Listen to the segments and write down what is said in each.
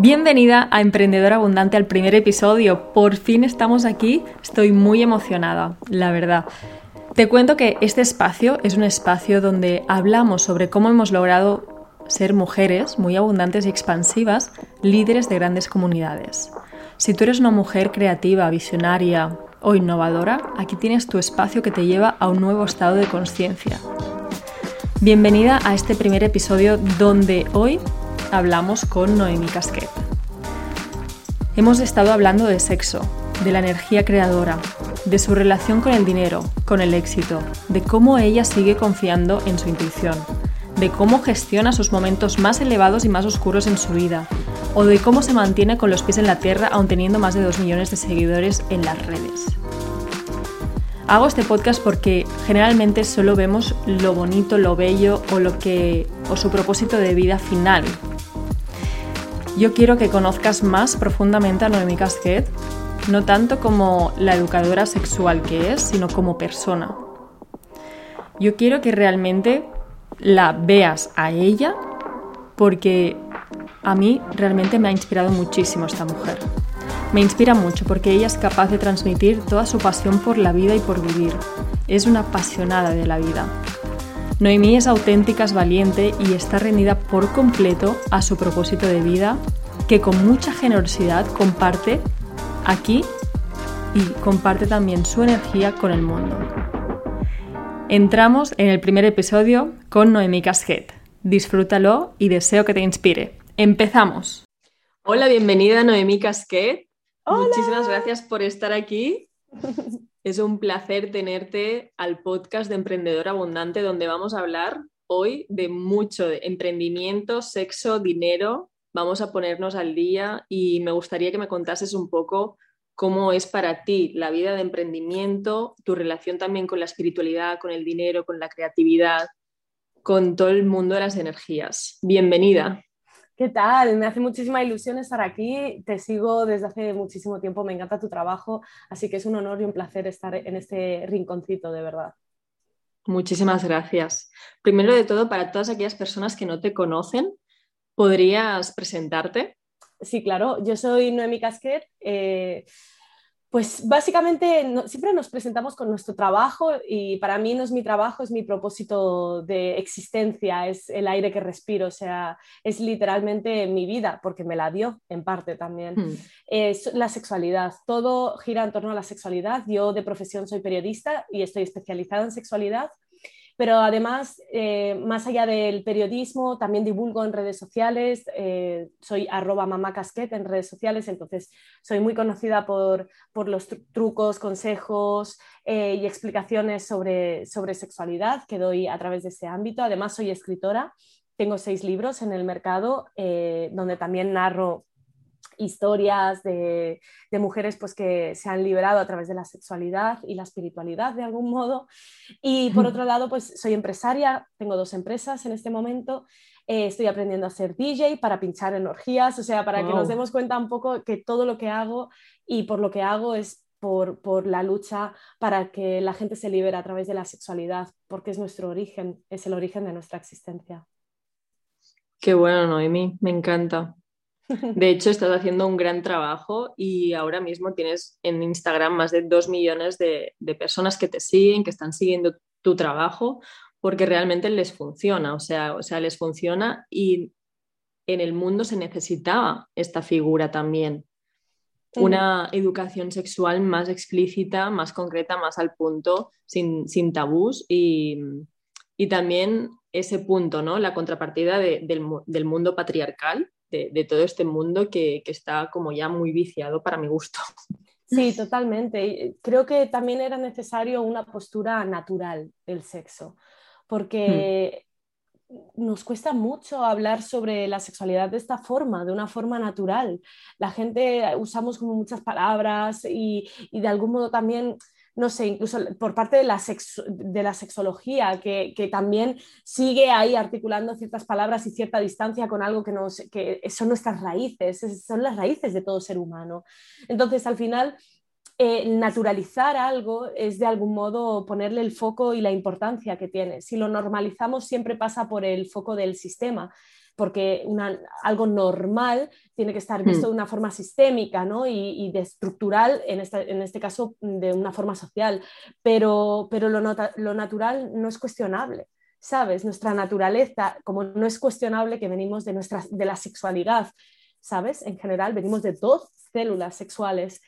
Bienvenida a Emprendedor Abundante al primer episodio. Por fin estamos aquí. Estoy muy emocionada, la verdad. Te cuento que este espacio es un espacio donde hablamos sobre cómo hemos logrado ser mujeres muy abundantes y expansivas, líderes de grandes comunidades. Si tú eres una mujer creativa, visionaria o innovadora, aquí tienes tu espacio que te lleva a un nuevo estado de conciencia. Bienvenida a este primer episodio donde hoy hablamos con Noemi Casquet. Hemos estado hablando de sexo, de la energía creadora, de su relación con el dinero, con el éxito, de cómo ella sigue confiando en su intuición, de cómo gestiona sus momentos más elevados y más oscuros en su vida, o de cómo se mantiene con los pies en la tierra aun teniendo más de 2 millones de seguidores en las redes. Hago este podcast porque generalmente solo vemos lo bonito, lo bello o lo que o su propósito de vida final, yo quiero que conozcas más profundamente a Noemi Casquet, no tanto como la educadora sexual que es, sino como persona. Yo quiero que realmente la veas a ella porque a mí realmente me ha inspirado muchísimo esta mujer. Me inspira mucho porque ella es capaz de transmitir toda su pasión por la vida y por vivir. Es una apasionada de la vida. Noemí es auténtica, es valiente y está rendida por completo a su propósito de vida que con mucha generosidad comparte aquí y comparte también su energía con el mundo. Entramos en el primer episodio con Noemí Casquet. Disfrútalo y deseo que te inspire. ¡Empezamos! Hola, bienvenida Noemí Casquet. Muchísimas gracias por estar aquí. Es un placer tenerte al podcast de Emprendedor Abundante, donde vamos a hablar hoy de mucho emprendimiento, sexo, dinero. Vamos a ponernos al día y me gustaría que me contases un poco cómo es para ti la vida de emprendimiento, tu relación también con la espiritualidad, con el dinero, con la creatividad, con todo el mundo de las energías. Bienvenida. ¿Qué tal? Me hace muchísima ilusión estar aquí. Te sigo desde hace muchísimo tiempo, me encanta tu trabajo, así que es un honor y un placer estar en este rinconcito, de verdad. Muchísimas gracias. Primero de todo, para todas aquellas personas que no te conocen, ¿podrías presentarte? Sí, claro. Yo soy Noemi Casquet. Eh, pues básicamente siempre nos presentamos con nuestro trabajo y para mí no es mi trabajo, es mi propósito de existencia, es el aire que respiro, o sea, es literalmente mi vida porque me la dio en parte también. Hmm. Es la sexualidad, todo gira en torno a la sexualidad. Yo de profesión soy periodista y estoy especializada en sexualidad pero además, eh, más allá del periodismo, también divulgo en redes sociales, eh, soy arroba mamacasquet en redes sociales, entonces soy muy conocida por, por los trucos, consejos eh, y explicaciones sobre, sobre sexualidad que doy a través de ese ámbito. Además, soy escritora, tengo seis libros en el mercado donde también narro historias de, mujeres pues, que se han liberado a través de la sexualidad y la espiritualidad de algún modo. Y por otro lado, pues soy empresaria, tengo dos empresas en este momento. Eh, estoy aprendiendo a ser DJ para pinchar energías, o sea, para que nos demos cuenta un poco que todo lo que hago y por lo que hago es por, por, la lucha para que la gente se libere a través de la sexualidad, porque es nuestro origen, es el origen de nuestra existencia. Qué bueno, Noemi, me encanta. De hecho, estás haciendo un gran trabajo y ahora mismo tienes en Instagram más de dos millones de, personas que te siguen, que están siguiendo tu trabajo, porque realmente les funciona, o sea, o sea, les funciona y en el mundo se necesitaba esta figura también. Una educación sexual más explícita, más concreta, más al punto, sin, tabús y, también ese punto, ¿no? La contrapartida del mundo patriarcal de, todo este mundo que, está como ya muy viciado para mi gusto. Sí, totalmente. Creo que también era necesario una postura natural del sexo, porque nos cuesta mucho hablar sobre la sexualidad de esta forma, de una forma natural. La gente usamos como muchas palabras y, y de algún modo también no sé, incluso por parte de la, de la sexología, que, también sigue ahí articulando ciertas palabras y cierta distancia con algo que, nos, que son nuestras raíces, son las raíces de todo ser humano. Entonces, al final, eh, naturalizar algo es de algún modo ponerle el foco y la importancia que tiene. Si lo normalizamos, siempre pasa por el foco del sistema porque algo normal tiene que estar visto hmm. de una forma sistémica ¿no? y, de estructural, en, en, este caso de una forma social, pero, pero lo, lo natural no es cuestionable. ¿Sabes? Nuestra naturaleza, como no es cuestionable que venimos de, nuestra, de la sexualidad, ¿sabes? En general, venimos de dos células sexuales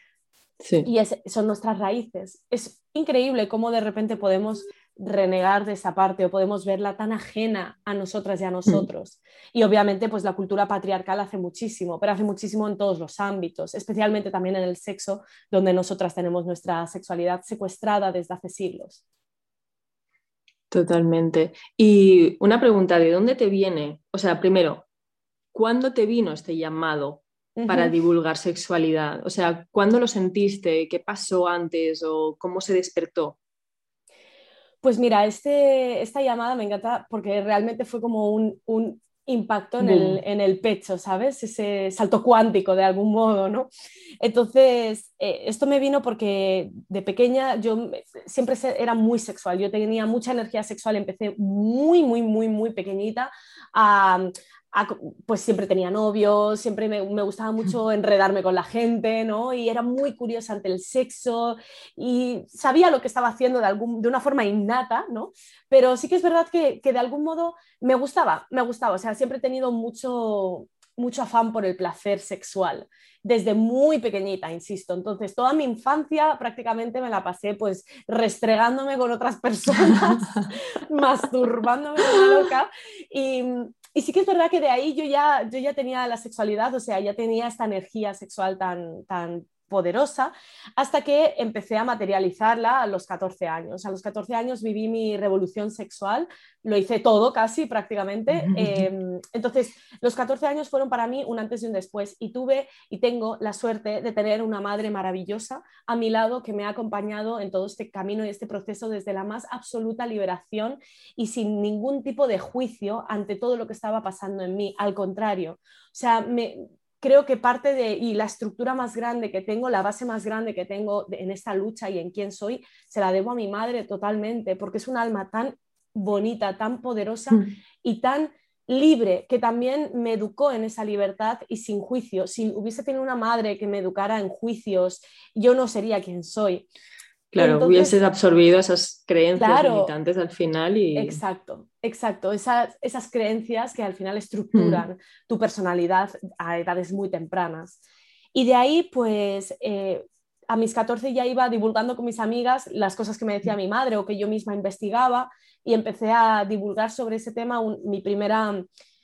y son nuestras raíces. Es increíble cómo de repente podemos renegar de esa parte o podemos verla tan ajena a nosotras y a nosotros. Y obviamente pues la cultura patriarcal hace muchísimo, pero hace muchísimo en todos los ámbitos, especialmente también en el sexo, donde nosotras tenemos nuestra sexualidad secuestrada desde hace siglos. Totalmente. Y una pregunta, ¿de dónde te viene? O sea, primero, ¿cuándo te vino este llamado para divulgar sexualidad? O sea, ¿cuándo lo sentiste? ¿Qué pasó antes o cómo se despertó? Pues mira, este, esta llamada me encanta porque realmente fue como un, impacto en el, pecho, ¿sabes? Ese salto cuántico de algún modo, ¿no? Entonces, eh, esto me vino porque de pequeña yo siempre era muy sexual, yo tenía mucha energía sexual, empecé muy, muy, muy, muy pequeñita a, pues siempre tenía novios, siempre me, gustaba mucho enredarme con la gente, ¿no? Y era muy curiosa ante el sexo y sabía lo que estaba haciendo de, algún, de una forma innata, ¿no? Pero sí que es verdad que, que, de algún modo me gustaba, me gustaba, o sea, siempre he tenido mucho, mucho afán por el placer sexual, desde muy pequeñita, insisto. Entonces, toda mi infancia prácticamente me la pasé pues restregándome con otras personas, masturbándome como loca y y sí que es verdad que de ahí yo ya, yo ya tenía la sexualidad, o sea, ya tenía esta energía sexual tan, tan poderosa, hasta que empecé a materializarla a los 14 años. A los 14 años viví mi revolución sexual, lo hice todo casi prácticamente. Em, entonces, los 14 años fueron para mí un antes y un después y tuve y tengo la suerte de tener una madre maravillosa a mi lado que me ha acompañado en todo este camino y este proceso desde la más absoluta liberación y sin ningún tipo de juicio ante todo lo que estaba pasando en mí. Al contrario, o sea, me, creo que parte de, y la estructura más grande que tengo, la base más grande que tengo en esta lucha y en quién soy, se la debo a mi madre totalmente, porque es un alma tan bonita, tan poderosa mm. y tan libre, que también me educó en esa libertad y sin juicio. Si hubiese tenido una madre que me educara en juicios, yo no sería quien soy. Claro, hubieses absorbido esas creencias limitantes al final y... Exacto, exacto. Esas, esas creencias que al final estructuran tu personalidad a edades muy tempranas. Y de ahí, pues, eh, a mis 14 ya iba divulgando con mis amigas las cosas que me decía mi madre o que yo misma investigaba y empecé a divulgar sobre ese tema. mi primera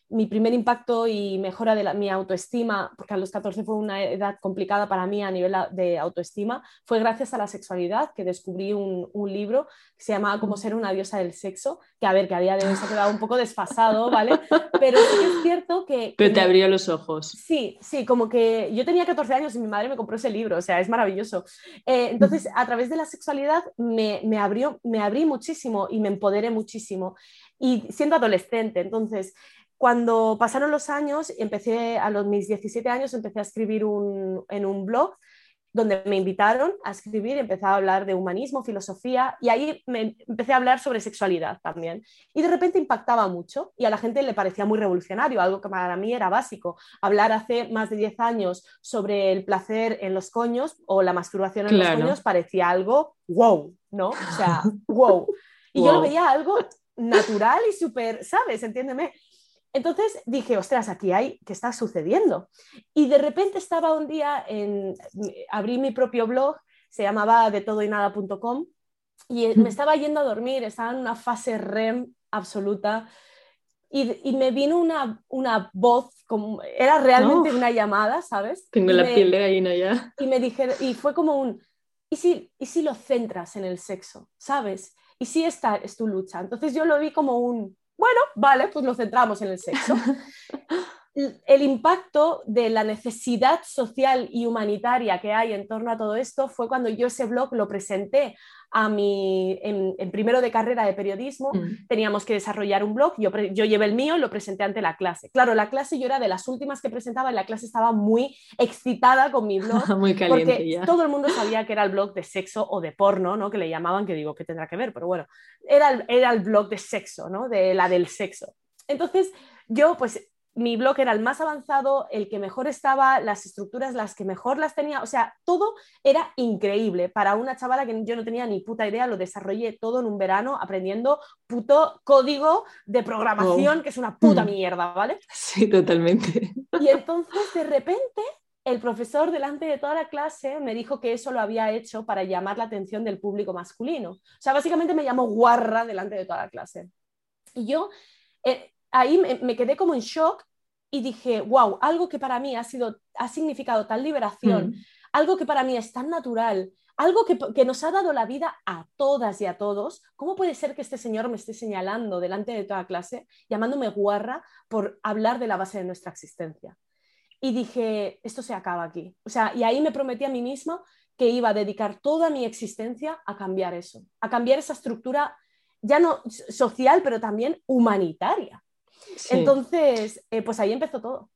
mi primer impacto y mejora de mi autoestima, porque a los 14 fue una edad complicada para mí a nivel de autoestima, fue gracias a la sexualidad que descubrí un, libro que se llamaba Cómo ser una diosa del sexo, que a ver, que a día de hoy se ha quedado un poco desfasado, ¿vale? Pero sí que es cierto que... Pero te abrió los ojos. Sí, sí, como que yo tenía 14 años y mi madre me compró ese libro, o sea, es maravilloso. Eh, entonces, a través de la sexualidad me, me, abrió, me abrí muchísimo y me empoderé muchísimo. Y siendo adolescente, entonces cuando pasaron los años, empecé a los mis 17 años, empecé a escribir en un blog donde me invitaron a escribir, empecé a hablar de humanismo, filosofía, y ahí me empecé a hablar sobre sexualidad también. Y de repente impactaba mucho y a la gente le parecía muy revolucionario, algo que para mí era básico. Hablar hace más de 10 años sobre el placer en los coños o la masturbación en los coños parecía algo wow, ¿no? O sea, wow. Y yo lo veía algo natural y súper, ¿sabes? Entiéndeme. Entonces dije, ostras, aquí hay, ¿qué está sucediendo? Y de repente estaba un día en, abrí mi propio blog, se llamaba de todo y nada.com, y me estaba yendo a dormir, estaba en una fase REM absoluta, y, me vino una, una voz, como, era realmente una llamada, ¿sabes? Tengo la piel de gallina ya. Y me dije, y fue como un, ¿y si, ¿y si lo centras en el sexo? ¿Sabes? ¿Y si esta es tu lucha? Entonces yo lo vi como un, bueno, vale, pues nos centramos en el sexo. el impacto de la necesidad social y humanitaria que hay en torno a todo esto fue cuando yo ese blog lo presenté a mi, en, primero de carrera de periodismo, mm. teníamos que desarrollar un blog, yo, yo llevé el mío y lo presenté ante la clase. Claro, la clase yo era de las últimas que presentaba y la clase estaba muy excitada con mi blog, muy caliente porque todo el mundo sabía que era el blog de sexo o de porno, ¿no? que le llamaban, que digo, que tendrá que ver? Pero bueno, era, era el blog de sexo, ¿no? de la del sexo. Entonces, yo pues mi blog era el más avanzado, el que mejor estaba, las estructuras las que mejor las tenía, o sea, todo era increíble para una chavala que yo no tenía ni puta idea, lo desarrollé todo en un verano aprendiendo puto código de programación, que es una puta mm. mierda, ¿vale? Sí, totalmente. Y entonces de repente el profesor delante de toda la clase me dijo que eso lo había hecho para llamar la atención del público masculino. O sea, básicamente me llamó guarra delante de toda la clase. Y yo... Eh, ahí me, quedé como en shock y dije, wow, algo que para mí ha, sido, ha significado tal liberación, mm. algo que para mí es tan natural, algo que, que, nos ha dado la vida a todas y a todos, ¿cómo puede ser que este señor me esté señalando delante de toda clase, llamándome guarra por hablar de la base de nuestra existencia? Y dije, esto se acaba aquí. O sea, y ahí me prometí a mí misma que iba a dedicar toda mi existencia a cambiar eso, a cambiar esa estructura ya no social, pero también humanitaria. Entonces, eh, pues ahí empezó todo.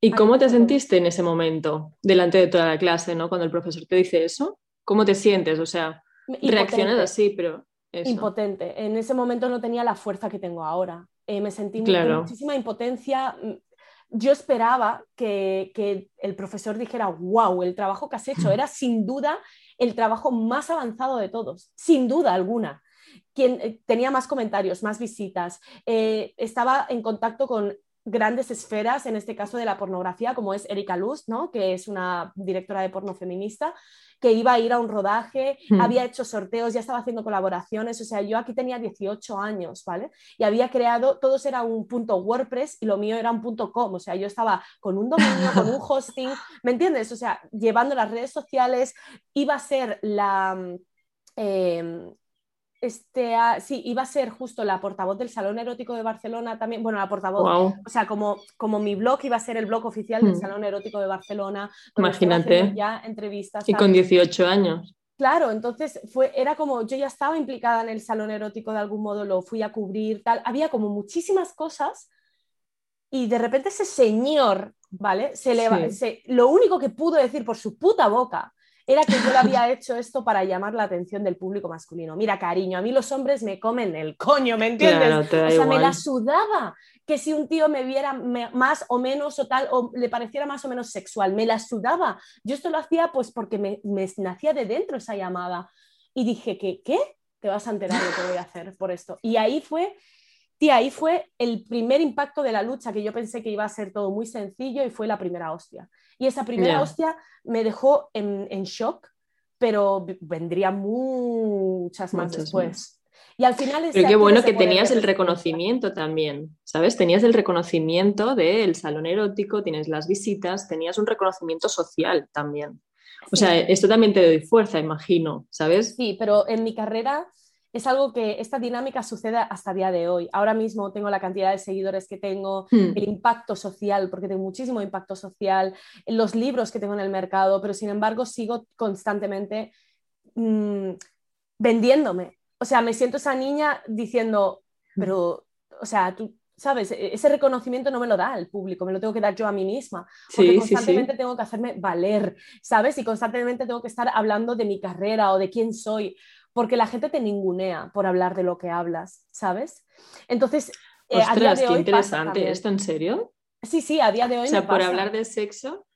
¿Y cómo te sentiste en ese momento, delante de toda la clase, ¿no? Cuando el profesor te dice eso, ¿cómo te sientes? O sea, reaccionas así, pero... Impotente. En ese momento no tenía la fuerza que tengo ahora. Eh, me sentí muchísima impotencia. Yo esperaba que, que, el profesor dijera, wow, el trabajo que has hecho era sin duda el trabajo más avanzado de todos, sin duda alguna quien eh, tenía más comentarios, más visitas, eh, estaba en contacto con grandes esferas, en este caso de la pornografía, como es Erika Luz, ¿no? que es una directora de porno feminista, que iba a ir a un rodaje, hmm. había hecho sorteos, ya estaba haciendo colaboraciones, o sea, yo aquí tenía 18 años, ¿vale? Y había creado, todos era un punto WordPress y lo mío era un punto com, o sea, yo estaba con un dominio, con un hosting, ¿me entiendes? O sea, llevando las redes sociales, iba a ser la... Mm, este, sí, iba a ser justo la portavoz del Salón Erótico de Barcelona también, bueno, la portavoz, o sea, como, como mi blog iba a ser el blog oficial del hmm. Salón Erótico de Barcelona. Imagínate. Ya entrevistas. Y con 18 años. Claro, entonces fue, era como, yo ya estaba implicada en el Salón Erótico de algún modo, lo fui a cubrir, tal, había como muchísimas cosas y de repente ese señor, ¿vale? Se, le, se lo único que pudo decir por su puta boca era que yo le había hecho esto para llamar la atención del público masculino. Mira, cariño, a mí los hombres me comen el coño, ¿me entiendes? o sea, me la sudaba que si un tío me viera más o menos o tal, o le pareciera más o menos sexual, me la sudaba. Yo esto lo hacía pues porque me, me nacía de dentro esa llamada. Y dije, ¿qué? ¿Qué? Te vas a enterar lo que voy a hacer por esto. Y ahí fue tía, ahí fue el primer impacto de la lucha que yo pensé que iba a ser todo muy sencillo y fue la primera hostia. Y esa primera hostia me dejó en, shock, pero vendría muchas más después. Y al final... Pero qué bueno que tenías el reconocimiento también, ¿sabes? Tenías el reconocimiento del salón erótico, tienes las visitas, tenías un reconocimiento social también. O sea, esto también te doy fuerza, imagino, ¿sabes? Sí, pero en mi carrera es algo que esta dinámica sucede hasta el día de hoy. Ahora mismo tengo la cantidad de seguidores que tengo, hmm. el impacto social, porque tengo muchísimo impacto social, los libros que tengo en el mercado, pero sin embargo sigo constantemente mm, vendiéndome. O sea, me siento esa niña diciendo, hmm. pero, o sea, tú, ¿sabes? E-, ese reconocimiento no me lo da el público, me lo tengo que dar yo a mí misma, porque constantemente tengo que hacerme valer, ¿sabes? Y constantemente tengo que estar hablando de mi carrera o de quién soy porque la gente te ningunea por hablar de lo que hablas, ¿sabes? Entonces, eh, a día de hoy qué interesante. ¿Esto en serio? Sí, sí, a día de hoy. O sea, por hablar de sexo,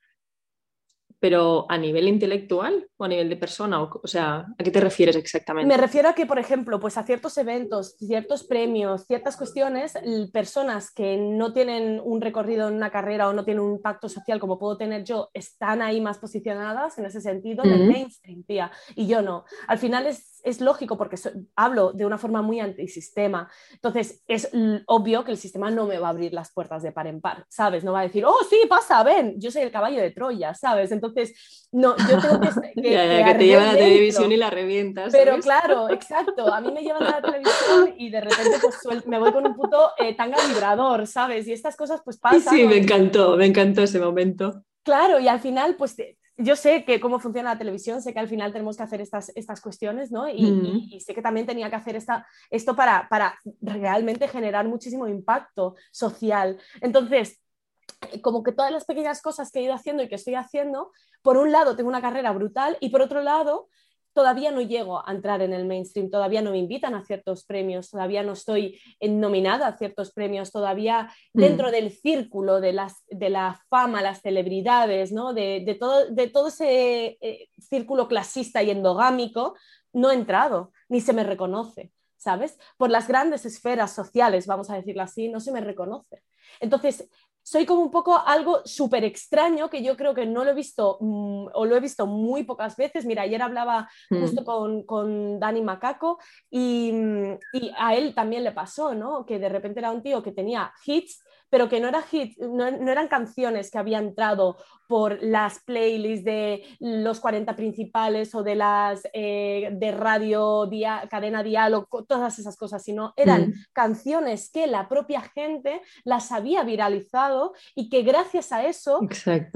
pero a nivel intelectual o a nivel de persona, o, sea, ¿a qué te refieres exactamente? Me refiero a que, por ejemplo, pues a ciertos eventos, ciertos premios, ciertas cuestiones, personas que no tienen un recorrido en una carrera o no tienen un impacto social como puedo tener yo, están ahí más posicionadas en ese sentido, en el mainstream, tía, y yo no. Al final es es lógico porque hablo de una forma muy antisistema. Entonces, es obvio que el sistema no me va a abrir las puertas de par en par, ¿sabes? No va a decir, oh, sí, pasa, ven, yo soy el caballo de Troya, ¿sabes? Entonces, no, yo tengo que... que, te llevan a la televisión y la revientas. Pero claro, exacto, a mí me llevan a la televisión y de repente pues me voy con un puto eh, tanga vibrador, ¿sabes? Y estas cosas pues pasan. Sí, me encantó, me encantó ese momento. Claro, y al final, pues yo sé que cómo funciona la televisión, sé que al final tenemos que hacer estas, estas cuestiones, ¿no? Y, sé que también tenía que hacer esta, esto para, para realmente generar muchísimo impacto social. Entonces, como que todas las pequeñas cosas que he ido haciendo y que estoy haciendo, por un lado tengo una carrera brutal y por otro lado todavía no llego a entrar en el mainstream, todavía no me invitan a ciertos premios, todavía no estoy nominada a ciertos premios, todavía mm. dentro del círculo de, las, de la fama, las celebridades, ¿no? de, todo, de todo ese eh, círculo clasista y endogámico, no he entrado, ni se me reconoce. ¿Sabes? Por las grandes esferas sociales, vamos a decirlo así, no se me reconoce. Entonces, soy como un poco algo súper extraño que yo creo que no lo he visto mm, o lo he visto muy pocas veces. Mira, ayer hablaba mm. justo con, con Dani Macaco y, mm, y, a él también le pasó, ¿no? Que de repente era un tío que tenía hits pero que no, era hit, no, eran canciones que habían entrado por las playlists de los 40 principales o de las eh, de radio, cadena diálogo, todas esas cosas, sino eran mm. canciones que la propia gente las había viralizado y que gracias a eso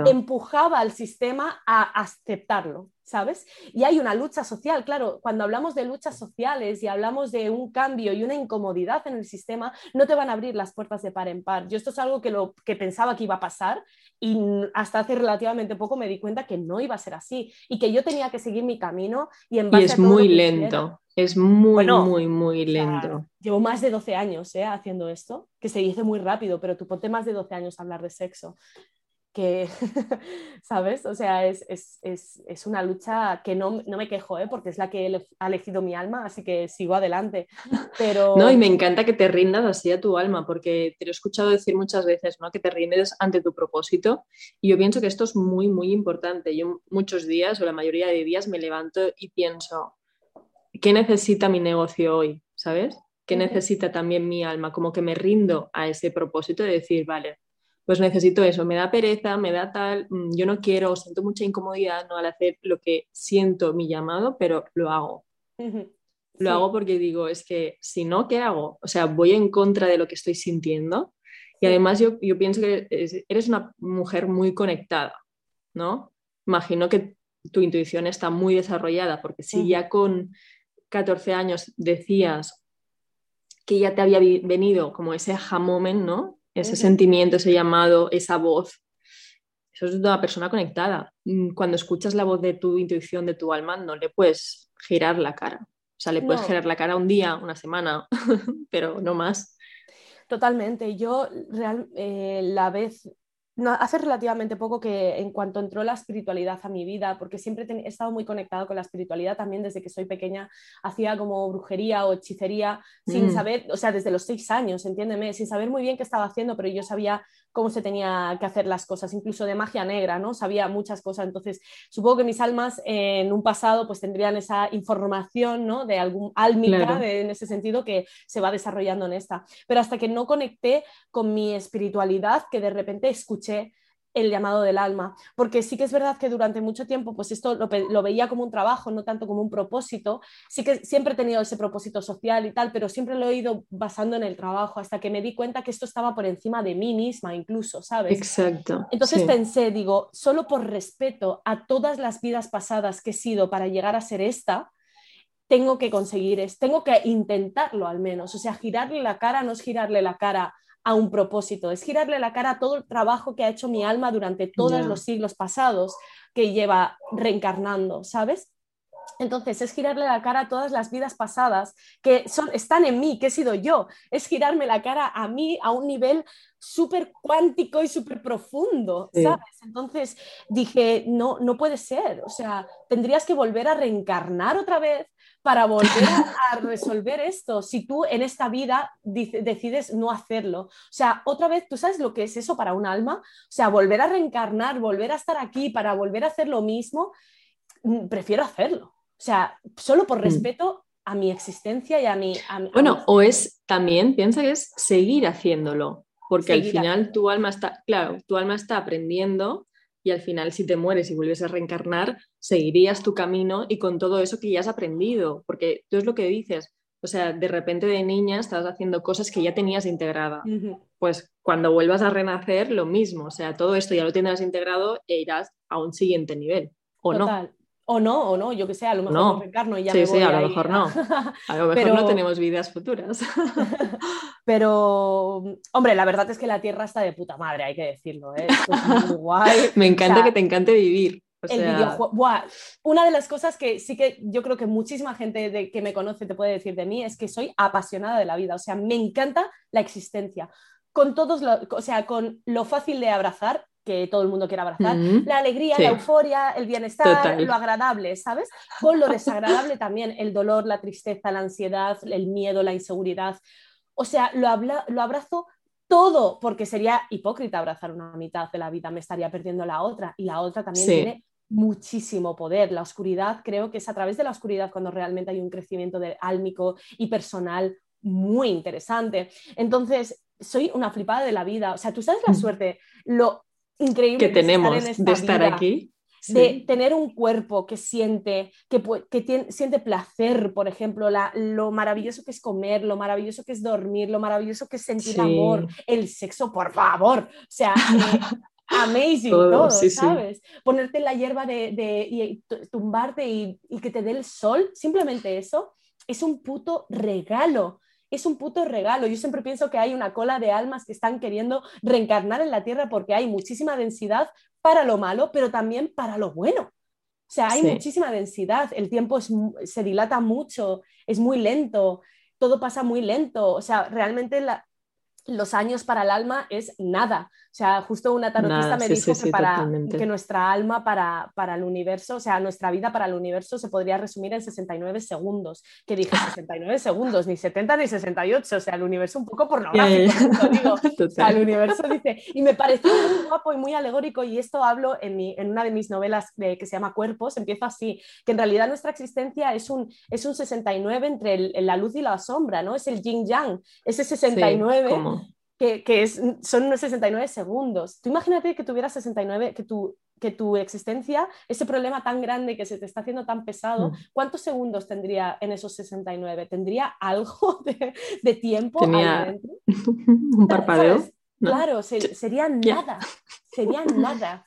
empujaba al sistema a aceptarlo. ¿sabes? Y hay una lucha social, claro, cuando hablamos de luchas sociales y hablamos de un cambio y una incomodidad en el sistema, no te van a abrir las puertas de par en par. Yo esto es algo que, lo, que pensaba que iba a pasar y hasta hace relativamente poco me di cuenta que no iba a ser así y que yo tenía que seguir mi camino y en base es muy lento. Es muy, muy, muy lento. llevo más de 12 años ¿eh? haciendo esto, que se dice muy rápido, pero tú ponte más de 12 años a hablar de sexo que, ¿sabes? O sea, es, es, es, es una lucha que no, no me quejo, ¿eh? porque es la que ha elegido mi alma, así que sigo adelante. Pero... No, y me encanta que te rindas así a tu alma, porque te lo he escuchado decir muchas veces, ¿no? Que te rindes ante tu propósito. Y yo pienso que esto es muy, muy importante. Yo muchos días, o la mayoría de días, me levanto y pienso, ¿qué necesita mi negocio hoy? ¿Sabes? ¿Qué necesita también mi alma? Como que me rindo a ese propósito de decir, vale, pues necesito eso, me da pereza, me da tal, mm, yo no quiero, siento mucha incomodidad ¿no? al hacer lo que siento mi llamado, pero lo hago. Lo hago porque digo, es que si no, ¿qué hago? O sea, voy en contra de lo que estoy sintiendo. Y además yo, yo pienso que eres una mujer muy conectada, ¿no? Imagino que tu intuición está muy desarrollada, porque si ya con 14 años decías que ya te había venido como ese aha moment, ¿no? Ese sentimiento, ese llamado, esa voz. Eso es de una persona conectada. Mm, cuando escuchas la voz de tu intuición, de tu alma, no le puedes girar la cara. O sea, le puedes girar la cara un día, una semana, pero no más. Totalmente. Yo real, eh, la vez no, hace relativamente poco que en cuanto entró la espiritualidad a mi vida, porque siempre he estado muy conectado con la espiritualidad también desde que soy pequeña, hacía como brujería o hechicería sin mm. saber, o sea, desde los seis años, entiéndeme, sin saber muy bien qué estaba haciendo, pero yo sabía cómo se tenía que hacer las cosas, incluso de magia negra, ¿no? Sabía muchas cosas, entonces supongo que mis almas en un pasado pues tendrían esa información, ¿no? De algún álmica en ese sentido que se va desarrollando en esta, pero hasta que no conecté con mi espiritualidad, que de repente escuché el llamado del alma, porque sí que es verdad que durante mucho tiempo, pues esto lo, veía como un trabajo, no tanto como un propósito, sí que siempre he tenido ese propósito social y tal, pero siempre lo he ido basando en el trabajo, hasta que me di cuenta que esto estaba por encima de mí misma incluso, ¿sabes? Exacto. Entonces pensé, digo, solo por respeto a todas las vidas pasadas que he sido para llegar a ser esta, tengo que conseguir es, tengo que intentarlo al menos, o sea, girarle la cara no es girarle la cara a un propósito, es girarle la cara a todo el trabajo que ha hecho mi alma durante todos los siglos pasados que lleva reencarnando, ¿sabes? Entonces, es girarle la cara a todas las vidas pasadas que son, están en mí, que he sido yo. Es girarme la cara a mí a un nivel súper cuántico y súper profundo, ¿sabes? Entonces dije, no, no puede ser. O sea, tendrías que volver a reencarnar otra vez para volver a, resolver esto si tú en esta vida decides no hacerlo. O sea, otra vez, ¿tú sabes lo que es eso para un alma? O sea, volver a reencarnar, volver a estar aquí para volver a hacer lo mismo, mm, prefiero hacerlo. O sea, solo por mm. respeto a mi existencia y a mi... bueno, o es también, piensa que es seguir haciéndolo, porque al final tu alma está, claro, tu alma está aprendiendo y al final si te mueres y vuelves a reencarnar, seguirías tu camino y con todo eso que ya has aprendido, porque tú es lo que dices, o sea, de repente de niña estás haciendo cosas que ya tenías integrada. Pues cuando vuelvas a renacer, lo mismo, o sea, todo esto ya lo tendrás integrado e irás a un siguiente nivel, ¿o no? O no, o no, yo que sé, a lo mejor no. reencarno y ya sí, sí, a lo mejor no. A lo mejor no tenemos vidas futuras. Pero, hombre, la verdad es que la Tierra está de puta madre, hay que decirlo. ¿eh? es muy guay. Me encanta que te encante vivir. el videojuego. Una de las cosas que sí que yo creo que muchísima gente de, que me conoce te puede decir de mí es que soy apasionada de la vida. O sea, me encanta la existencia. Con todos, o sea, con lo fácil de abrazar, que todo el mundo quiere abrazar, la alegría, la euforia, el bienestar, lo agradable, ¿sabes? Con lo desagradable también, el dolor, la tristeza, la ansiedad, el miedo, la inseguridad. O sea, lo, lo abrazo todo, porque sería hipócrita abrazar una mitad de la vida, me estaría perdiendo la otra y la otra también tiene muchísimo poder. La oscuridad, creo que es a través de la oscuridad cuando realmente hay un crecimiento de, álmico y personal muy interesante. Entonces, soy una flipada de la vida. O sea, tú sabes la mm. suerte, lo increíble que, tenemos de estar aquí de tener un cuerpo que siente, que, que siente placer, por ejemplo, lo maravilloso que es comer, lo maravilloso que es dormir, lo maravilloso que es sentir amor, el sexo, por favor. O sea, eh, amazing todo, ¿sabes? Ponerte en la hierba de, y tumbarte y, y que te dé el sol, simplemente eso es un puto regalo es un puto regalo. Yo siempre pienso que hay una cola de almas que están queriendo reencarnar en la Tierra porque hay muchísima densidad para lo malo, pero también para lo bueno. O sea, hay muchísima densidad, el tiempo se dilata mucho, es muy lento, todo pasa muy lento. O sea, realmente los años para el alma es nada. O sea, justo una tarotista me dijo que, para, que nuestra alma para, para, el universo, o sea, nuestra vida para el universo se podría resumir en 69 segundos. Que dije, 69 segundos, ni 70 ni 68, o sea, el universo un poco pornográfico, digo. O sea, el universo dice, y me pareció muy guapo y muy alegórico, y esto hablo en, mi, en una de mis novelas que se llama Cuerpos, empiezo así, que en realidad nuestra existencia es un, es un 69 entre la luz y la sombra, ¿no? Es el yin-yang, ese 69 que, que es, son unos 69 segundos. Tú imagínate que tuvieras 69, que tu, que tu existencia, ese problema tan grande que se te está haciendo tan pesado, mm. ¿cuántos segundos tendría en esos 69? ¿Tendría algo de, de tiempo ¿Tenía un parpadeo? Claro, sería nada, sería nada.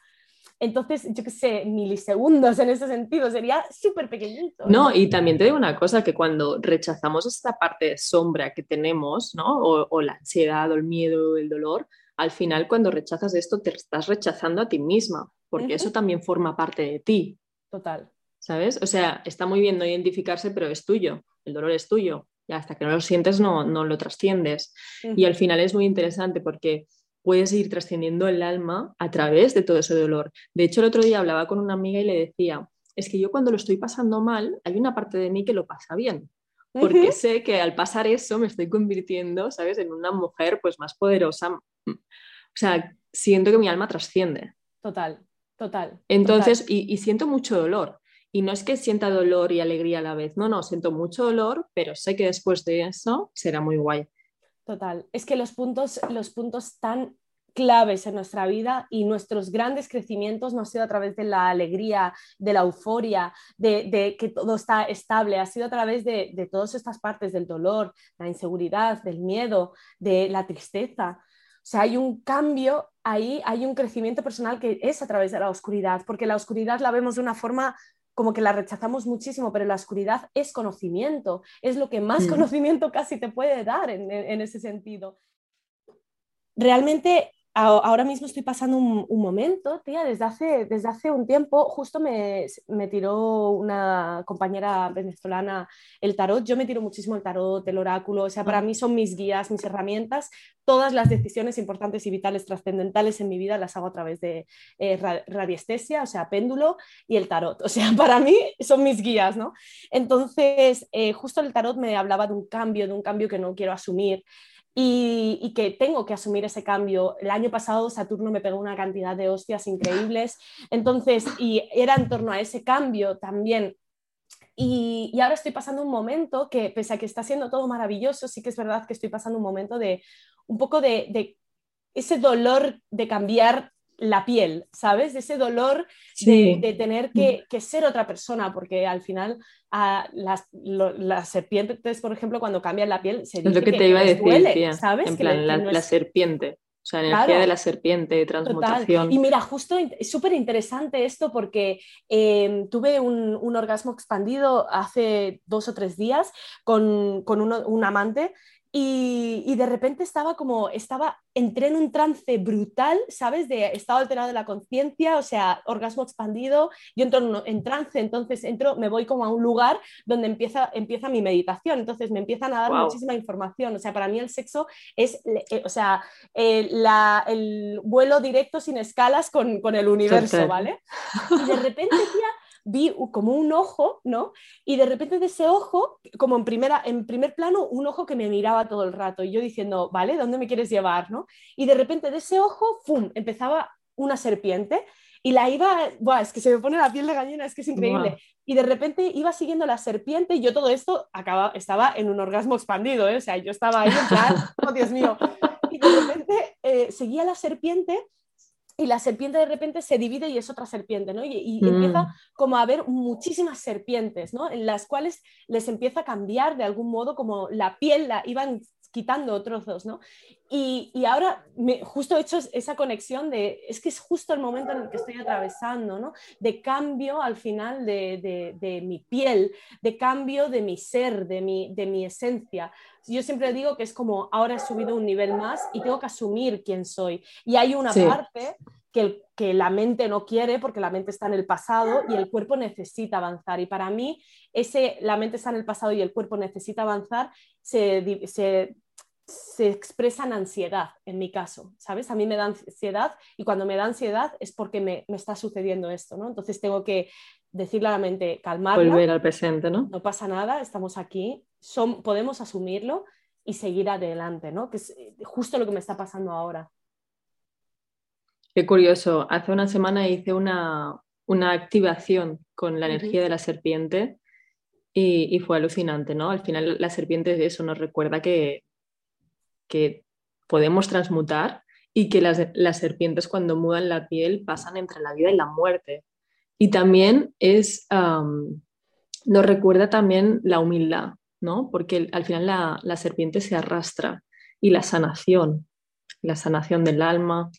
Entonces, yo qué sé, milisegundos en ese sentido, sería súper pequeñito. No, y también te digo una cosa, que cuando rechazamos esta parte de sombra que tenemos, ¿no? O, la ansiedad, o el miedo, el dolor, al final cuando rechazas esto te estás rechazando a ti misma, porque eso también forma parte de ti. Total. ¿Sabes? O sea, está muy bien no identificarse, pero es tuyo, el dolor es tuyo. Y hasta que no lo sientes no, no lo trasciendes. Y al final es muy interesante porque puedes ir trascendiendo el alma a través de todo ese dolor. De hecho, el otro día hablaba con una amiga y le decía, es que yo cuando lo estoy pasando mal, hay una parte de mí que lo pasa bien, porque sé que al pasar eso me estoy convirtiendo, ¿sabes?, en una mujer pues más poderosa. O sea, siento que mi alma trasciende. Total, total. Entonces, Y, y siento mucho dolor. Y no es que sienta dolor y alegría a la vez, no, no, siento mucho dolor, pero sé que después de eso será muy guay. Total. Es que los puntos, los puntos tan claves en nuestra vida y nuestros grandes crecimientos no ha sido a través de la alegría, de la euforia, de, que todo está estable, ha sido a través de, de, todas estas partes del dolor, la inseguridad, del miedo, de la tristeza. O sea, hay un cambio ahí, hay un crecimiento personal que es a través de la oscuridad, porque la oscuridad la vemos de una forma como que la rechazamos muchísimo, pero la oscuridad es conocimiento, es lo que más mm. conocimiento casi te puede dar en, en ese sentido. Realmente ahora mismo estoy pasando un, momento, tía, desde hace, desde hace un tiempo, justo me, me, tiró una compañera venezolana el tarot, yo me tiro muchísimo el tarot, el oráculo, o sea, para mí son mis guías, mis herramientas, todas las decisiones importantes y vitales trascendentales en mi vida las hago a través de eh, radiestesia, o sea, péndulo y el tarot, o sea, para mí son mis guías, ¿no? Entonces, eh, justo el tarot me hablaba de un cambio, de un cambio que no quiero asumir, y, que tengo que asumir ese cambio. El año pasado Saturno me pegó una cantidad de hostias increíbles, entonces, y era en torno a ese cambio también. Y, ahora estoy pasando un momento que, pese a que está siendo todo maravilloso, sí que es verdad que estoy pasando un momento de un poco de, de ese dolor de cambiar la piel, ¿sabes? De ese dolor de, tener que, ser otra persona, porque al final a las, las, serpientes, por ejemplo, cuando cambian la piel, se dice es lo que, te iba a decir, ¿sabes? En plan, la, serpiente. O sea, energía de la serpiente, transmutación. Y mira, justo es súper interesante esto porque em, tuve un, orgasmo expandido hace dos o tres días con, un amante Y, de repente estaba como, estaba, entré en un trance brutal, ¿sabes? De estado alterado de la conciencia, o sea, orgasmo expandido, yo entro en, trance, entonces entro, me voy como a un lugar donde empieza, empieza mi meditación, entonces me empiezan a dar muchísima información, o sea, para mí el sexo es, eh, o sea, el vuelo directo sin escalas con, con el universo, ¿vale? Y de repente, tía, vi como un ojo, ¿no? Y de repente de ese ojo, como en, primera, en primer plano, un ojo que me miraba todo el rato y yo diciendo, vale, ¿dónde me quieres llevar, ¿no? Y de repente de ese ojo, ¡fum!, empezaba una serpiente y la iba, Buah, es que se me pone la piel de gallina, es que es increíble. Y de repente iba siguiendo la serpiente y yo todo esto acaba, estaba en un orgasmo expandido, ¿eh? o sea, yo estaba ahí en plan, oh Dios mío. Y de repente eh, seguía la serpiente y la serpiente de repente se divide y es otra serpiente, ¿no? Y, empieza mm. como a haber muchísimas serpientes, ¿no? En las cuales les empieza a cambiar de algún modo como la piel, la iban quitando trozos, ¿no? Y, ahora me, justo he hecho esa conexión de, es que es justo el momento en el que estoy atravesando, ¿no? De cambio al final de, de, mi piel, de cambio de mi ser, de mi, de mi esencia. Yo siempre digo que es como, ahora he subido un nivel más y tengo que asumir quién soy. Y hay una parte que, que, la mente no quiere porque la mente está en el pasado y el cuerpo necesita avanzar. Y para mí, ese, la mente está en el pasado y el cuerpo necesita avanzar, se, se, se expresa en ansiedad, en mi caso, ¿sabes? A mí me da ansiedad y cuando me da ansiedad es porque me, me está sucediendo esto, ¿no? Entonces tengo que decirle a la mente, calmarla. Volver al presente, ¿no? No pasa nada, estamos aquí, son, podemos asumirlo y seguir adelante, ¿no? Que es justo lo que me está pasando ahora. Qué curioso. Hace una semana hice una, una activación con la energía de la serpiente y, y, fue alucinante, ¿no? Al final la serpiente eso nos recuerda que, que podemos transmutar y que las, las, serpientes cuando mudan la piel pasan entre la vida y la muerte. Y también es, nos recuerda también la humildad, ¿no? Porque al final la, la, serpiente se arrastra y la sanación, la sanación del alma,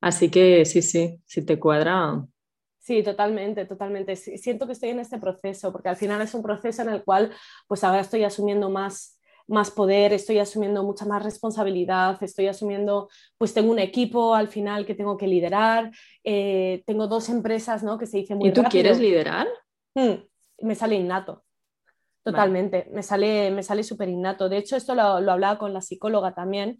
Así que sí, sí, si te cuadra. Sí, totalmente, totalmente. Siento que estoy en este proceso, porque al final es un proceso en el cual, pues ahora estoy asumiendo más, más poder, estoy asumiendo mucha más responsabilidad, estoy asumiendo, pues tengo un equipo al final que tengo que liderar, eh, tengo dos empresas, ¿no? Que se dice muy ¿Y tú quieres liderar? Mm, me sale innato. Totalmente, me sale, me sale súper innato. De hecho, esto lo, lo, hablaba con la psicóloga también.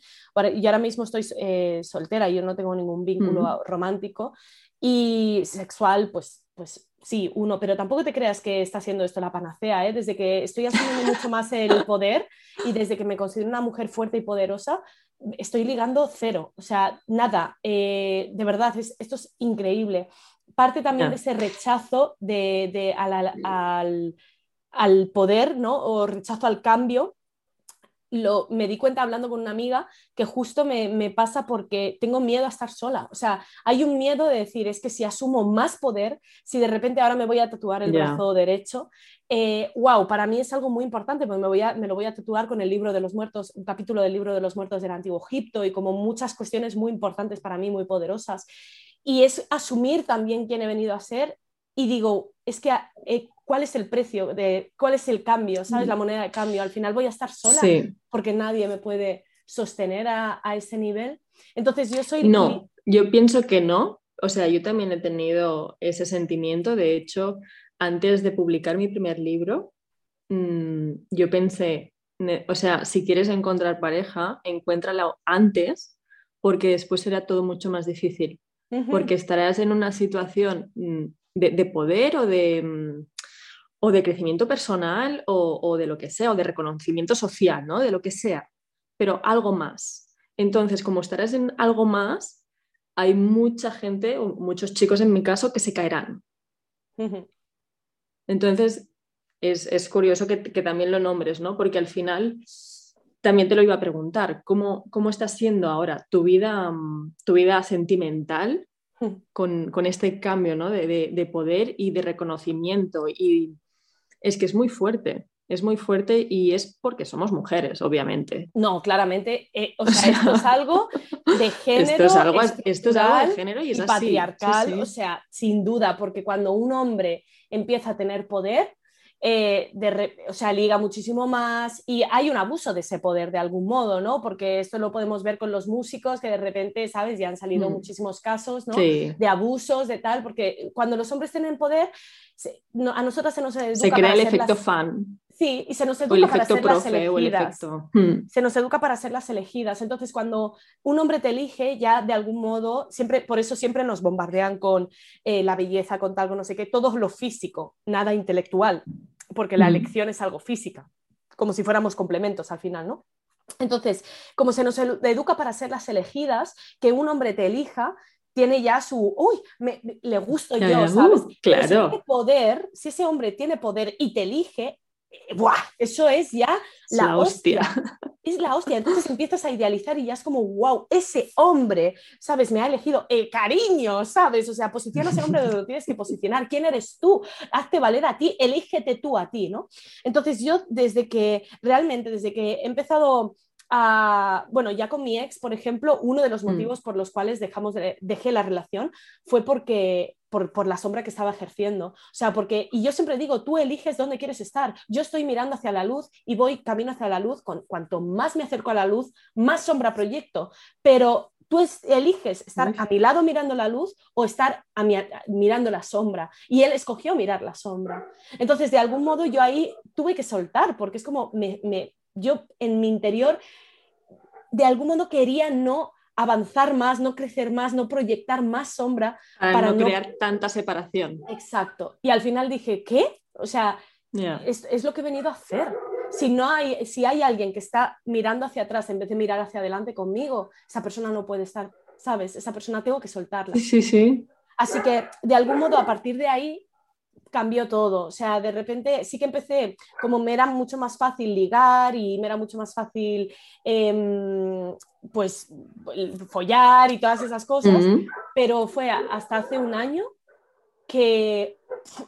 Y ahora mismo estoy eh, soltera, yo no tengo ningún vínculo romántico y sexual, pues, pues sí, uno, pero tampoco te creas que está haciendo esto la panacea, ¿eh? Desde que estoy asumiendo mucho más el poder y desde que me considero una mujer fuerte y poderosa, estoy ligando cero. O sea, nada, eh, de verdad, es, esto es increíble. Parte también de ese rechazo de, de al al poder, ¿no? O rechazo al cambio. Lo, me di cuenta hablando con una amiga que justo me, pasa porque tengo miedo a estar sola. O sea, hay un miedo de decir, es que si asumo más poder, si de repente ahora me voy a tatuar el brazo derecho, wow, eh, para mí es algo muy importante porque me, voy a, me lo voy a tatuar con el libro de los muertos, un capítulo del libro de los muertos del Antiguo Egipto y como muchas cuestiones muy importantes para mí, muy poderosas. Y es asumir también quién he venido a ser y digo, es que eh, cuál es el precio, de cuál es el cambio, ¿sabes? Mm. La moneda de cambio. Al final voy a estar sola porque nadie me puede sostener a, ese nivel. Entonces yo soy... No, yo pienso que no. O sea, yo también he tenido ese sentimiento. De hecho, antes de publicar mi primer libro, mm, yo pensé, o sea, si quieres encontrar pareja, encuéntrala antes porque después será todo mucho más difícil. Porque estarás en una situación mm, de poder o de, o de crecimiento personal o, de lo que sea, o de reconocimiento social, ¿no? De lo que sea, pero algo más. Entonces, como estarás en algo más, hay mucha gente, o muchos chicos en mi caso, que se caerán. Entonces, es, curioso que, también lo nombres, ¿no? Porque al final también te lo iba a preguntar, ¿cómo, cómo está siendo ahora tu vida, tu vida sentimental con, este cambio ¿no? de, de, poder y de reconocimiento y es que es muy fuerte. Es muy fuerte y es porque somos mujeres, obviamente. No, claramente. Eh, o sea, esto es algo de género. Esto es algo, esto es algo de género y es patriarcal. O sea, sin duda, porque cuando un hombre empieza a tener poder, eh, o sea, liga muchísimo más y hay un abuso de ese poder de algún modo, ¿no? Porque esto lo podemos ver con los músicos que de repente, ¿sabes? Ya han salido mm. muchísimos casos, ¿no? De abusos, de tal, porque cuando los hombres tienen poder, a nosotras se nos educa Se crea el efecto fan. Sí, y se nos educa para ser las elegidas. Hmm. Se nos educa para ser las elegidas. Entonces, cuando un hombre te elige, ya de algún modo, siempre, por eso siempre nos bombardean con eh, la belleza, con tal, no sé qué, todo lo físico, nada intelectual, porque la hmm. elección es algo física, como si fuéramos complementos al final, ¿no? Entonces, como se nos educa para ser las elegidas, que un hombre te elija, tiene ya su, uy, me, le gusto yo, ¿sabes? claro. si poder, si ese hombre tiene poder y te elige, ¡buah! Eso es ya la, hostia. Es la hostia. Entonces empiezas a idealizar y ya es como, wow, ese hombre, ¿sabes? Me ha elegido el cariño, ¿sabes? O sea, posiciona a ese hombre donde lo tienes que posicionar. ¿Quién eres tú? Hazte valer a ti, elígete tú a ti, ¿no? Entonces yo desde que, realmente, desde que he empezado a, bueno, ya con mi ex, por ejemplo, uno de los mm. motivos por los cuales dejamos dejé la relación fue porque por, la sombra que estaba ejerciendo. O sea, porque, y yo siempre digo, tú eliges dónde quieres estar. Yo estoy mirando hacia la luz y voy camino hacia la luz. Con, cuanto más me acerco a la luz, más sombra proyecto. Pero tú eliges estar a mi lado mirando la luz o estar a mirando la sombra. Y él escogió mirar la sombra. Entonces, de algún modo, yo ahí tuve que soltar, porque es como me, yo en mi interior, de algún modo quería no avanzar más, no crecer más, no proyectar más sombra. Para, no, crear tanta separación. Exacto. Y al final dije, ¿qué? O sea, es, lo que he venido a hacer. Si, no hay, si hay alguien que está mirando hacia atrás en vez de mirar hacia adelante conmigo, esa persona no puede estar, ¿sabes? Esa persona tengo que soltarla. Sí, sí. Así que de algún modo a partir de ahí cambió todo. O sea, de repente sí que empecé, como me era mucho más fácil ligar y me era mucho más fácil, em, pues, follar y todas esas cosas, pero fue hasta hace un año que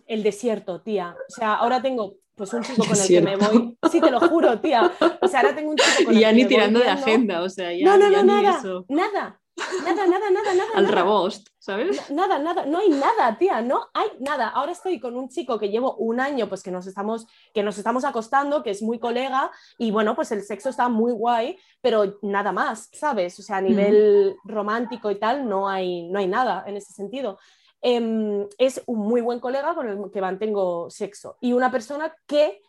el desierto, tía. O sea, ahora tengo pues un chico con el que me voy. Sí, te lo juro, tía. O sea, ahora tengo un chico con el ya ni tirando de agenda, o sea, ya. No, no, no, nada. Nada. Nada, nada, nada, nada. Al rabost, ¿sabes? Nada, nada, no hay nada, tía, no hay nada. Ahora estoy con un chico que llevo un año, pues que nos estamos, que nos estamos acostando, que es muy colega, y bueno, pues el sexo está muy guay, pero nada más, ¿sabes? O sea, a nivel romántico y tal, no hay, no hay nada en ese sentido. Em, es un muy buen colega con el que mantengo sexo y una persona que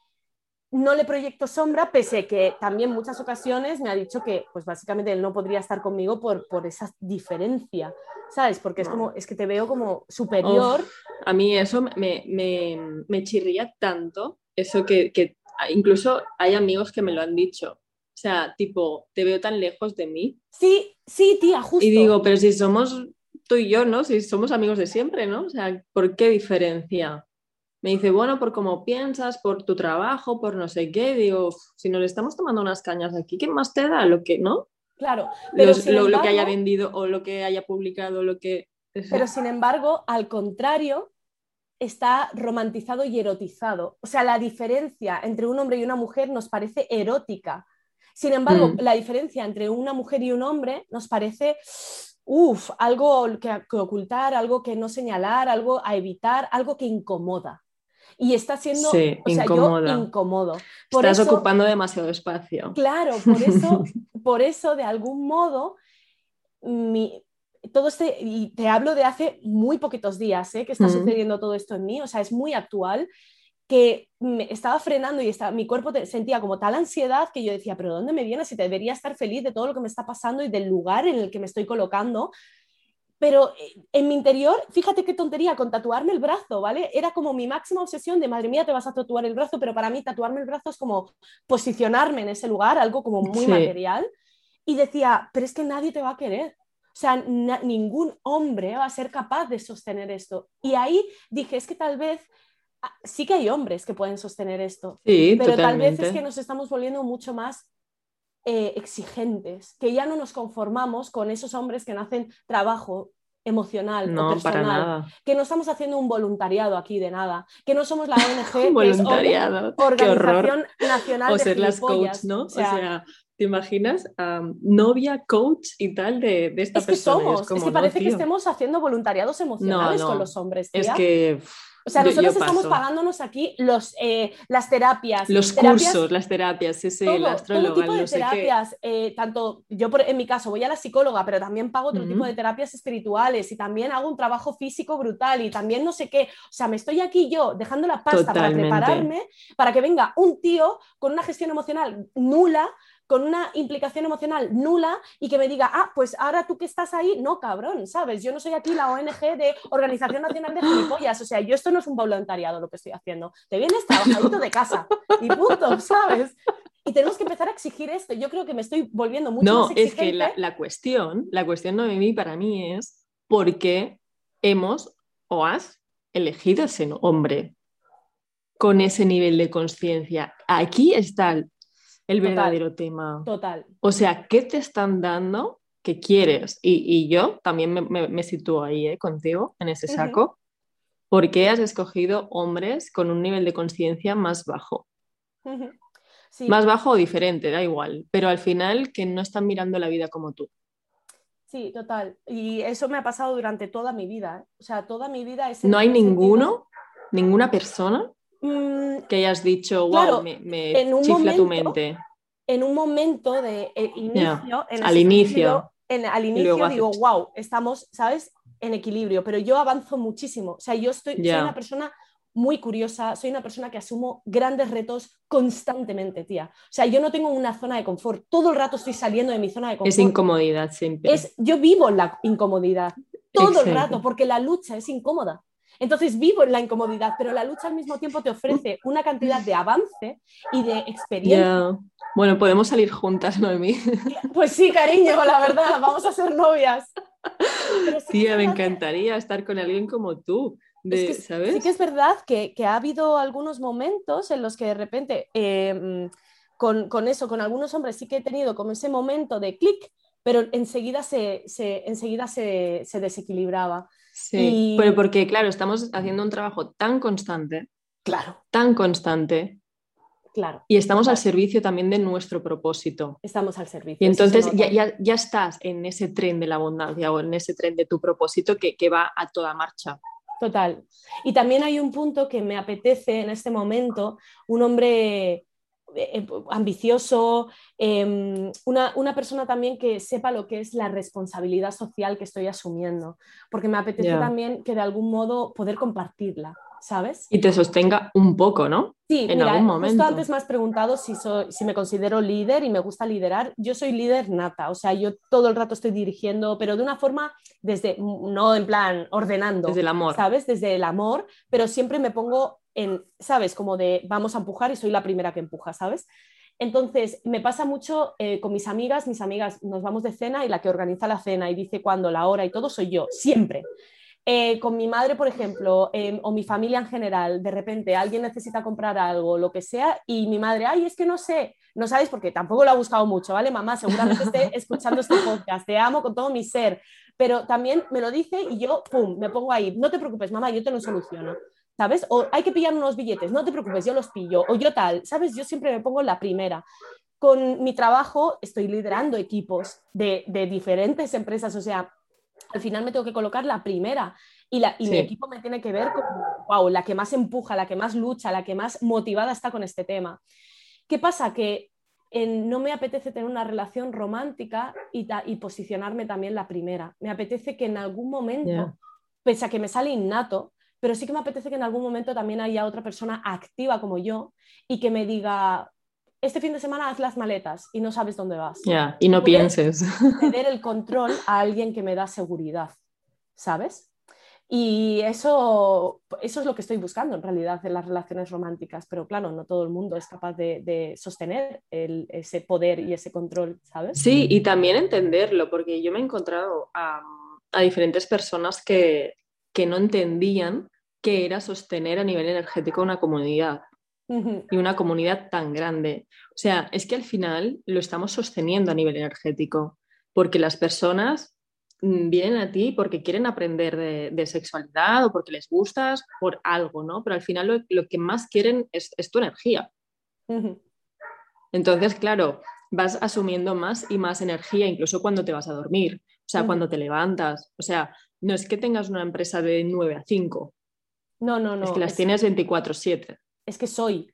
no le proyecto sombra, pese a que también muchas ocasiones me ha dicho que, pues básicamente él no podría estar conmigo por, por esa diferencia, ¿sabes? Porque es como, es que te veo como superior. a mí eso me, me, me, chirría tanto, eso que, que, incluso hay amigos que me lo han dicho. O sea, tipo, te veo tan lejos de mí. Sí, sí, tía, justo. Y digo, pero si somos tú y yo, ¿no? Si somos amigos de siempre, ¿no? O sea, ¿por qué diferencia? Me dice, bueno, por cómo piensas, por tu trabajo, por no sé qué, digo, si nos estamos tomando unas cañas aquí, ¿qué más te da lo que, no? Claro, pero lo, que haya vendido o lo que haya publicado, lo que... Pero sin embargo, al contrario, está romantizado y erotizado. O sea, la diferencia entre un hombre y una mujer nos parece erótica. Sin embargo, mm. la diferencia entre una mujer y un hombre nos parece uff, algo que, ocultar, algo que no señalar, algo a evitar, algo que incomoda y está siendo, o sea, yo incómodo. Estás ocupando demasiado espacio. Claro, por eso, por eso de algún modo, mi, todo este, y te hablo de hace muy poquitos días ¿eh? que está sucediendo todo esto en mí, o sea, es muy actual, que me estaba frenando y estaba, mi cuerpo sentía como tal ansiedad que yo decía, pero ¿dónde me viene si debería estar feliz de todo lo que me está pasando y del lugar en el que me estoy colocando? Pero eh, en mi interior, fíjate qué tontería con tatuarme el brazo, ¿vale? Era como mi máxima obsesión de, madre mía, te vas a tatuar el brazo, pero para mí tatuarme el brazo es como posicionarme en ese lugar, algo como muy material. Y decía, pero es que nadie te va a querer. O sea, ningún hombre va a ser capaz de sostener esto. Y ahí dije, es que tal vez ah, sí que hay hombres que pueden sostener esto, sí, pero tal vez es que nos estamos volviendo mucho más eh, exigentes, que ya no nos conformamos con esos hombres que no hacen trabajo emocional o personal, que no estamos haciendo un voluntariado aquí de nada, que no somos la ONG, voluntariado, Organización Nacional o ser las coach, ¿no? O sea, ¿te imaginas? novia, coach y tal de, de esta es persona. Que somos, es, que parece que estemos haciendo voluntariados emocionales con los hombres. Es que O sea, nosotros estamos pagándonos aquí los, eh, las terapias. Los cursos, las terapias, sí, sí, todo, todo tipo de terapias. Eh, tanto yo, en mi caso, voy a la psicóloga, pero también pago otro tipo de terapias espirituales y también hago un trabajo físico brutal y también no sé qué. O sea, me estoy aquí yo dejando la pasta para prepararme para que venga un tío con una gestión emocional nula con una implicación emocional nula y que me diga, ah, pues ahora tú que estás ahí, no, cabrón, ¿sabes? Yo no soy aquí la ONG de Organización Nacional de Gilipollas, o sea, yo esto no es un voluntariado lo que estoy haciendo, te vienes trabajadito de casa y punto, ¿sabes? Y tenemos que empezar a exigir esto. Yo creo que me estoy volviendo mucho no, más exigente. es que la, la, cuestión, la cuestión no de mí para mí es por qué hemos o has elegido ese hombre con ese nivel de conciencia. Aquí está el verdadero tema. Total. O sea, ¿qué te están dando que quieres? Y, yo también me, sitúo ahí ¿eh? contigo, en ese saco. ¿Por qué has escogido hombres con un nivel de conciencia más bajo? Más bajo o diferente, da igual, pero al final que no están mirando la vida como tú. Sí, total. Y eso me ha pasado durante toda mi vida. ¿eh? O sea, toda mi vida es... No hay ninguno, ninguna persona que hayas dicho, wow, me, chifla tu mente. En un momento de eh, inicio, al inicio, en, al inicio digo, wow, estamos, ¿sabes? En equilibrio, pero yo avanzo muchísimo. O sea, yo estoy, soy una persona muy curiosa, soy una persona que asumo grandes retos constantemente, tía. O sea, yo no tengo una zona de confort, todo el rato estoy saliendo de mi zona de confort. Es incomodidad siempre. Es, yo vivo la incomodidad todo el rato porque la lucha es incómoda. Entonces vivo en la incomodidad, pero la lucha al mismo tiempo te ofrece una cantidad de avance y de experiencia. Bueno, podemos salir juntas, Noemí. Pues sí, cariño, la verdad, vamos a ser novias. Tía, me encantaría estar con alguien como tú. ¿sabes? Sí que es verdad que, ha habido algunos momentos en los que de repente, em, con, eso, con algunos hombres sí que he tenido como ese momento de clic, pero enseguida se, enseguida se, se desequilibraba. Sí, pero porque, claro, estamos haciendo un trabajo tan constante. Claro. Tan constante. Claro. Y estamos al servicio también de nuestro propósito. Estamos al servicio. Y entonces ya, ya, estás en ese tren de la abundancia o en ese tren de tu propósito que, que va a toda marcha. Total. Y también hay un punto que me apetece en este momento, un hombre ambicioso, em, una, persona también que sepa lo que es la responsabilidad social que estoy asumiendo, porque me apetece también que de algún modo poder compartirla. ¿Sabes? Y te sostenga un poco, ¿no? Sí, en algún momento. Justo antes me has preguntado si, soy, si me considero líder y me gusta liderar. Yo soy líder nata, o sea, yo todo el rato estoy dirigiendo, pero de una forma desde, no en plan ordenando. Desde el amor. ¿Sabes? Desde el amor, pero siempre me pongo en, ¿sabes? Como de vamos a empujar y soy la primera que empuja, ¿sabes? Entonces, me pasa mucho eh, con mis amigas, mis amigas nos vamos de cena y la que organiza la cena y dice cuándo, la hora y todo soy yo, siempre. Eh, con mi madre, por ejemplo, em, o mi familia en general, de repente alguien necesita comprar algo, lo que sea, y mi madre, ay, es que no sé, no sabes porque tampoco lo ha buscado mucho, ¿vale, mamá? Seguramente esté escuchando este podcast, te amo con todo mi ser, pero también me lo dice y yo, pum, me pongo ahí, no te preocupes, mamá, yo te lo soluciono. ¿Sabes? O hay que pillar unos billetes, no te preocupes, yo los pillo, o yo tal, ¿sabes? Yo siempre me pongo la primera. Con mi trabajo estoy liderando equipos de, diferentes empresas, o sea, al final me tengo que colocar la primera y, la, y mi equipo me tiene que ver como, wow, la que más empuja, la que más lucha, la que más motivada está con este tema. ¿Qué pasa? Que no me apetece tener una relación romántica y, y, posicionarme también la primera. Me apetece que en algún momento, pese a que me sale innato, pero sí que me apetece que en algún momento también haya otra persona activa como yo y que me diga, este fin de semana haz las maletas y no sabes dónde vas. Ya, y no pienses. Ceder el control a alguien que me da seguridad, ¿sabes? Y eso, eso es lo que estoy buscando en realidad en las relaciones románticas, pero claro, no todo el mundo es capaz de, sostener ese poder y ese control, ¿sabes? Sí, y también entenderlo, porque yo me he encontrado a, a diferentes personas que que no entendían qué era sostener a nivel energético una comunidad y una comunidad tan grande. O sea, es que al final lo estamos sosteniendo a nivel energético, porque las personas mm, vienen a ti porque quieren aprender de, sexualidad o porque les gustas por algo, ¿no? Pero al final lo, que más quieren es, tu energía. Entonces, claro, vas asumiendo más y más energía, incluso cuando te vas a dormir, o sea, cuando te levantas. O sea, no es que tengas una empresa de 9 a 5, No, no, no. Es que las tienes 24/7. Es que soy,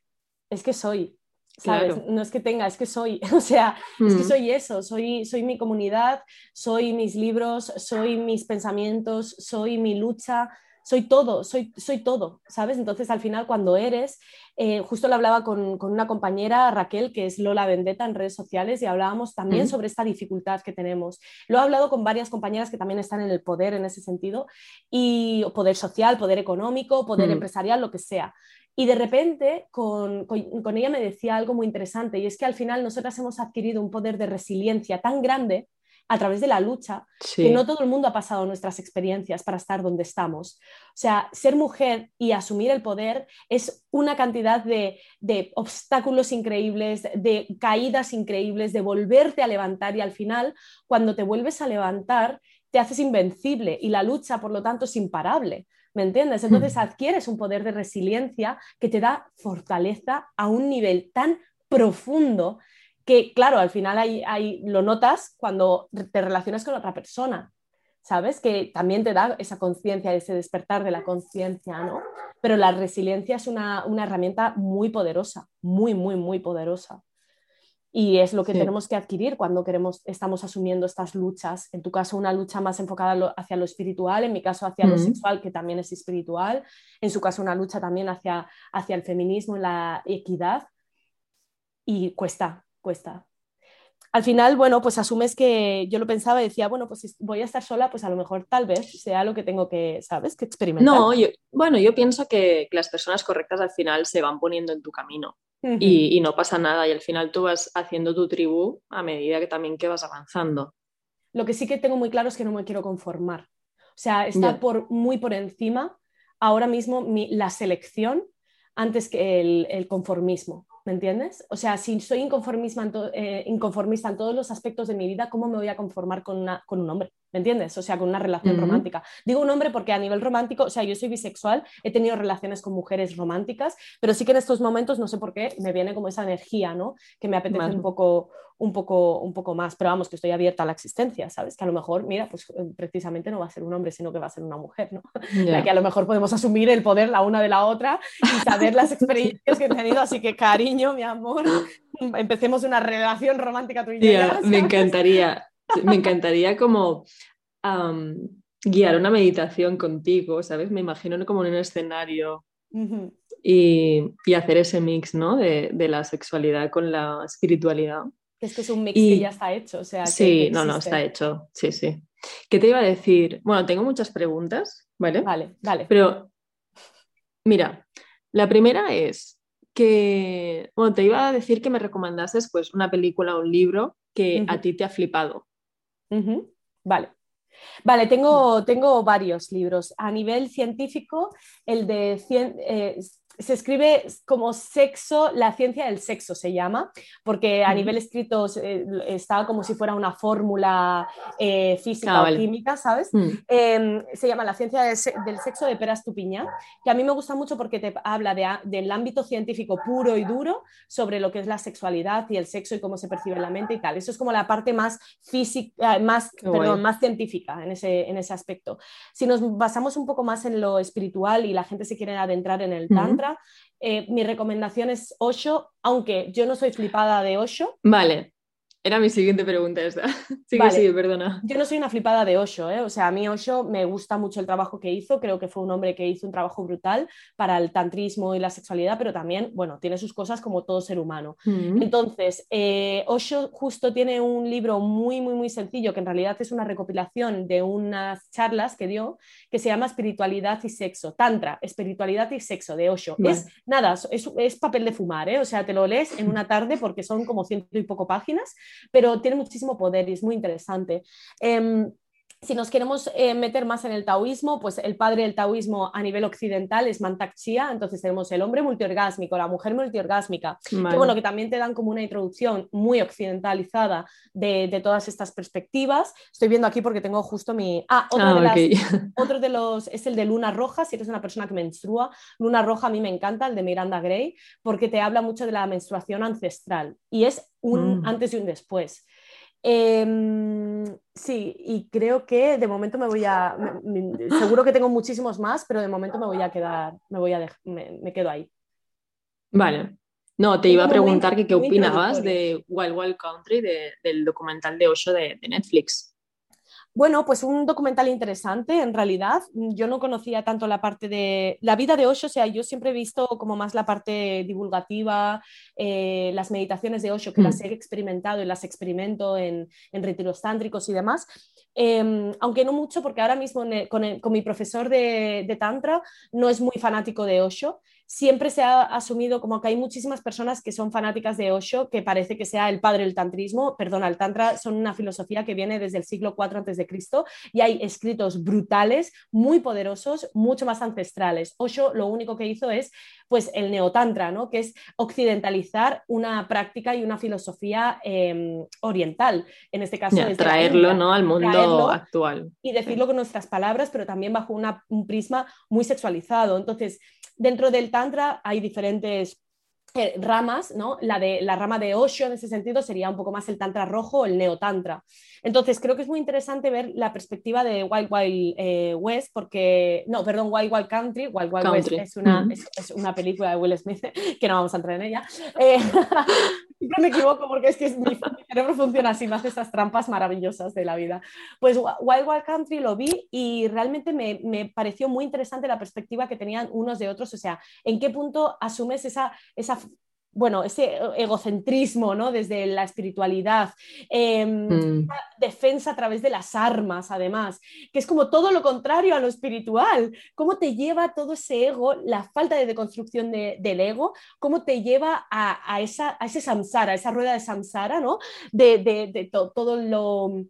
es que soy. ¿sabes? No es que tenga, es que soy, o sea, es que mm. soy eso, soy, soy mi comunidad, soy mis libros, soy mis pensamientos, soy mi lucha, soy todo, soy, soy todo, ¿sabes? Entonces al final cuando eres, eh, justo lo hablaba con, una compañera, Raquel, que es Lola Vendetta en redes sociales, y hablábamos también sobre esta dificultad que tenemos. Lo he hablado con varias compañeras que también están en el poder en ese sentido, y poder social, poder económico, poder empresarial, lo que sea. Y de repente con, con, ella me decía algo muy interesante y es que al final nosotras hemos adquirido un poder de resiliencia tan grande a través de la lucha que no todo el mundo ha pasado nuestras experiencias para estar donde estamos. O sea, ser mujer y asumir el poder es una cantidad de, de obstáculos increíbles, de caídas increíbles, de volverte a levantar y al final cuando te vuelves a levantar te haces invencible y la lucha por lo tanto es imparable. ¿Me entiendes? Entonces hmm. adquieres un poder de resiliencia que te da fortaleza a un nivel tan profundo que, claro, al final hay, lo notas cuando te relacionas con otra persona, ¿sabes? Que también te da esa conciencia, ese despertar de la conciencia, ¿no? Pero la resiliencia es una, una herramienta muy poderosa, muy, muy, muy poderosa. Y es lo que tenemos que adquirir cuando queremos, estamos asumiendo estas luchas. En tu caso, una lucha más enfocada hacia lo espiritual, en mi caso, hacia lo sexual, que también es espiritual. En su caso, una lucha también hacia, hacia el feminismo y la equidad. Y cuesta, cuesta. Al final, bueno, pues asumes que yo lo pensaba y decía, bueno, pues si voy a estar sola, pues a lo mejor tal vez sea lo que tengo que, ¿sabes? Que experimentar. No, bueno, yo pienso que, que las personas correctas al final se van poniendo en tu camino y, no pasa nada y al final tú vas haciendo tu tribu a medida que también que vas avanzando. Lo que sí que tengo muy claro es que no me quiero conformar. O sea, está por, muy por encima ahora mismo la selección antes que el conformismo. ¿Me entiendes? O sea, si soy inconformista en, eh, inconformista en todos los aspectos de mi vida, ¿cómo me voy a conformar con, con un hombre? ¿Me entiendes? O sea, con una relación romántica. Digo un hombre porque a nivel romántico, o sea, yo soy bisexual, he tenido relaciones con mujeres románticas, pero sí que en estos momentos, no sé por qué, me viene como esa energía, ¿no? Que me apetece un poco, un, poco, un poco más, pero vamos, que estoy abierta a la existencia, ¿sabes? Que a lo mejor, mira, pues eh, precisamente no va a ser un hombre, sino que va a ser una mujer, ¿no? que a lo mejor podemos asumir el poder la una de la otra y saber las experiencias que he tenido, así que cariño, mi amor, empecemos una relación romántica tú y yo. me encantaría, me encantaría como guiar una meditación contigo, ¿sabes? Me imagino como en un escenario y, hacer ese mix, ¿no? De, la sexualidad con la espiritualidad. Es que es un mix que ya está hecho, o sea. sí, no, no, está hecho, sí, sí. ¿Qué te iba a decir? Bueno, tengo muchas preguntas, ¿vale? Vale, vale. Pero, mira, la primera es que, bueno, te iba a decir que me recomendases pues una película o un libro que a ti te ha flipado. Vale. Vale, tengo, tengo varios libros. A nivel científico, el de eh, se escribe como sexo, la ciencia del sexo se llama, porque a nivel escrito eh, está como si fuera una fórmula eh, física ah, o química, ¿sabes? Mm. Em, se llama la ciencia del sexo de Peras Tupiña, que a mí me gusta mucho porque te habla del ámbito científico puro y duro sobre lo que es la sexualidad y el sexo y cómo se percibe en la mente y tal. Eso es como la parte más física, más, perdón, más científica en ese, en ese aspecto. Si nos basamos un poco más en lo espiritual y la gente se quiere adentrar en el tantra, eh, mi recomendación es Osho, aunque yo no soy flipada de Osho. Vale, era mi siguiente pregunta esta. Sí, sí, perdona. Yo no soy una flipada de Osho, ¿eh? o sea, a mí Osho me gusta mucho el trabajo que hizo, creo que fue un hombre que hizo un trabajo brutal para el tantrismo y la sexualidad, pero también, bueno, tiene sus cosas como todo ser humano. Mm. Entonces, eh, Osho justo tiene un libro muy, muy, muy sencillo, que en realidad es una recopilación de unas charlas que dio, que se llama Espiritualidad y Sexo, Tantra, Espiritualidad y Sexo de Osho. Es nada, es, es papel de fumar, ¿eh? o sea, te lo lees en una tarde porque son como ciento y poco páginas pero tiene muchísimo poder y es muy interesante. Em, si nos queremos eh, meter más en el taoísmo, pues el padre del taoísmo a nivel occidental es Mantak Chia, entonces tenemos el hombre multiorgásmico, la mujer multiorgásmica, que bueno, que también te dan como una introducción muy occidentalizada de, todas estas perspectivas. Estoy viendo aquí porque tengo justo mi... Ah, otro, ah, de, otro de los es el de Luna Roja, si eres una persona que menstrua. Luna Roja a mí me encanta, el de Miranda Gray, porque te habla mucho de la menstruación ancestral y es un mm. antes y un después. Em, sí, y creo que de momento me voy a, seguro que tengo muchísimos más, pero de momento me voy a quedar, me voy a me, quedo ahí. Vale. No, te iba a preguntar que qué opinabas de Wild Wild Country, del documental de Osho de Netflix. Bueno, pues un documental interesante, en realidad. Yo no conocía tanto la parte de la vida de Osho, o sea, yo siempre he visto como más la parte divulgativa, eh, las meditaciones de Osho, que las mm. he experimentado y las experimento en, en retiros tántricos y demás. Em, aunque no mucho, porque ahora mismo con, con, mi profesor de, de, Tantra no es muy fanático de Osho, siempre se ha asumido como que hay muchísimas personas que son fanáticas de Osho, que parece que sea el padre del tantrismo. Perdona, el tantra son una filosofía que viene desde el siglo IV a.C. y hay escritos brutales, muy poderosos, mucho más ancestrales. Osho lo único que hizo es pues el neotantra, ¿no? que es occidentalizar una práctica y una filosofía em, oriental, en este caso. traerlo ¿no? al mundo actual. Y decirlo con nuestras palabras, pero también bajo un prisma muy sexualizado. Entonces, Dentro del Tantra hay diferentes eh, ramas, ¿no? La, de, la rama de Osho en ese sentido sería un poco más el Tantra rojo o el Neotantra. Entonces, creo que es muy interesante ver la perspectiva de Wild Wild eh, West, porque, no, perdón, Wild Wild Country, Wild Wild West es una, es, una, película de Will Smith, que no vamos a entrar en ella. Eh, siempre me equivoco porque es que mi, cerebro funciona así, me hace estas trampas maravillosas de la vida. Pues Wild Wild Country lo vi y realmente me, me pareció muy interesante la perspectiva que tenían unos de otros, o sea, en qué punto asumes esa, esa bueno, ese egocentrismo, ¿no? Desde la espiritualidad, em, mm. defensa a través de las armas, además, que es como todo lo contrario a lo espiritual. ¿Cómo te lleva todo ese ego, la falta de deconstrucción del ego, cómo te lleva a, esa, a ese samsara, a esa rueda de samsara, ¿no? De, de todo lo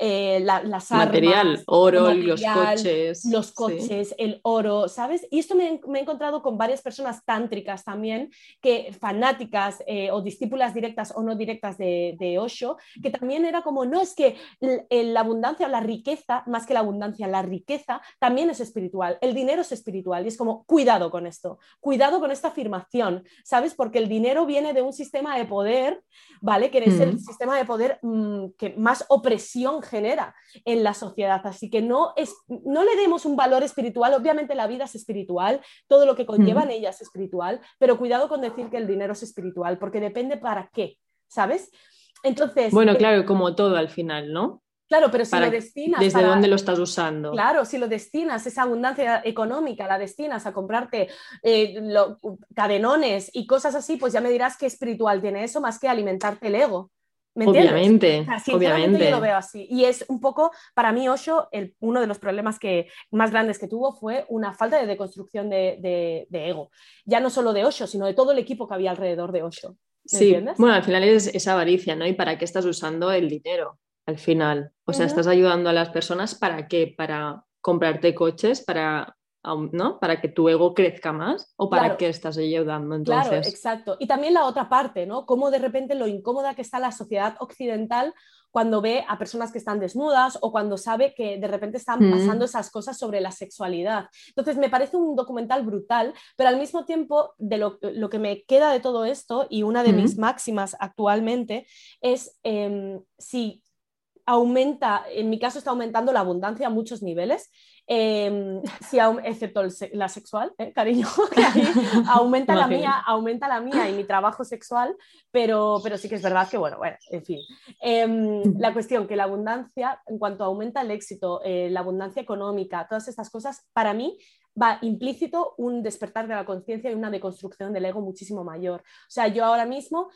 eh, las Material, oro, los coches. Los coches, el oro, ¿sabes? Y esto me, he encontrado con varias personas tántricas también, que fanáticas eh, o discípulas directas o no directas de, de, Osho, que también era como, no, es que la abundancia o la riqueza, más que la abundancia, la riqueza también es espiritual, el dinero es espiritual y es como, cuidado con esto, cuidado con esta afirmación, ¿sabes? Porque el dinero viene de un sistema de poder, ¿vale? Que es el mm. sistema de poder mm, que más opresión genera en la sociedad. Así que no, es, no le demos un valor espiritual. Obviamente la vida es espiritual, todo lo que conlleva en ella es espiritual, pero cuidado con decir que el dinero es espiritual, porque depende para qué, ¿sabes? Entonces... Bueno, eh, claro, como todo al final, ¿no? Claro, pero si lo destinas. ¿Desde dónde lo estás usando? Claro, si lo destinas, esa abundancia económica, la destinas a comprarte eh, cadenones y cosas así, pues ya me dirás qué espiritual tiene eso más que alimentarte el ego. Obviamente, obviamente. Yo lo veo así. Y es un poco, para mí, Osho, el, uno de los problemas que, más grandes que tuvo fue una falta de deconstrucción de, ego. Ya no solo de Osho, sino de todo el equipo que había alrededor de Osho. sí, bueno, al final es esa avaricia, ¿no? ¿Y para qué estás usando el dinero? Al final. O sea, estás ayudando a las personas para qué? Para comprarte coches, para ¿no? Para que tu ego crezca más o para qué estás ayudando entonces. Claro, exacto. Y también la otra parte, ¿no? Cómo de repente lo incómoda que está la sociedad occidental cuando ve a personas que están desnudas o cuando sabe que de repente están mm. pasando esas cosas sobre la sexualidad. Entonces, me parece un documental brutal, pero al mismo tiempo, de lo, que me queda de todo esto y una de mis máximas actualmente es em, si aumenta, en mi caso está aumentando la abundancia a muchos niveles, eh, si excepto la sexual, ¿eh? cariño, aumenta la mía, aumenta la mía y mi trabajo sexual, pero, pero sí que es verdad que, bueno, bueno, en fin. Em, la cuestión que la abundancia, en cuanto aumenta el éxito, eh, la abundancia económica, todas estas cosas, para mí va implícito un despertar de la conciencia y una deconstrucción del ego muchísimo mayor. O sea, yo ahora mismo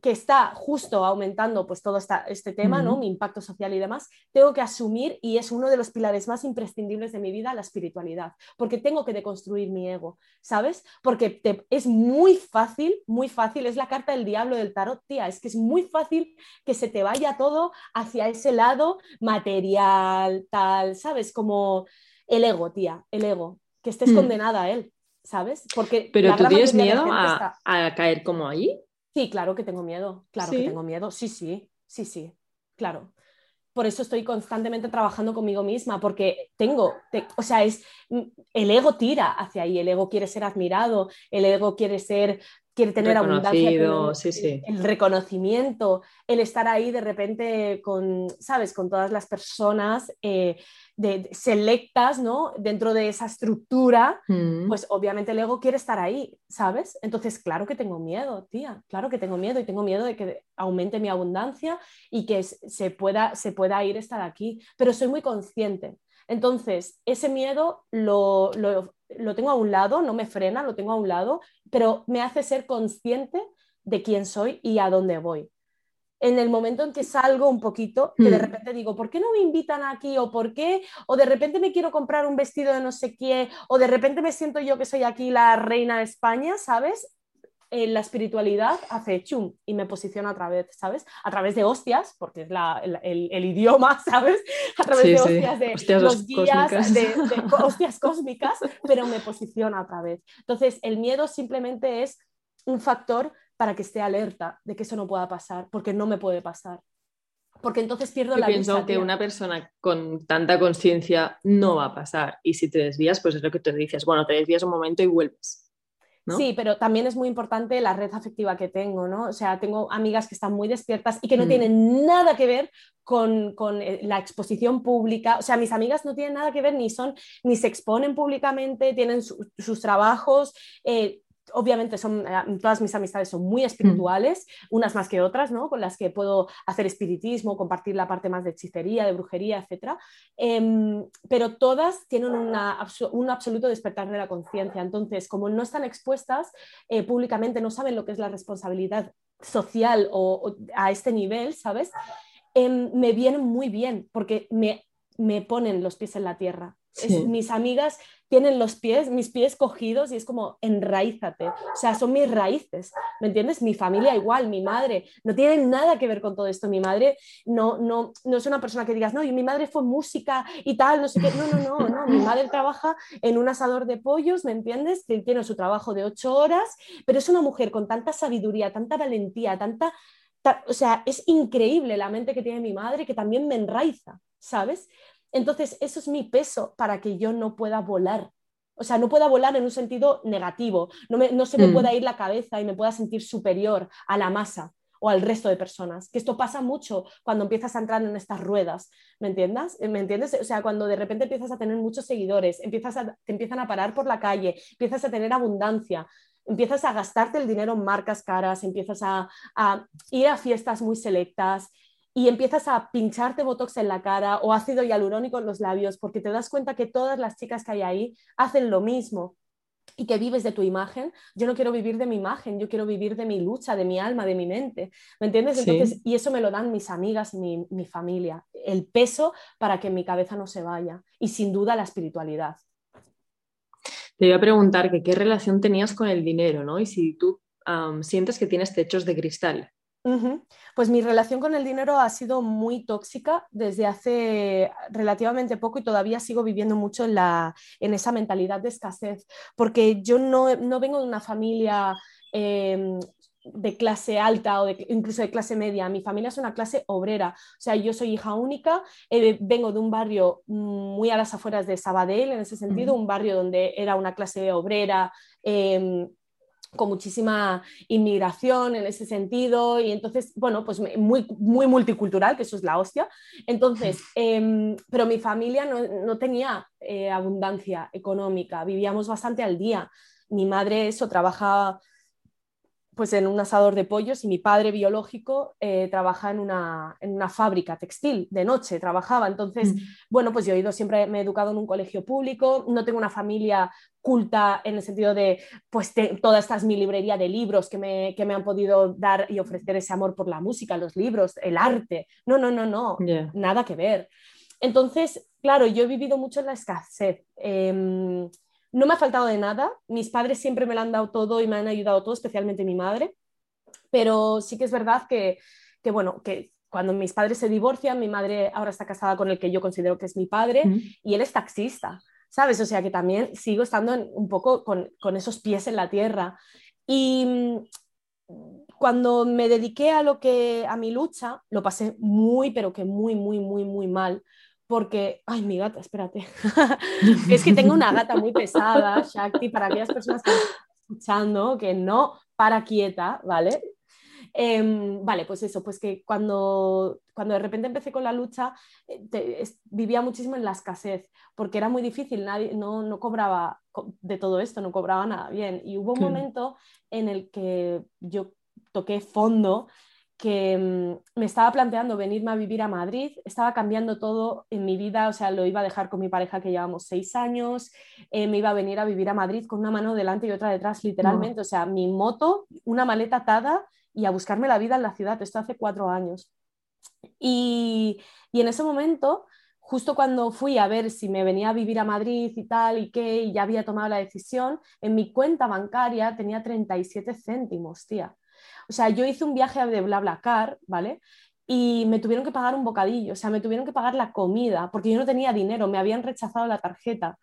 que está justo aumentando pues todo este tema, ¿no? mi impacto social y demás, tengo que asumir, y es uno de los pilares más imprescindibles de mi vida, la espiritualidad, porque tengo que deconstruir mi ego, ¿sabes? Porque es muy fácil, muy fácil, es la carta del diablo del tarot, tía, es que es muy fácil que se te vaya todo hacia ese lado material, tal, ¿sabes? Como el ego, tía, el ego, que estés mm. condenada a él, ¿sabes? Porque Pero tú tienes miedo a, a caer como ahí. Sí, claro que tengo miedo, claro que tengo miedo, sí, sí, sí, sí, claro. Por eso estoy constantemente trabajando conmigo misma, porque tengo, o sea, es, mm, el ego tira hacia ahí, el ego quiere ser admirado, el ego quiere ser quiere tener abundancia, el reconocimiento, el estar ahí de repente con, ¿sabes? Con todas las personas eh, de, selectas, ¿no? Dentro de esa estructura, mm. pues obviamente el ego quiere estar ahí, ¿sabes? Entonces, claro que tengo miedo, tía, claro que tengo miedo y tengo miedo de que aumente mi abundancia y que se pueda, se pueda ir estar aquí, pero soy muy consciente. Entonces, ese miedo lo, lo lo tengo a un lado, no me frena, lo tengo a un lado, pero me hace ser consciente de quién soy y a dónde voy. En el momento en que salgo un poquito, que de hmm. repente digo, ¿por qué no me invitan aquí? ¿O por qué? O de repente me quiero comprar un vestido de no sé qué, o de repente me siento yo que soy aquí la reina de España, ¿sabes? En la espiritualidad hace chum y me posiciona a través, ¿sabes? A través de hostias, porque es el, idioma, ¿sabes? A través de hostias de los guías, de, hostias cósmicas, pero me posiciona a través. Entonces, el miedo simplemente es un factor para que esté alerta de que eso no pueda pasar, porque no me puede pasar. Porque entonces pierdo Yo la pienso que una persona con tanta conciencia no va a pasar. Y si te desvías, pues es lo que te dices. Bueno, te desvías un momento y vuelves Sí, pero también es muy importante la red afectiva que tengo, ¿no? O sea, tengo amigas que están muy despiertas y que no mm. tienen nada que ver con, eh, la exposición pública. O sea, mis amigas no tienen nada que ver ni son, ni se exponen públicamente, tienen sus trabajos. Eh, obviamente son, eh, todas mis amistades son muy espirituales, unas más que otras, ¿no? Con las que puedo hacer espiritismo, compartir la parte más de hechicería, de brujería, etc. Em, pero todas tienen una, un absoluto despertar de la conciencia. Entonces, como no están expuestas eh, públicamente, no saben lo que es la responsabilidad social o, a este nivel, ¿sabes? Em, me vienen muy bien porque me, me ponen los pies en la tierra mis amigas tienen los pies, mis pies cogidos y es como enraízate. O sea, son mis raíces, ¿me entiendes? Mi familia igual, mi madre, no tiene nada que ver con todo esto. Mi madre no, no, no es una persona que digas, no, y mi madre fue música y tal, no sé qué. No, no, no, no. Mi madre trabaja en un asador de pollos, ¿me entiendes? Tiene su trabajo de ocho horas, pero es una mujer con tanta sabiduría, tanta valentía, tanta... o sea, es increíble la mente que tiene mi madre que también me enraiza, ¿sabes? Entonces, eso es mi peso para que yo no pueda volar. O sea, no pueda volar en un sentido negativo, no, se me mm. pueda ir la cabeza y me pueda sentir superior a la masa o al resto de personas. Que esto pasa mucho cuando empiezas a entrar en estas ruedas, ¿me entiendes? ¿Me entiendes? O sea, cuando de repente empiezas a tener muchos seguidores, empiezas te empiezan a parar por la calle, empiezas a tener abundancia, empiezas a gastarte el dinero en marcas caras, empiezas a ir a fiestas muy selectas, y empiezas a pincharte botox en la cara o ácido hialurónico en los labios porque te das cuenta que todas las chicas que hay ahí hacen lo mismo y que vives de tu imagen, yo no quiero vivir de mi imagen, yo quiero vivir de mi lucha, de mi alma, de mi mente, ¿me entiendes? Entonces, y eso me lo dan mis amigas, mi, mi familia, el peso para que mi cabeza no se vaya y sin duda la espiritualidad. Te iba a preguntar que qué relación tenías con el dinero, ¿no? Y si tú sientes que tienes techos de cristal. Pues mi relación con el dinero ha sido muy tóxica desde hace relativamente poco y todavía sigo viviendo mucho en, la, en esa mentalidad de escasez, porque yo no, vengo de una familia em, de clase alta o incluso de clase media. Mi familia es una clase obrera. O sea, yo soy hija única, eh, vengo de un barrio muy a las afueras de Sabadell, en ese sentido, un barrio donde era una clase obrera. Em, con muchísima inmigración en ese sentido y entonces, bueno, pues muy, muy multicultural, que eso es la hostia. Entonces, em, pero mi familia no, tenía eh, abundancia económica, vivíamos bastante al día. Mi madre eso trabaja pues en un asador de pollos y mi padre biológico eh, trabaja en una, en una, fábrica textil, de noche trabajaba. Entonces, mm. bueno, pues yo he ido siempre, me he educado en un colegio público, no tengo una familia culta en el sentido de, pues, toda esta es mi librería de libros que me, que me, han podido dar y ofrecer ese amor por la música, los libros, el arte. No, no, no, no, nada que ver. Entonces, claro, yo he vivido mucho en la escasez. Em, no me ha faltado de nada, mis padres siempre me lo han dado todo y me han ayudado todo, especialmente mi madre, pero sí que es verdad que, bueno, que cuando mis padres se divorcian, mi madre ahora está casada con el que yo considero que es mi padre y él es taxista, ¿sabes? O sea que también sigo estando un poco con, con, esos pies en la tierra. Y mm, cuando me dediqué a lo que a mi lucha, lo pasé muy, pero que muy, muy, muy, muy mal, porque, ay, mi gata, espérate, es que tengo una gata muy pesada, Shakti, para aquellas personas que están escuchando, que no para quieta, ¿vale? Em, vale, pues eso, pues que cuando, cuando de repente empecé con la lucha, eh, vivía muchísimo en la escasez, porque era muy difícil, nadie, no, no cobraba de todo esto, no cobraba nada bien. Y hubo un momento en el que yo toqué fondo que mm, me estaba planteando venirme a vivir a Madrid, estaba cambiando todo en mi vida, o sea, lo iba a dejar con mi pareja que llevamos seis años, eh, me iba a venir a vivir a Madrid con una mano delante y otra detrás, literalmente, o sea, mi moto, una maleta atada y a buscarme la vida en la ciudad, esto hace cuatro años. Y, y en ese momento, justo cuando fui a ver si me venía a vivir a Madrid y tal y qué, y ya había tomado la decisión, en mi cuenta bancaria tenía 37 céntimos, tía. O sea, yo hice un viaje de BlaBlaCar, ¿vale? Y me tuvieron que pagar un bocadillo, o sea, me tuvieron que pagar la comida, porque yo no tenía dinero, me habían rechazado la tarjeta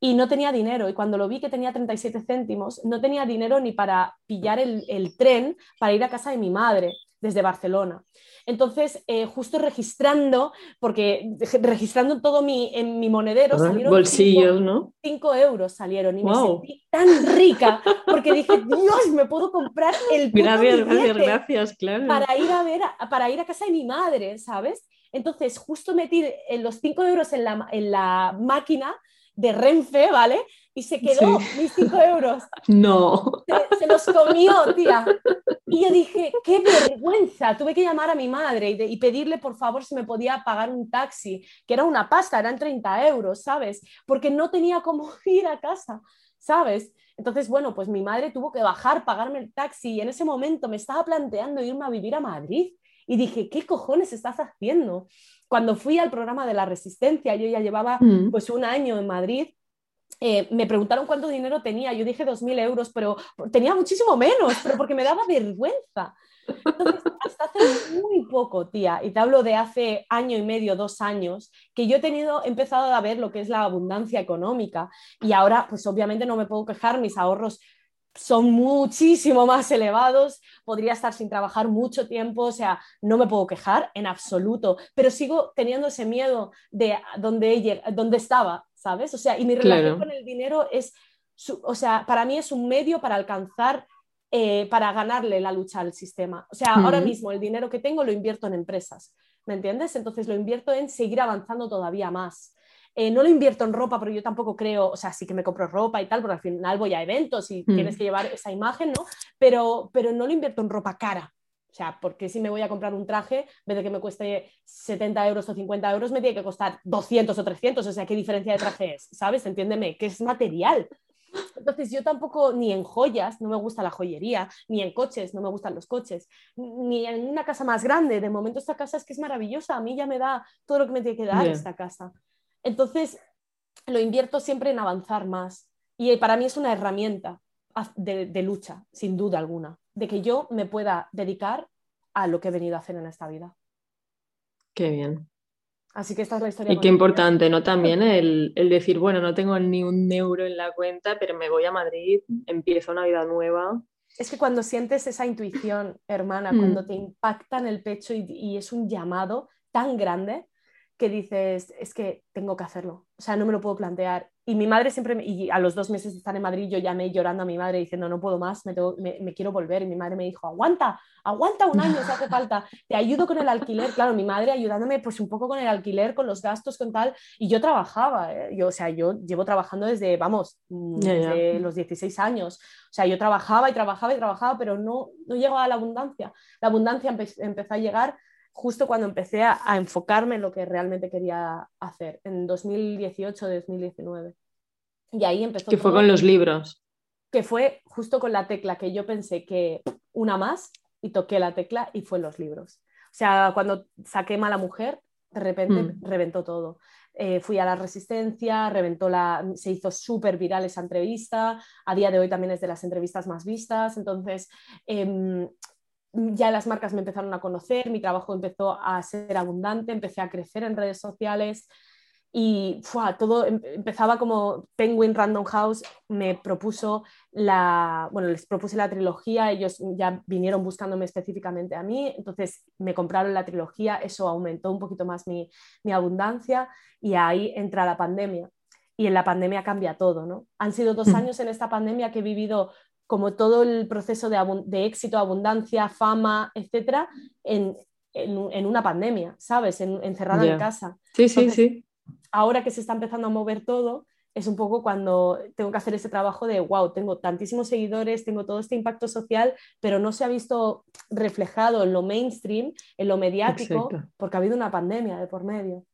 y no tenía dinero. Y cuando lo vi que tenía 37 céntimos, no tenía dinero ni para pillar el, el tren para ir a casa de mi madre desde Barcelona. Entonces, eh, justo registrando, porque registrando todo mi, en mi monedero, salieron bolsillos, ¿no? 5 euros salieron y me sentí tan rica porque dije, Dios, me puedo comprar el gracias, gracias, gracias, claro. para ir a ver, para ir a casa de mi madre, ¿sabes? Entonces, justo metí los 5 euros en la, en la máquina de Renfe, ¿vale? Y se quedó mis 5 euros. No. Se, los comió, tía. Y yo dije, qué vergüenza. Tuve que llamar a mi madre y, y, pedirle, por favor, si me podía pagar un taxi, que era una pasta, eran 30 euros, ¿sabes? Porque no tenía cómo ir a casa, ¿sabes? Entonces, bueno, pues mi madre tuvo que bajar, pagarme el taxi y en ese momento me estaba planteando irme a vivir a Madrid. Y dije, ¿qué cojones estás haciendo? Cuando fui al programa de la resistencia, yo ya llevaba mm. pues un año en Madrid, eh, me preguntaron cuánto dinero tenía, yo dije 2.000 euros, pero tenía muchísimo menos, pero porque me daba vergüenza. Entonces, hasta hace muy poco, tía, y te hablo de hace año y medio, dos años, que yo he tenido, he empezado a ver lo que es la abundancia económica y ahora, pues obviamente no me puedo quejar, mis ahorros son muchísimo más elevados, podría estar sin trabajar mucho tiempo, o sea, no me puedo quejar en absoluto, pero sigo teniendo ese miedo de dónde, dónde estaba, ¿sabes? O sea, y mi relación con el dinero es, o sea, para mí es un medio para alcanzar, eh, para ganarle la lucha al sistema. O sea, ahora mismo el dinero que tengo lo invierto en empresas, ¿me entiendes? Entonces lo invierto en seguir avanzando todavía más. Eh, no lo invierto en ropa, pero yo tampoco creo, o sea, sí que me compro ropa y tal, porque al final voy a eventos y tienes mm. que llevar esa imagen, ¿no? Pero, pero no lo invierto en ropa cara. O sea, porque si me voy a comprar un traje, en vez de que me cueste 70 euros o 50 euros, me tiene que costar 200 o 300. O sea, ¿qué diferencia de traje es? ¿Sabes? Entiéndeme, que es material. Entonces yo tampoco, ni en joyas, no me gusta la joyería, ni en coches, no me gustan los coches, ni en una casa más grande. De momento esta casa es que es maravillosa, a mí ya me da todo lo que me tiene que dar esta casa. Entonces, lo invierto siempre en avanzar más. Y para mí es una herramienta de, lucha, sin duda alguna, de que yo me pueda dedicar a lo que he venido a hacer en esta vida. Qué bien. Así que esta es la historia. Y qué importante, ¿no? También el, decir, bueno, no tengo ni un euro en la cuenta, pero me voy a Madrid, empiezo una vida nueva. Es que cuando sientes esa intuición, hermana, mm. cuando te impacta en el pecho y, es un llamado tan grande, que dices, es que tengo que hacerlo, o sea, no me lo puedo plantear. Y mi madre siempre, y a los dos meses de estar en Madrid, yo llamé llorando a mi madre diciendo, no puedo más, me, me, quiero volver. Y mi madre me dijo, aguanta, aguanta un año si hace falta, te ayudo con el alquiler. Claro, mi madre ayudándome pues un poco con el alquiler, con los gastos, con tal. Y yo trabajaba, ¿eh? yo, o sea, yo llevo trabajando desde, vamos, mm, desde los 16 años. O sea, yo trabajaba y trabajaba y trabajaba, pero no, no llegaba a la abundancia. La abundancia empezó a llegar justo cuando empecé a, enfocarme en lo que realmente quería hacer, en 2018-2019. Y ahí empezó. Que fue con los libros. Que fue justo con la tecla que yo pensé que una más y toqué la tecla y fue los libros. O sea, cuando saqué Mala Mujer, de repente mm. reventó todo. Eh, fui a la Resistencia, reventó la, se hizo súper viral esa entrevista, a día de hoy también es de las entrevistas más vistas, entonces em, ya las marcas me empezaron a conocer, mi trabajo empezó a ser abundante, empecé a crecer en redes sociales y todo em, empezaba como Penguin Random House me propuso la, bueno, les propuse la trilogía, ellos ya vinieron buscándome específicamente a mí, entonces me compraron la trilogía, eso aumentó un poquito más mi, mi abundancia y ahí entra la pandemia. Y en la pandemia cambia todo, ¿no? Han sido dos mm. años en esta pandemia que he vivido como todo el proceso de, éxito, abundancia, fama, etcétera, en, una pandemia, ¿sabes? encerrada en casa. Sí, sí, sí. Ahora que se está empezando a mover todo, es un poco cuando tengo que hacer ese trabajo de, wow, tengo tantísimos seguidores, tengo todo este impacto social, pero no se ha visto reflejado en lo mainstream, en lo mediático, porque ha habido una pandemia de por medio,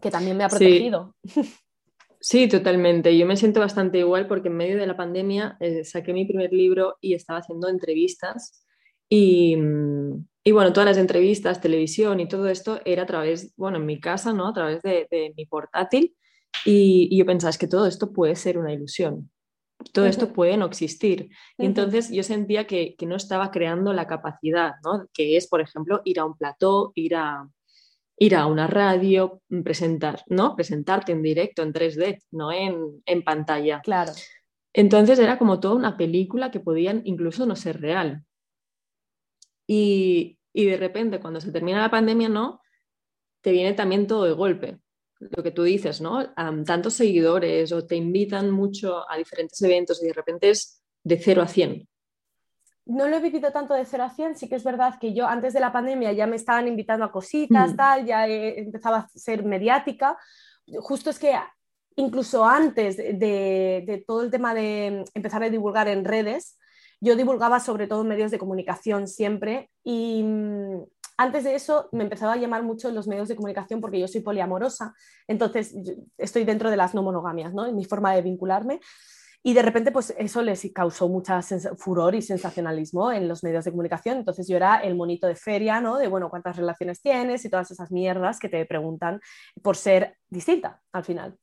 que también me ha protegido. Sí, totalmente. Yo me siento bastante igual porque en medio de la pandemia eh, saqué mi primer libro y estaba haciendo entrevistas y, mm, y, bueno, todas las entrevistas, televisión y todo esto era a través, bueno, en mi casa, ¿no? A través de, mi portátil y, yo pensaba, es que todo esto puede ser una ilusión. Todo esto puede no existir. Y entonces yo sentía que, que, no estaba creando la capacidad, ¿no? Que es, por ejemplo, ir a un plató, ir a, ir a una radio, presentar, ¿no? Presentarte en directo, en 3D, no en, en pantalla. Claro. Entonces era como toda una película que podían incluso no ser real. Y, y de repente, cuando se termina la pandemia, ¿no? Te viene también todo de golpe. Lo que tú dices, ¿no? tantos seguidores o te invitan mucho a diferentes eventos y de repente es de 0 a 100 no lo he vivido tanto de cero a 100, sí que es verdad que yo antes de la pandemia ya me estaban invitando a cositas, mm. tal, ya empezaba a ser mediática. Justo es que incluso antes de, todo el tema de empezar a divulgar en redes, yo divulgaba sobre todo en medios de comunicación siempre y mm, antes de eso me empezaba a llamar mucho los medios de comunicación porque yo soy poliamorosa, entonces estoy dentro de las no monogamias, ¿no? En mi forma de vincularme. Y de repente, pues eso les causó mucha furor y sensacionalismo en los medios de comunicación. Entonces yo era el monito de feria, ¿no? De, bueno, cuántas relaciones tienes y todas esas mierdas que te preguntan por ser distinta al final.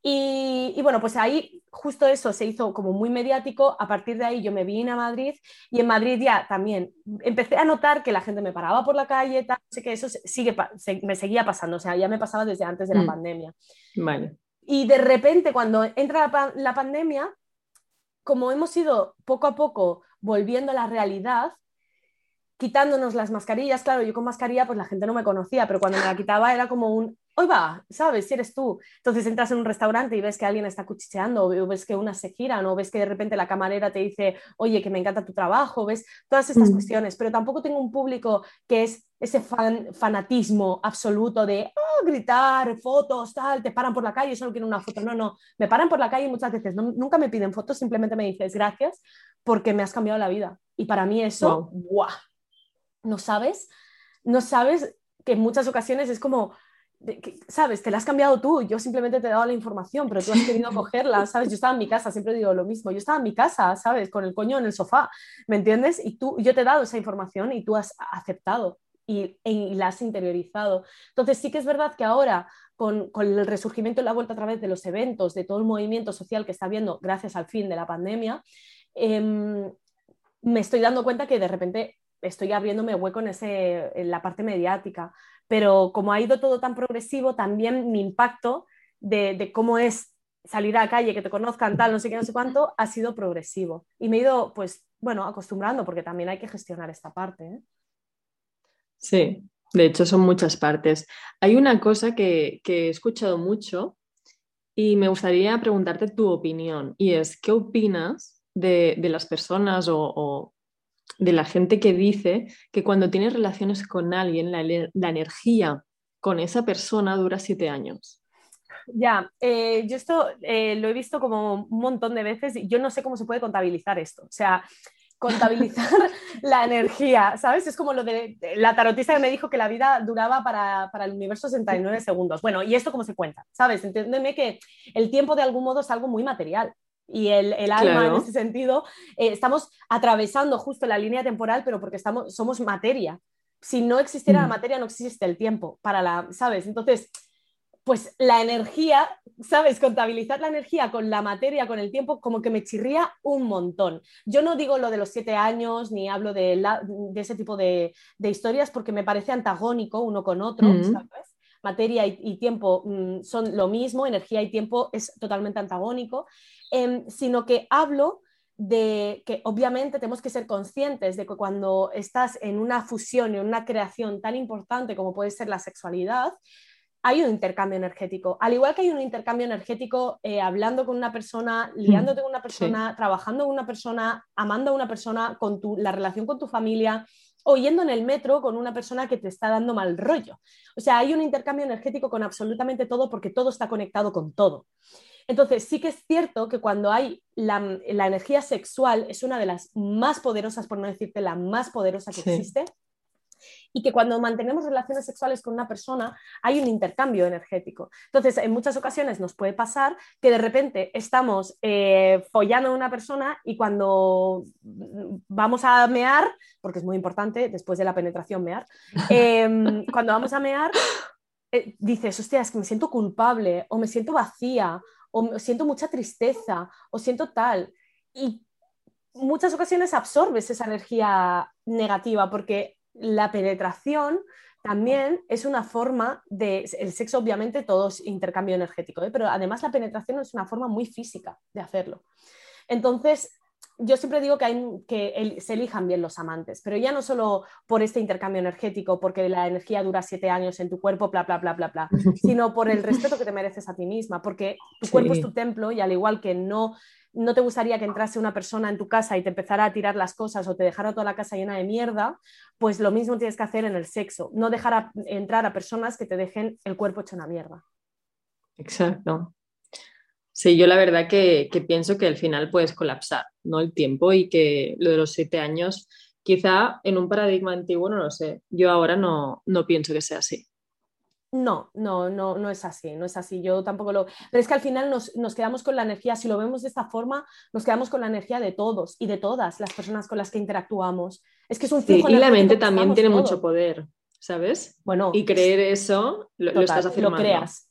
Y, bueno, pues ahí justo eso se hizo como muy mediático. A partir de ahí yo me vine a Madrid y en Madrid ya también empecé a notar que la gente me paraba por la calle, tal, sé que eso sigue, me seguía pasando, o sea, ya me pasaba desde antes de la mm. pandemia. Vale. Y de repente, cuando entra la, pandemia, como hemos ido poco a poco volviendo a la realidad, quitándonos las mascarillas, claro, yo con mascarilla pues la gente no me conocía, pero cuando me la quitaba era como un, hoy va, ¿sabes? Si eres tú. Entonces entras en un restaurante y ves que alguien está cuchicheando, o ves que unas se giran, o ves que de repente la camarera te dice, oye, que me encanta tu trabajo, ves todas estas mm. cuestiones, pero tampoco tengo un público que es ese fanatismo absoluto de oh, gritar, fotos, tal, te paran por la calle, solo quieren una foto. No, no, me paran por la calle muchas veces no, nunca me piden fotos, simplemente me dices gracias porque me has cambiado la vida. Y para mí eso, ¡guau! No sabes, no sabes que en muchas ocasiones es como, ¿sabes? Te la has cambiado tú, yo simplemente te he dado la información, pero tú has querido cogerla, ¿sabes? Yo estaba en mi casa, siempre digo lo mismo, yo estaba en mi casa, ¿sabes? Con el coño en el sofá, ¿me entiendes? Y tú, yo te he dado esa información y tú has aceptado y, la has interiorizado. Entonces sí que es verdad que ahora, con, el resurgimiento y la vuelta a través de los eventos, de todo el movimiento social que está habiendo gracias al fin de la pandemia, em, me estoy dando cuenta que de repente estoy abriéndome hueco en, ese, en la parte mediática, pero como ha ido todo tan progresivo, también mi impacto de, cómo es salir a la calle, que te conozcan, tal, no sé qué, no sé cuánto, ha sido progresivo. Y me he ido, pues, bueno, acostumbrando, porque también hay que gestionar esta parte. ¿eh? Sí, de hecho son muchas partes. Hay una cosa que, he escuchado mucho y me gustaría preguntarte tu opinión, y es, ¿qué opinas de, las personas o de la gente que dice que cuando tienes relaciones con alguien, la, energía con esa persona dura siete años. Ya, eh, yo esto eh, lo he visto como un montón de veces y yo no sé cómo se puede contabilizar esto. O sea, contabilizar la energía, ¿sabes? Es como lo de la tarotista que me dijo que la vida duraba para, para, el universo 69 segundos. Bueno, ¿y esto cómo se cuenta? ¿Sabes? Entiéndeme que el tiempo de algún modo es algo muy material y el, el alma en ese sentido, eh, estamos atravesando justo la línea temporal, pero porque estamos, somos materia. Si no existiera la mm. materia, no existe el tiempo para la, ¿sabes? Entonces, pues la energía, ¿sabes? Contabilizar la energía con la materia, con el tiempo, como que me chirría un montón. Yo no digo lo de los siete años, ni hablo de, de ese tipo de, de, historias, porque me parece antagónico uno con otro, mm. ¿sabes? Materia y, tiempo mm, son lo mismo, energía y tiempo es totalmente antagónico. Em, sino que hablo de que obviamente tenemos que ser conscientes de que cuando estás en una fusión, en una creación tan importante como puede ser la sexualidad, hay un intercambio energético. Al igual que hay un intercambio energético eh, hablando con una persona, liándote con una persona, trabajando con una persona, amando a una persona, con tu, la relación con tu familia o yendo en el metro con una persona que te está dando mal rollo. O sea, hay un intercambio energético con absolutamente todo porque todo está conectado con todo. Entonces, sí que es cierto que cuando hay la, energía sexual, es una de las más poderosas, por no decirte la más poderosa que existe, y que cuando mantenemos relaciones sexuales con una persona hay un intercambio energético. Entonces, en muchas ocasiones nos puede pasar que de repente estamos eh, follando a una persona y cuando vamos a mear, porque es muy importante después de la penetración mear, em, cuando vamos a mear, eh, dices, hostia, es que me siento culpable o me siento vacía o siento mucha tristeza o siento tal. Y muchas ocasiones absorbes esa energía negativa porque la penetración también es una forma de, el sexo obviamente todo es intercambio energético, ¿eh? pero además la penetración es una forma muy física de hacerlo. Entonces, yo siempre digo que, hay, que se elijan bien los amantes, pero ya no solo por este intercambio energético, porque la energía dura siete años en tu cuerpo, bla, bla, bla, bla, bla, sino por el respeto que te mereces a ti misma, porque tu cuerpo es tu templo y al igual que no no te gustaría que entrase una persona en tu casa y te empezara a tirar las cosas o te dejara toda la casa llena de mierda, pues lo mismo tienes que hacer en el sexo, no dejar entrar a personas que te dejen el cuerpo hecho una mierda. Exacto. Sí, yo la verdad que, pienso que al final puedes colapsar, ¿no? El tiempo y que lo de los siete años, quizá en un paradigma antiguo, no lo sé, yo ahora no, no pienso que sea así. No, no, no, no es así, no es así. Yo tampoco lo. Pero es que al final nos, quedamos con la energía, si lo vemos de esta forma, nos quedamos con la energía de todos y de todas las personas con las que interactuamos. Es que es un fijo Y la mente también tiene mucho poder, ¿sabes? Bueno. Y creer eso lo, estás haciendo. Lo creas.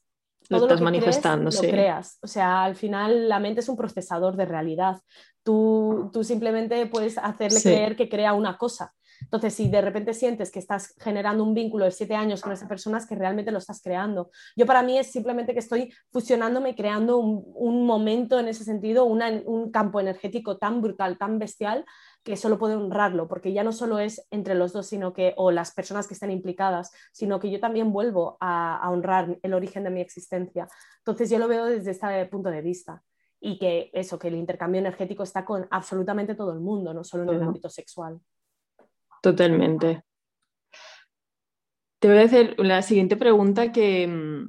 Lo estás manifestando, sí. Lo creas. O sea, al final la mente es un procesador de realidad. Tú, tú simplemente puedes hacerle creer que crea una cosa entonces, si de repente sientes que estás generando un vínculo de siete años con esa persona, es que realmente lo estás creando. Yo para mí es simplemente que estoy fusionándome y creando un, momento en ese sentido, un campo energético tan brutal, tan bestial, que solo puedo honrarlo, porque ya no solo es entre los dos, sino que, o las personas que estén implicadas, sino que yo también vuelvo a, honrar el origen de mi existencia. Entonces, yo lo veo desde este punto de vista y que eso, que el intercambio energético está con absolutamente todo el mundo, no solo en el ámbito sexual. Totalmente. Te voy a hacer la siguiente pregunta que,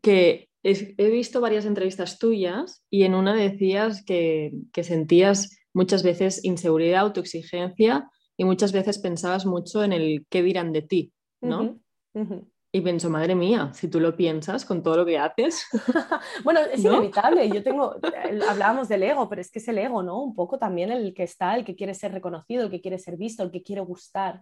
que he visto varias entrevistas tuyas y en una decías que, sentías muchas veces inseguridad, autoexigencia y muchas veces pensabas mucho en el qué dirán de ti, ¿no? Y pienso, madre mía, si tú lo piensas con todo lo que haces. bueno, es inevitable. Yo tengo, hablábamos del ego, pero es que es el ego, ¿no? Un poco también el que está, el que quiere ser reconocido, el que quiere ser visto, el que quiere gustar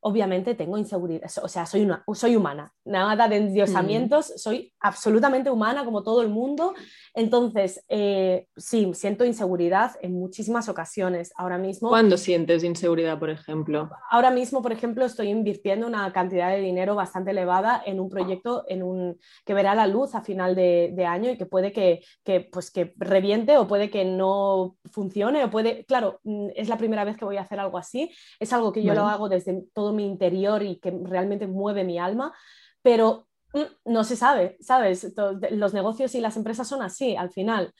obviamente tengo inseguridad, o sea, soy, una, soy humana, nada de endiosamientos, mm. soy absolutamente humana como todo el mundo, entonces eh, sí, siento inseguridad en muchísimas ocasiones ahora mismo. ¿Cuándo sientes inseguridad, por ejemplo? Ahora mismo, por ejemplo, estoy invirtiendo una cantidad de dinero bastante elevada en un proyecto en un, que verá la luz a final de, año y que puede que, que, pues, que reviente o puede que no funcione o puede, claro, mm, es la primera vez que voy a hacer algo así, es algo que yo lo hago desde todo mi interior y que realmente mueve mi alma, pero mm, no se sabe, ¿sabes? Los negocios y las empresas son así al final.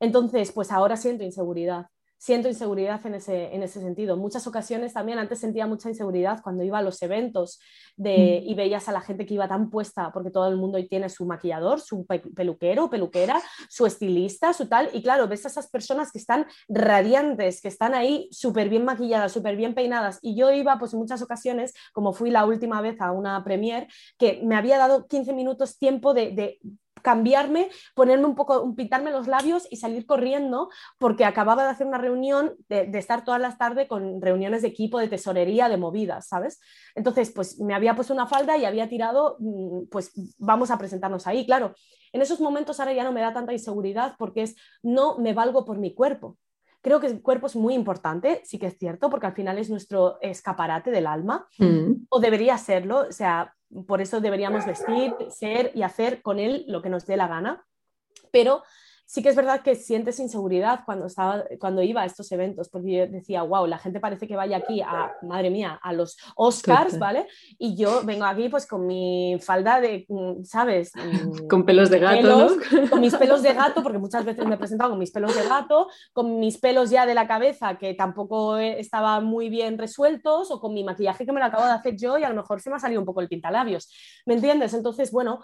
Entonces, pues ahora siento inseguridad siento inseguridad en ese, en ese sentido. Muchas ocasiones también, antes sentía mucha inseguridad cuando iba a los eventos de, mm. y veías a la gente que iba tan puesta, porque todo el mundo hoy tiene su maquillador, su peluquero, peluquera, su estilista, su tal, y claro, ves a esas personas que están radiantes, que están ahí súper bien maquilladas, súper bien peinadas, y yo iba pues en muchas ocasiones, como fui la última vez a una premier, que me había dado 15 minutos tiempo de, de cambiarme, ponerme un poco, pintarme los labios y salir corriendo porque acababa de hacer una reunión, de, estar todas las tardes con reuniones de equipo, de tesorería, de movidas, ¿sabes? Entonces, pues me había puesto una falda y había tirado, mm, pues vamos a presentarnos ahí. Claro, en esos momentos ahora ya no me da tanta inseguridad porque es, no me valgo por mi cuerpo. Creo que el cuerpo es muy importante, sí que es cierto, porque al final es nuestro escaparate del alma, mm. o debería serlo, o sea, por eso deberíamos vestir, ser y hacer con él lo que nos dé la gana. Pero sí que es verdad que sientes inseguridad cuando, estaba, cuando iba a estos eventos, porque yo decía, wow, la gente parece que vaya aquí a, madre mía, a los Oscars, ¿vale? Y yo vengo aquí pues con mi falda de, ¿sabes? Mm, con pelos de gato, Con mis pelos de gato, porque muchas veces me he presentado con mis pelos de gato, con mis pelos ya de la cabeza que tampoco estaban muy bien resueltos, o con mi maquillaje que me lo acabo de hacer yo y a lo mejor se me ha salido un poco el pintalabios. ¿Me entiendes? Entonces, bueno,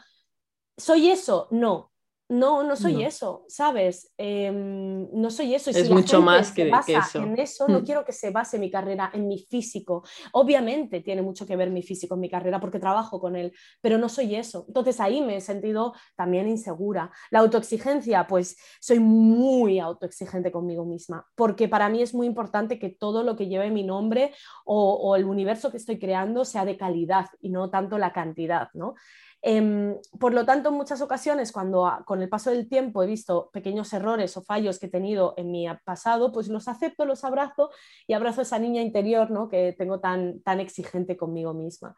¿soy eso? No, no, no soy eso, ¿sabes? Em, no soy eso. es mucho más que, eso. En eso no hmm. quiero que se base mi carrera en mi físico. Obviamente tiene mucho que ver mi físico en mi carrera porque trabajo con él, pero no soy eso. Entonces ahí me he sentido también insegura. La autoexigencia, pues soy muy autoexigente conmigo misma, porque para mí es muy importante que todo lo que lleve mi nombre o, o el universo que estoy creando sea de calidad y no tanto la cantidad, ¿no? Em, por lo tanto, en muchas ocasiones, cuando con el paso del tiempo he visto pequeños errores o fallos que he tenido en mi pasado, pues los acepto, los abrazo y abrazo a esa niña interior ¿no? que tengo tan, tan exigente conmigo misma.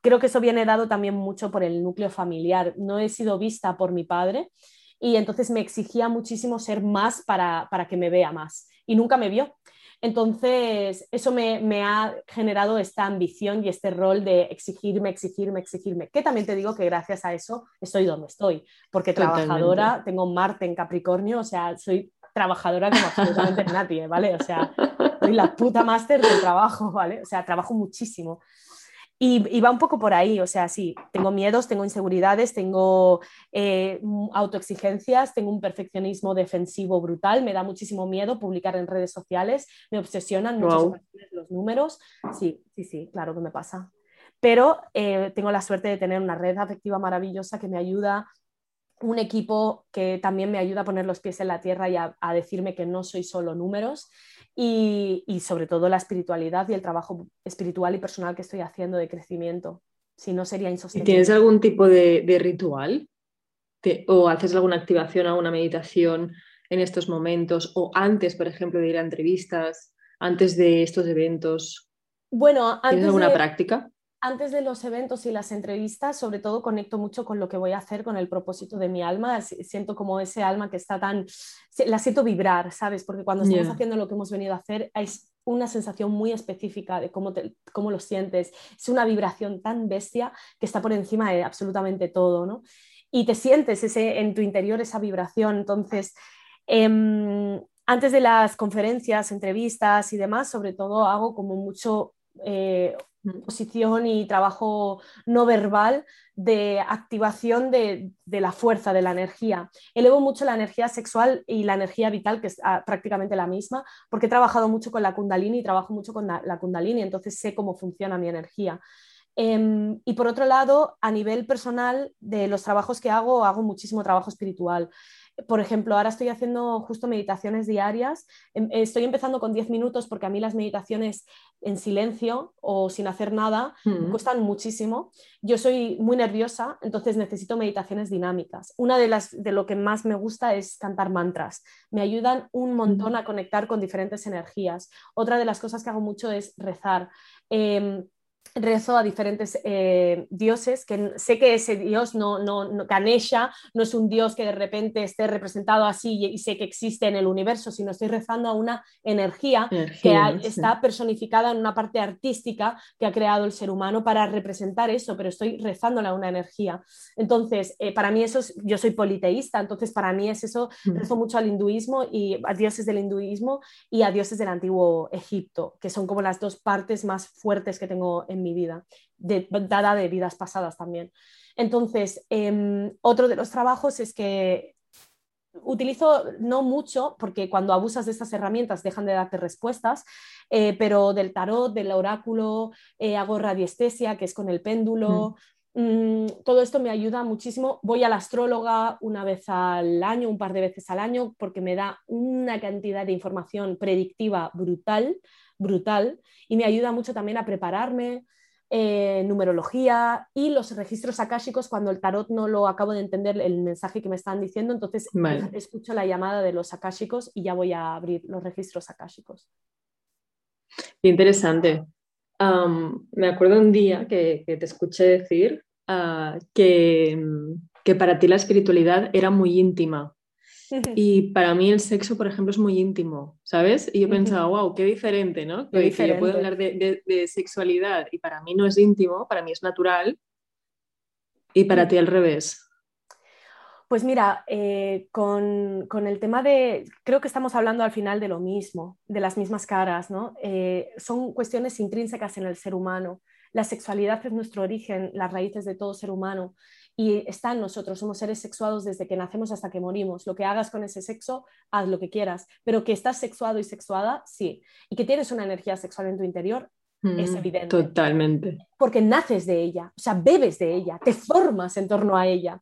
Creo que eso viene dado también mucho por el núcleo familiar. No he sido vista por mi padre y entonces me exigía muchísimo ser más para, para que me vea más y nunca me vio. Entonces, eso me, ha generado esta ambición y este rol de exigirme, exigirme, exigirme, que también te digo que gracias a eso estoy donde estoy, porque trabajadora, tengo Marte en Capricornio, o sea, soy trabajadora como absolutamente nadie, ¿vale? O sea, soy la puta máster del trabajo, ¿vale? O sea, trabajo muchísimo. Y, va un poco por ahí, o sea, sí, tengo miedos, tengo inseguridades, tengo eh, autoexigencias, tengo un perfeccionismo defensivo brutal, me da muchísimo miedo publicar en redes sociales, me obsesionan los números. Sí, sí, sí, claro que me pasa. Pero eh, tengo la suerte de tener una red afectiva maravillosa que me ayuda, un equipo que también me ayuda a poner los pies en la tierra y a decirme que no soy solo números y, sobre todo la espiritualidad y el trabajo espiritual y personal que estoy haciendo de crecimiento. Si no, sería insostenible. ¿Tienes algún tipo de, ritual? ¿O haces alguna activación, alguna meditación en estos momentos? ¿O antes, por ejemplo, de ir a entrevistas? ¿Antes de estos eventos? Bueno, antes ¿Tienes alguna práctica? Antes de los eventos y las entrevistas, sobre todo conecto mucho con lo que voy a hacer, con el propósito de mi alma. Siento como ese alma que está tan, la siento vibrar, ¿sabes? Porque cuando estamos haciendo lo que hemos venido a hacer, es una sensación muy específica de cómo, cómo lo sientes. Es una vibración tan bestia que está por encima de absolutamente todo, ¿no? Y te sientes ese, en tu interior esa vibración. Entonces, em, antes de las conferencias, entrevistas y demás, sobre todo hago como mucho eh, posición y trabajo no verbal de activación de, la fuerza, de la energía. Elevo mucho la energía sexual y la energía vital, que es ah, prácticamente la misma, porque he trabajado mucho con la kundalini y trabajo mucho con la, kundalini, entonces sé cómo funciona mi energía. Em, y por otro lado, a nivel personal, de los trabajos que hago, hago muchísimo trabajo espiritual por ejemplo, ahora estoy haciendo justo meditaciones diarias. Em, estoy empezando con 10 minutos porque a mí las meditaciones en silencio o sin hacer nada me mm. cuestan muchísimo. Yo soy muy nerviosa, entonces necesito meditaciones dinámicas. Una de las de lo que más me gusta es cantar mantras. Me ayudan un montón mm. a conectar con diferentes energías. Otra de las cosas que hago mucho es rezar. Em, rezo a diferentes eh, dioses, que sé que ese dios, no, no, no, Ganesha, no es un dios que de repente esté representado así y, sé que existe en el universo, sino estoy rezando a una energía, que está personificada en una parte artística que ha creado el ser humano para representar eso, pero estoy rezándole a una energía. Entonces, eh, para mí eso es, yo soy politeísta, entonces para mí es eso, mm. rezo mucho al hinduismo y a dioses del hinduismo y a dioses del antiguo Egipto, que son como las dos partes más fuertes que tengo en mi vida, de, dada de vidas pasadas también. Entonces, em, otro de los trabajos es que utilizo no mucho, porque cuando abusas de estas herramientas dejan de darte respuestas, eh, pero del tarot, del oráculo, eh, hago radiestesia, que es con el péndulo. Mm, todo esto me ayuda muchísimo. Voy a la astróloga una vez al año, un par de veces al año, porque me da una cantidad de información predictiva brutal brutal y me ayuda mucho también a prepararme, eh, numerología y los registros akáshicos cuando el tarot no lo acabo de entender el mensaje que me están diciendo, entonces escucho la llamada de los akáshicos y ya voy a abrir los registros akáshicos. Interesante. me acuerdo un día que, te escuché decir ah, que, que para ti la espiritualidad era muy íntima Y para mí el sexo, por ejemplo, es muy íntimo, ¿sabes? Y yo pensaba, wow, qué diferente, ¿no? Que, yo puedo hablar de, de, sexualidad y para mí no es íntimo, para mí es natural y para ti al revés. Pues mira, eh, con, el tema de, creo que estamos hablando al final de lo mismo, de las mismas caras, ¿no? Eh, son cuestiones intrínsecas en el ser humano. La sexualidad es nuestro origen, las raíces de todo ser humano y está en nosotros, somos seres sexuados desde que nacemos hasta que morimos. Lo que hagas con ese sexo, haz lo que quieras, pero que estás sexuado y sexuada, sí. Y que tienes una energía sexual en tu interior, es mm, evidente. Totalmente. Porque naces de ella, o sea, bebes de ella, te formas en torno a ella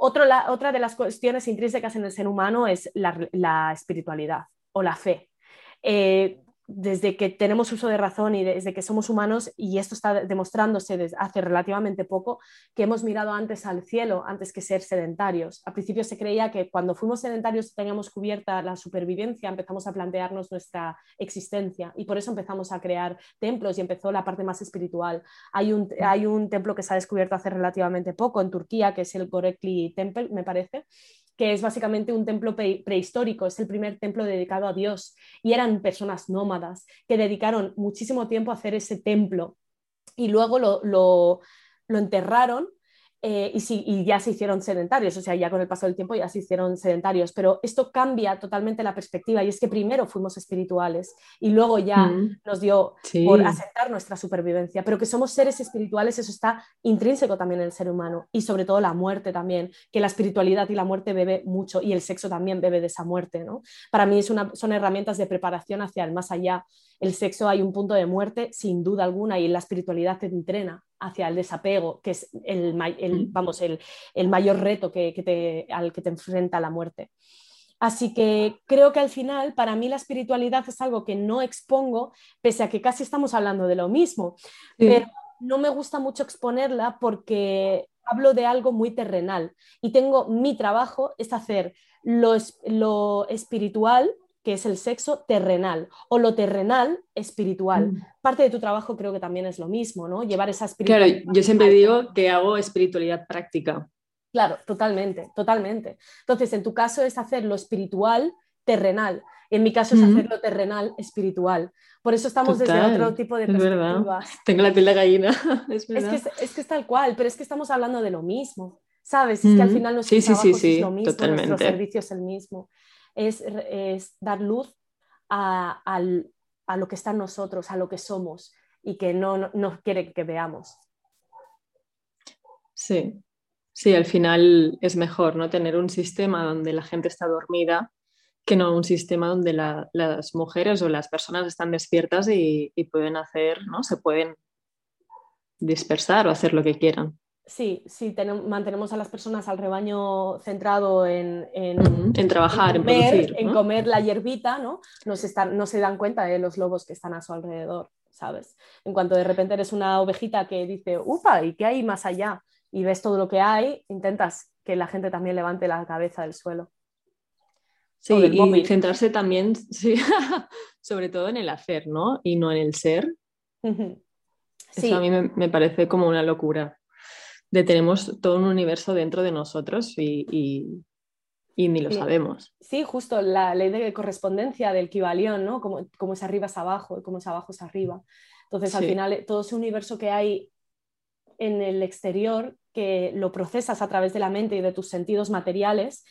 otra de las cuestiones intrínsecas en el ser humano es la, espiritualidad o la fe. Eh, desde que tenemos uso de razón y desde que somos humanos, y esto está demostrándose desde hace relativamente poco, que hemos mirado antes al cielo antes que ser sedentarios. Al principio se creía que cuando fuimos sedentarios teníamos cubierta la supervivencia, empezamos a plantearnos nuestra existencia y por eso empezamos a crear templos y empezó la parte más espiritual. Hay un, hay un templo que se ha descubierto hace relativamente poco en Turquía, que es el Gorekli Temple, me parece, que es básicamente un templo prehistórico, es el primer templo dedicado a Dios. Y eran personas nómadas que dedicaron muchísimo tiempo a hacer ese templo. Y luego lo, lo, lo enterraron eh, y, ya se hicieron sedentarios, o sea, ya con el paso del tiempo ya se hicieron sedentarios, pero esto cambia totalmente la perspectiva y es que primero fuimos espirituales y luego ya mm. nos dio por aceptar nuestra supervivencia, pero que somos seres espirituales, eso está intrínseco también en el ser humano y sobre todo la muerte también, que la espiritualidad y la muerte bebe mucho y el sexo también bebe de esa muerte, ¿no? Para mí es una, son herramientas de preparación hacia el más allá. El sexo hay un punto de muerte sin duda alguna y la espiritualidad te entrena hacia el desapego, que es el, mm. vamos, el, mayor reto que, te, al que te enfrenta la muerte. Así que creo que al final, para mí la espiritualidad es algo que no expongo, pese a que casi estamos hablando de lo mismo, pero no me gusta mucho exponerla porque hablo de algo muy terrenal y tengo mi trabajo es hacer lo, lo espiritual que es el sexo terrenal o lo terrenal espiritual. Mm. Parte de tu trabajo creo que también es lo mismo, ¿no? Llevar esa espiritualidad. Claro, yo siempre digo que hago espiritualidad práctica. Claro, totalmente, totalmente. Entonces, en tu caso es hacer lo espiritual terrenal. En mi caso es hacer lo terrenal espiritual. Por eso estamos desde otro tipo de perspectiva. Tengo la piel de gallina. es, que es, que es, tal cual, pero es que estamos hablando de lo mismo. ¿Sabes? Es que al final nuestro trabajo es lo mismo, nuestro servicio es el mismo es, dar luz a, lo que está en nosotros, a lo que somos y que no, quiere que veamos. Sí, sí, al final es mejor no tener un sistema donde la gente está dormida que no un sistema donde las mujeres o las personas están despiertas y, y pueden hacer, ¿no? Se pueden dispersar o hacer lo que quieran. Sí, sí, mantenemos a las personas al rebaño centrado en, trabajar, en comer, en, comer la hierbita, ¿no? No se, no se dan cuenta de los lobos que están a su alrededor, ¿sabes? En cuanto de repente eres una ovejita que dice, upa, ¿y qué hay más allá? Y ves todo lo que hay, intentas que la gente también levante la cabeza del suelo. Sí, y centrarse también, sí, sobre todo en el hacer, ¿no? Y no en el ser. Eso a mí me parece como una locura de tenemos todo un universo dentro de nosotros y, ni lo sabemos. Sí, justo la ley de correspondencia del Kibalión, ¿no? Como, como es arriba es abajo y como es abajo es arriba. Entonces, al final, todo ese universo que hay en el exterior, que lo procesas a través de la mente y de tus sentidos materiales,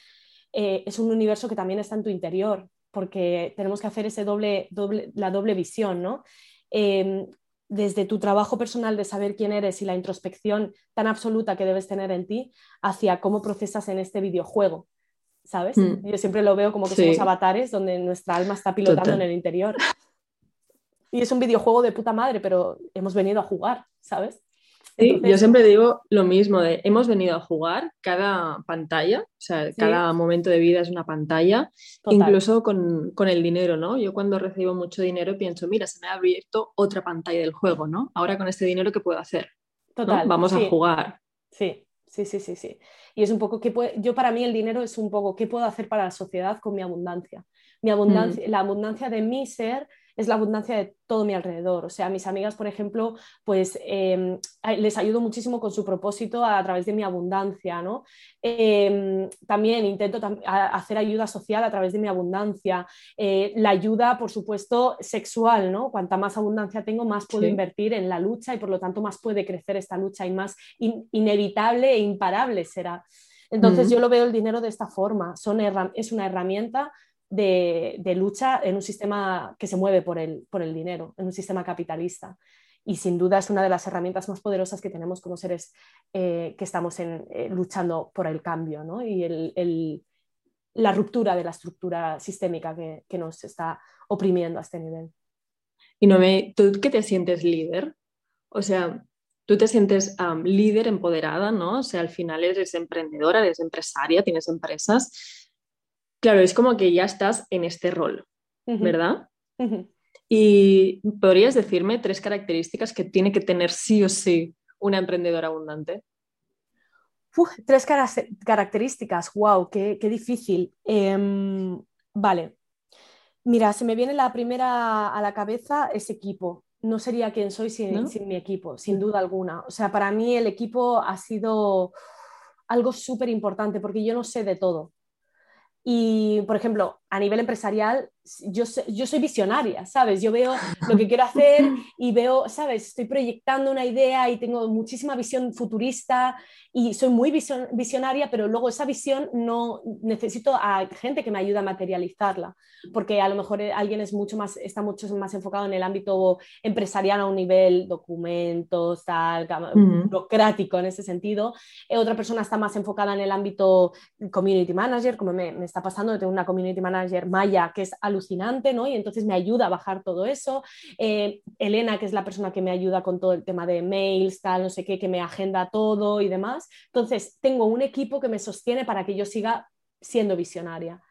eh, es un universo que también está en tu interior, porque tenemos que hacer ese doble, doble, la doble visión, ¿no? Em, desde tu trabajo personal de saber quién eres y la introspección tan absoluta que debes tener en ti hacia cómo procesas en este videojuego, ¿sabes? Mm. Yo siempre lo veo como que somos avatares donde nuestra alma está pilotando en el interior. Y es un videojuego de puta madre, pero hemos venido a jugar, ¿sabes? Sí, yo siempre digo lo mismo, de hemos venido a jugar cada pantalla, o sea, cada momento de vida es una pantalla, incluso con, el dinero, ¿no? Yo cuando recibo mucho dinero pienso, mira, se me ha abierto otra pantalla del juego, ¿no? Ahora con este dinero, ¿qué puedo hacer? Total. Vamos a jugar. Sí, sí, sí, sí, sí. Y es un poco, que yo para mí el dinero es un poco, ¿qué puedo hacer para la sociedad con mi abundancia? Mi abundancia, mm. La abundancia de mi ser es la abundancia de todo mi alrededor. O sea, mis amigas, por ejemplo, pues em, les ayudo muchísimo con su propósito a, través de mi abundancia, ¿no? Em, también intento hacer ayuda social a través de mi abundancia. Eh, la ayuda, por supuesto, sexual, ¿no? Cuanta más abundancia tengo, más puedo invertir en la lucha y por lo tanto más puede crecer esta lucha y más inevitable e imparable será. Entonces yo lo veo el dinero de esta forma. Son es una herramienta de, lucha en un sistema que se mueve por el, por el dinero, en un sistema capitalista. Y sin duda es una de las herramientas más poderosas que tenemos como seres eh, que estamos en, eh, luchando por el cambio ¿no? y el, la ruptura de la estructura sistémica que, nos está oprimiendo a este nivel. Y no ¿tú qué te sientes líder? O sea, tú te sientes líder, empoderada, ¿no? O sea, al final eres emprendedora, eres empresaria, tienes empresas Claro, es como que ya estás en este rol, ¿verdad? Y podrías decirme tres características que tiene que tener sí o sí una emprendedora abundante. tres características, wow, qué, difícil. Em, vale, mira, se me viene la primera a la cabeza es equipo. No sería quien soy sin, sin mi equipo, sin duda alguna. O sea, para mí el equipo ha sido algo súper importante porque yo no sé de todo. Y, por ejemplo, a nivel empresarial, yo, yo soy visionaria, ¿sabes? Yo veo lo que quiero hacer y veo, ¿sabes? Estoy proyectando una idea y tengo muchísima visión futurista y soy muy visionaria, pero luego esa visión no necesito a gente que me ayude a materializarla, porque a lo mejor alguien es mucho más, está mucho más enfocado en el ámbito empresarial a un nivel documentos, tal, burocrático en ese sentido. Eh, otra persona está más enfocada en el ámbito community manager, como me, me está pasando, tengo una community manager Maya que es alucinante, ¿no? Y entonces me ayuda a bajar todo eso. Eh, Elena, que es la persona que me ayuda con todo el tema de mails, tal, no sé qué, que me agenda todo y demás. Entonces, tengo un equipo que me sostiene para que yo siga siendo visionaria.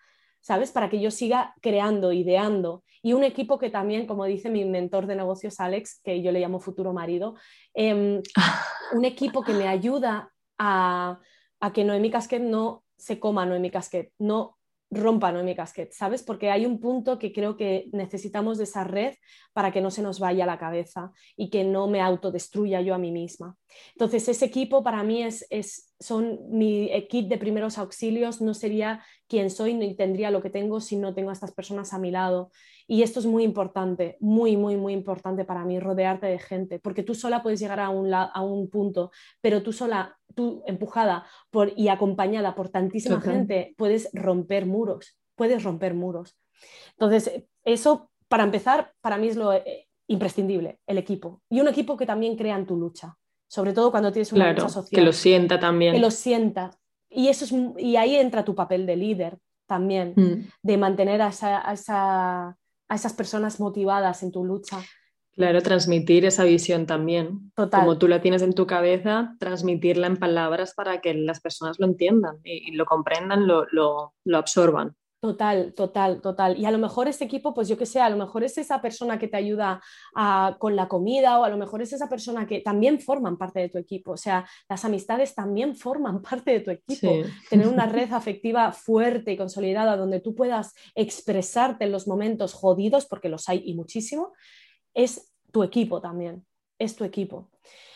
¿Sabes? Para que yo siga creando, ideando. Y un equipo que también, como dice mi mentor de negocios, Alex, que yo le llamo futuro marido, em, un equipo que me ayuda a, a que Noemi Casquet no se coma Noemi Casquet, no rompa mi casquet, ¿sabes? Porque hay un punto que creo que necesitamos de esa red para que no se nos vaya la cabeza y que no me autodestruya yo a mí misma. Entonces, ese equipo para mí es, es son mi equipo de primeros auxilios, no sería quien soy ni tendría lo que tengo si no tengo a estas personas a mi lado. Y esto es muy importante, muy, muy, muy importante para mí, rodearte de gente, porque tú sola puedes llegar a un, a un punto, pero tú sola, tú empujada por, y acompañada por tantísima gente, puedes romper muros, puedes romper muros. Entonces, eso, para empezar, para mí es lo eh, imprescindible, el equipo. Y un equipo que también crea en tu lucha, sobre todo cuando tienes una lucha social. Que lo sienta también. Que lo sienta. Y, eso es, y ahí entra tu papel de líder también, mm. de mantener a esa a esas personas motivadas en tu lucha. Claro, transmitir esa visión también. Total. Como tú la tienes en tu cabeza, transmitirla en palabras para que las personas lo entiendan y, lo comprendan, lo, lo, lo absorban. Total, total, total. Y a lo mejor ese equipo, pues yo que sé, a lo mejor es esa persona que te ayuda con la comida o a lo mejor es esa persona que también forman parte de tu equipo. O sea, las amistades también forman parte de tu equipo. Tener una red afectiva fuerte y consolidada donde tú puedas expresarte en los momentos jodidos, porque los hay y muchísimo, es tu equipo también, es tu equipo.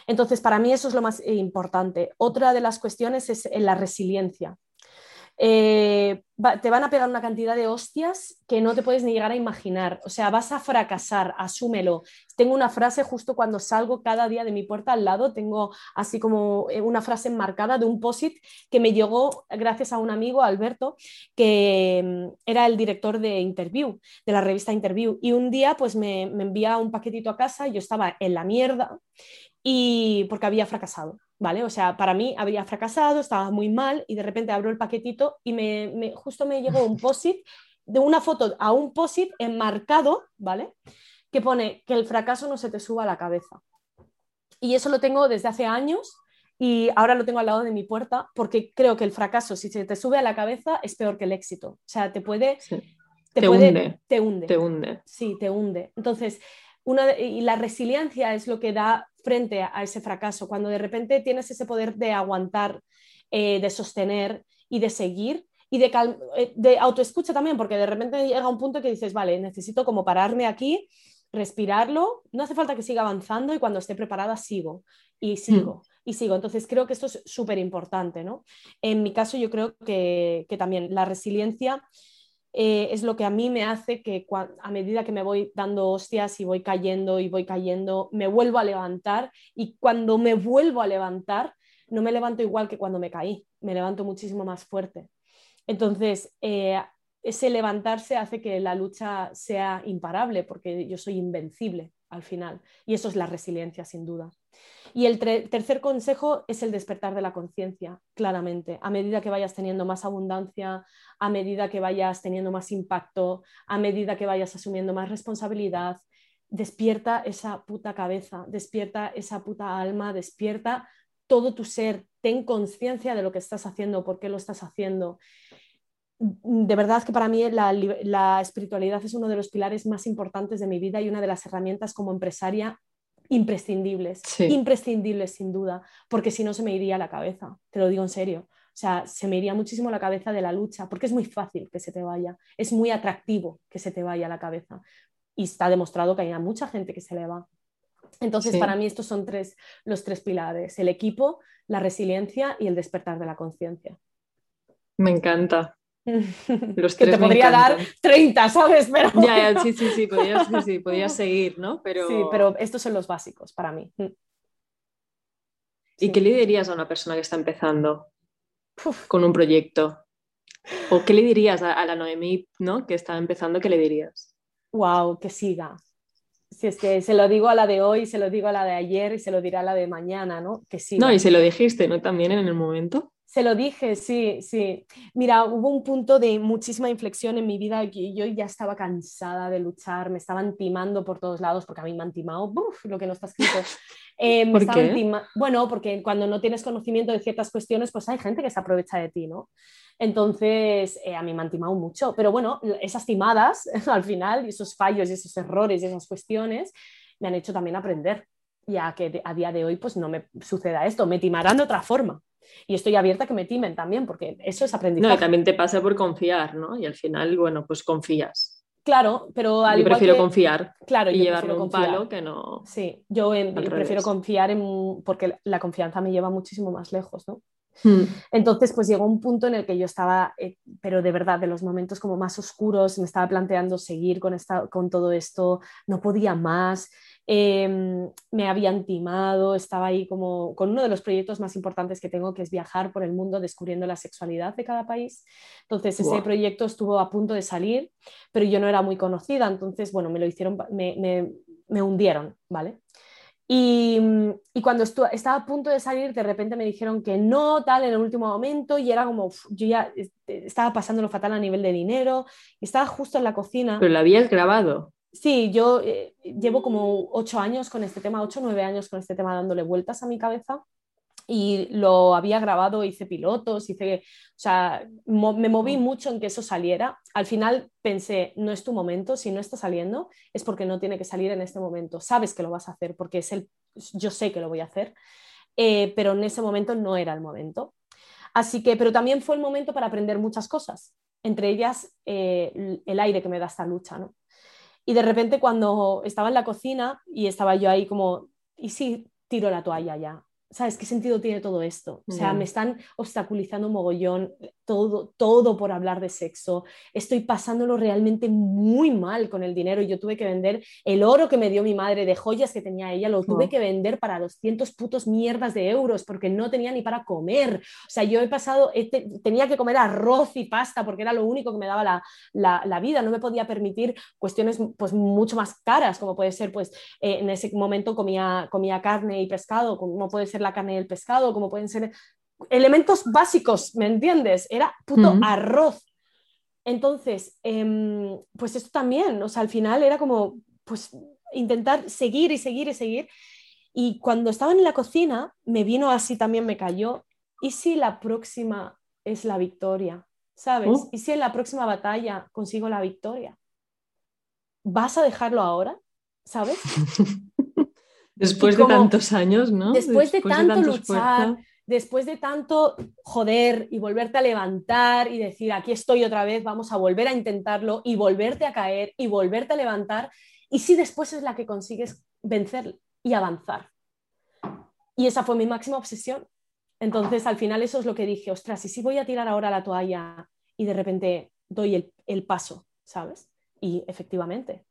Entonces, para mí eso es lo más importante. Otra de las cuestiones es la resiliencia. Eh, te van a pegar una cantidad de hostias que no te puedes ni llegar a imaginar. O sea, vas a fracasar, asúmelo. Tengo una frase justo cuando salgo cada día de mi puerta al lado, tengo así como eh, una frase enmarcada de un posit que me llegó gracias a un amigo, Alberto, que mm, era el director de Interview, de la revista Interview. Y un día pues me, me envía un paquetito a casa, yo estaba en la mierda y porque había fracasado. ¿Vale? O sea, para mí había fracasado, estaba muy mal y de repente abro el paquetito y me, justo me llegó un posit de una foto a un posit enmarcado, ¿vale? Que pone que el fracaso no se te suba a la cabeza. Y eso lo tengo desde hace años y ahora lo tengo al lado de mi puerta porque creo que el fracaso, si se te sube a la cabeza, es peor que el éxito. O sea, te puede... Te, hunde. Te hunde. Te hunde. Sí, te hunde. Entonces, una, y la resiliencia es lo que da frente a, ese fracaso, cuando de repente tienes ese poder de aguantar, eh, de sostener y de seguir y de, eh, de autoescucha también, porque de repente llega un punto que dices, vale, necesito como pararme aquí, respirarlo, no hace falta que siga avanzando y cuando esté preparada sigo y sigo. Mm. Y sigo. Entonces creo que esto es súper importante, ¿no? En mi caso yo creo que, que también la resiliencia eh, es lo que a mí me hace que a medida que me voy dando hostias y voy cayendo y voy cayendo, me vuelvo a levantar y cuando me vuelvo a levantar, no me levanto igual que cuando me caí, me levanto muchísimo más fuerte. Entonces, eh, ese levantarse hace que la lucha sea imparable porque yo soy invencible al final y eso es la resiliencia sin duda. Y el tercer consejo es el despertar de la conciencia, claramente. A medida que vayas teniendo más abundancia, a medida que vayas teniendo más impacto, a medida que vayas asumiendo más responsabilidad, despierta esa puta cabeza, despierta esa puta alma, despierta todo tu ser, ten conciencia de lo que estás haciendo, por qué lo estás haciendo. De verdad que para mí la, la, espiritualidad es uno de los pilares más importantes de mi vida y una de las herramientas como empresaria imprescindibles, imprescindibles sin duda, porque si no se me iría la cabeza, te lo digo en serio. O sea, se me iría muchísimo la cabeza de la lucha, porque es muy fácil que se te vaya, es muy atractivo que se te vaya la cabeza. Y está demostrado que hay mucha gente que se le va. Entonces, para mí estos son tres, los tres pilares, el equipo, la resiliencia y el despertar de la conciencia. Me encanta. Los que te podría dar 30, ¿sabes? Pero... Ya, sí, sí, sí, podías, seguir, ¿no? Pero... Sí, pero estos son los básicos para mí. Mm. ¿Y qué le dirías a una persona que está empezando con un proyecto? ¿O qué le dirías a, la Noemí, ¿no? que está empezando, qué le dirías? Wow, que siga. Si es que se lo digo a la de hoy, se lo digo a la de ayer y se lo dirá a la de mañana, ¿no? Que siga. No, y se lo dijiste, ¿no? También en el momento. Se lo dije, sí, sí. Mira, hubo un punto de muchísima inflexión en mi vida que yo ya estaba cansada de luchar, me estaban timando por todos lados, porque a mí me han timado, lo que no está escrito. Eh, ¿Por qué? Bueno, porque cuando no tienes conocimiento de ciertas cuestiones, pues hay gente que se aprovecha de ti, ¿no? Entonces, eh, a mí me han timado mucho, pero bueno, esas timadas al final, y esos fallos y esos errores y esas cuestiones, me han hecho también aprender, ya que a día de hoy pues no me suceda esto, me timarán de otra forma, y estoy abierta a que me timen también, porque eso es aprendizaje. No, también te pasa por confiar, ¿no? Y al final, bueno, pues confías. Claro, pero al Yo prefiero confiar claro, y llevarme un palo que no. Sí, yo, prefiero confiar en. porque la confianza me lleva muchísimo más lejos, ¿no? Hmm. Entonces, pues llegó un punto en el que yo estaba, eh, pero de verdad, de los momentos como más oscuros, me estaba planteando seguir con, esta, con todo esto, no podía más. Em, me habían timado, estaba ahí como con uno de los proyectos más importantes que tengo, que es viajar por el mundo descubriendo la sexualidad de cada país. Entonces, ese proyecto estuvo a punto de salir, pero yo no era muy conocida, entonces, bueno, me lo hicieron, me, me, hundieron, ¿vale? Y, y, cuando estaba a punto de salir, de repente me dijeron que no, tal, en el último momento, y era como, yo ya estaba pasándolo fatal a nivel de dinero, y estaba justo en la cocina. Pero lo habías grabado. Sí, yo eh, llevo como ocho años con este tema, ocho o nueve años con este tema dándole vueltas a mi cabeza y lo había grabado, hice pilotos, hice, o sea, me moví mucho en que eso saliera. Al final pensé, no es tu momento, si no está saliendo es porque no tiene que salir en este momento. Sabes que lo vas a hacer porque es el, yo sé que lo voy a hacer, eh, pero en ese momento no era el momento. Así que, pero también fue el momento para aprender muchas cosas, entre ellas eh, el aire que me da esta lucha, ¿no? Y de repente cuando estaba en la cocina y estaba yo ahí como, ¿y si tiro la toalla ya? ¿Sabes qué sentido tiene todo esto? O sea, me están obstaculizando un mogollón, todo, todo por hablar de sexo. Estoy pasándolo realmente muy mal con el dinero. Yo tuve que vender el oro que me dio mi madre de joyas que tenía ella, lo tuve que vender para 200 putos mierdas de euros porque no tenía ni para comer. O sea, yo he pasado, tenía que comer arroz y pasta porque era lo único que me daba la, la, la, vida. No me podía permitir cuestiones pues mucho más caras, como puede ser, pues eh, en ese momento comía, comía carne y pescado, como puede ser la carne y el pescado, como pueden ser elementos básicos, ¿me entiendes? Era puto arroz. Entonces, em, pues esto también, o sea, al final era como, pues intentar seguir y seguir y seguir. Y cuando estaba en la cocina, me vino así también, me cayó. ¿Y si la próxima es la victoria? ¿Sabes? Oh. ¿Y si en la próxima batalla consigo la victoria? ¿Vas a dejarlo ahora? ¿Sabes? Después de tantos años, ¿no? Después, de tanto luchar, después de tanto joder y volverte a levantar y decir, aquí estoy otra vez, vamos a volver a intentarlo y volverte a caer y volverte a levantar, y si después es la que consigues vencer y avanzar. Y esa fue mi máxima obsesión. Entonces, al final eso es lo que dije, ostras, ¿y si voy a tirar ahora la toalla y de repente doy el, el paso, ¿sabes? Y efectivamente,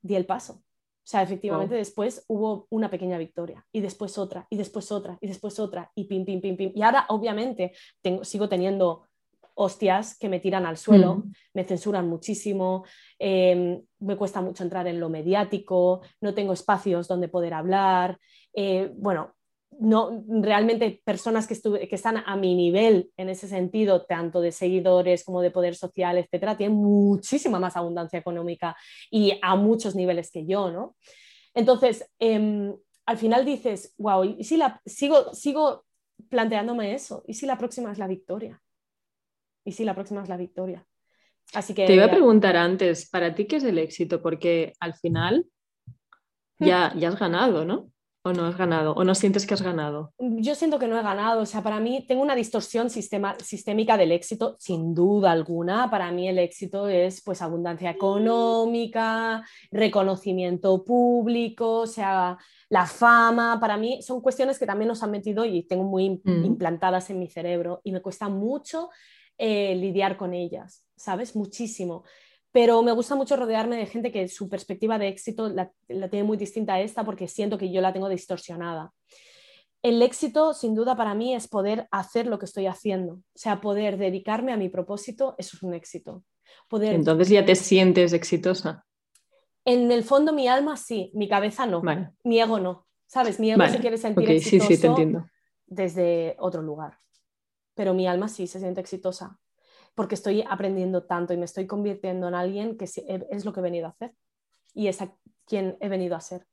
di el paso. O sea, efectivamente después hubo una pequeña victoria y después otra y después otra y después otra y pim, pim, pim, pim. Y ahora obviamente tengo, sigo teniendo hostias que me tiran al suelo, mm. me censuran muchísimo, em, me cuesta mucho entrar en lo mediático, no tengo espacios donde poder hablar. Eh, bueno, no, realmente personas que, que están a mi nivel en ese sentido, tanto de seguidores como de poder social, etcétera, tienen muchísima más abundancia económica y a muchos niveles que yo, ¿no? Entonces, em, al final dices, wow, y si la, sigo, sigo planteándome eso, ¿y si la próxima es la victoria? ¿Y si la próxima es la victoria? Así que... Te iba a preguntar antes, ¿para ti qué es el éxito? Porque al final ya, ya has ganado, ¿no? ¿O no has ganado? ¿O no sientes que has ganado? Yo siento que no he ganado. O sea, para mí tengo una distorsión sistema, sistémica del éxito, sin duda alguna. Para mí el éxito es pues abundancia económica, reconocimiento público, o sea, la fama. Para mí son cuestiones que también nos han metido y tengo muy mm. implantadas en mi cerebro y me cuesta mucho eh, lidiar con ellas, ¿sabes? Muchísimo pero me gusta mucho rodearme de gente que su perspectiva de éxito la, tiene muy distinta a esta porque siento que yo la tengo distorsionada. El éxito, sin duda, para mí es poder hacer lo que estoy haciendo, o sea, poder dedicarme a mi propósito, eso es un éxito. Poder... Entonces ya te sientes exitosa. En el fondo mi alma sí, mi cabeza no, mi ego no, ¿sabes? Mi ego se quiere sentir exitoso sí, sí, te entiendo. desde otro lugar, pero mi alma sí se siente exitosa porque estoy aprendiendo tanto y me estoy convirtiendo en alguien que es lo que he venido a hacer y es a quien he venido a ser.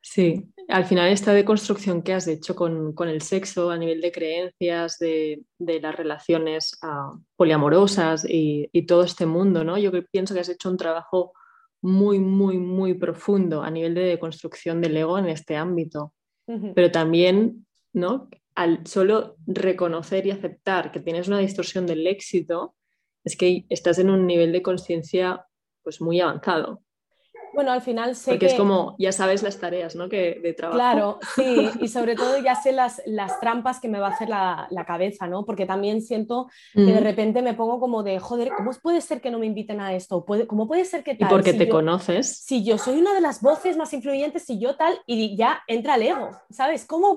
Sí, al final esta deconstrucción que has hecho con, el sexo a nivel de creencias, de, las relaciones ah, poliamorosas y, todo este mundo, ¿no? Yo pienso que has hecho un trabajo muy, muy, muy profundo a nivel de deconstrucción del ego en este ámbito. Pero también, ¿no? Al solo reconocer y aceptar que tienes una distorsión del éxito, es que estás en un nivel de conciencia pues muy avanzado. Bueno, al final sé Porque es como, ya sabes las tareas, ¿no? Que de trabajo. Claro, sí, y sobre todo ya sé las, las trampas que me va a hacer la, cabeza, ¿no? Porque también siento que de mm. repente me pongo como de, joder, ¿cómo puede ser que no me inviten a esto? ¿Cómo puede ser que tal? Y porque te conoces. Si yo soy una de las voces más influyentes y yo tal, y ya entra el ego, ¿sabes? ¿Cómo?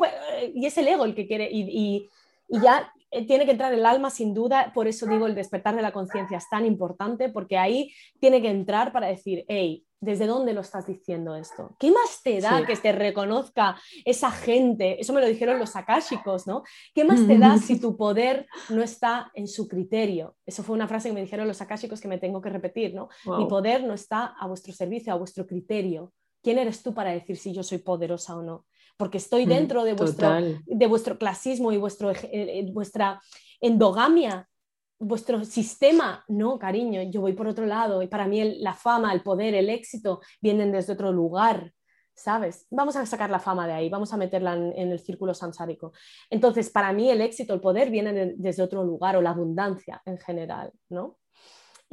Y es el ego el que quiere, y, y ya tiene que entrar el alma sin duda, por eso digo el despertar de la conciencia es tan importante, porque ahí tiene que entrar para decir, hey, ¿desde dónde lo estás diciendo esto? ¿Qué más te da que te reconozca esa gente? Eso me lo dijeron los akáshicos, ¿no? ¿Qué más te da si tu poder no está en su criterio? Eso fue una frase que me dijeron los akáshicos que me tengo que repetir, ¿no? Mi poder no está a vuestro servicio, a vuestro criterio. ¿Quién eres tú para decir si yo soy poderosa o no? Porque estoy mm, dentro de vuestro, de vuestro clasismo y vuestro, eh, eh, vuestra endogamia, vuestro sistema. No, cariño, yo voy por otro lado y para mí la fama, el poder, el éxito vienen desde otro lugar. ¿Sabes? Vamos a sacar la fama de ahí, vamos a meterla en, el círculo sansárico. Entonces, para mí el éxito, el poder viene desde otro lugar o la abundancia en general, ¿no?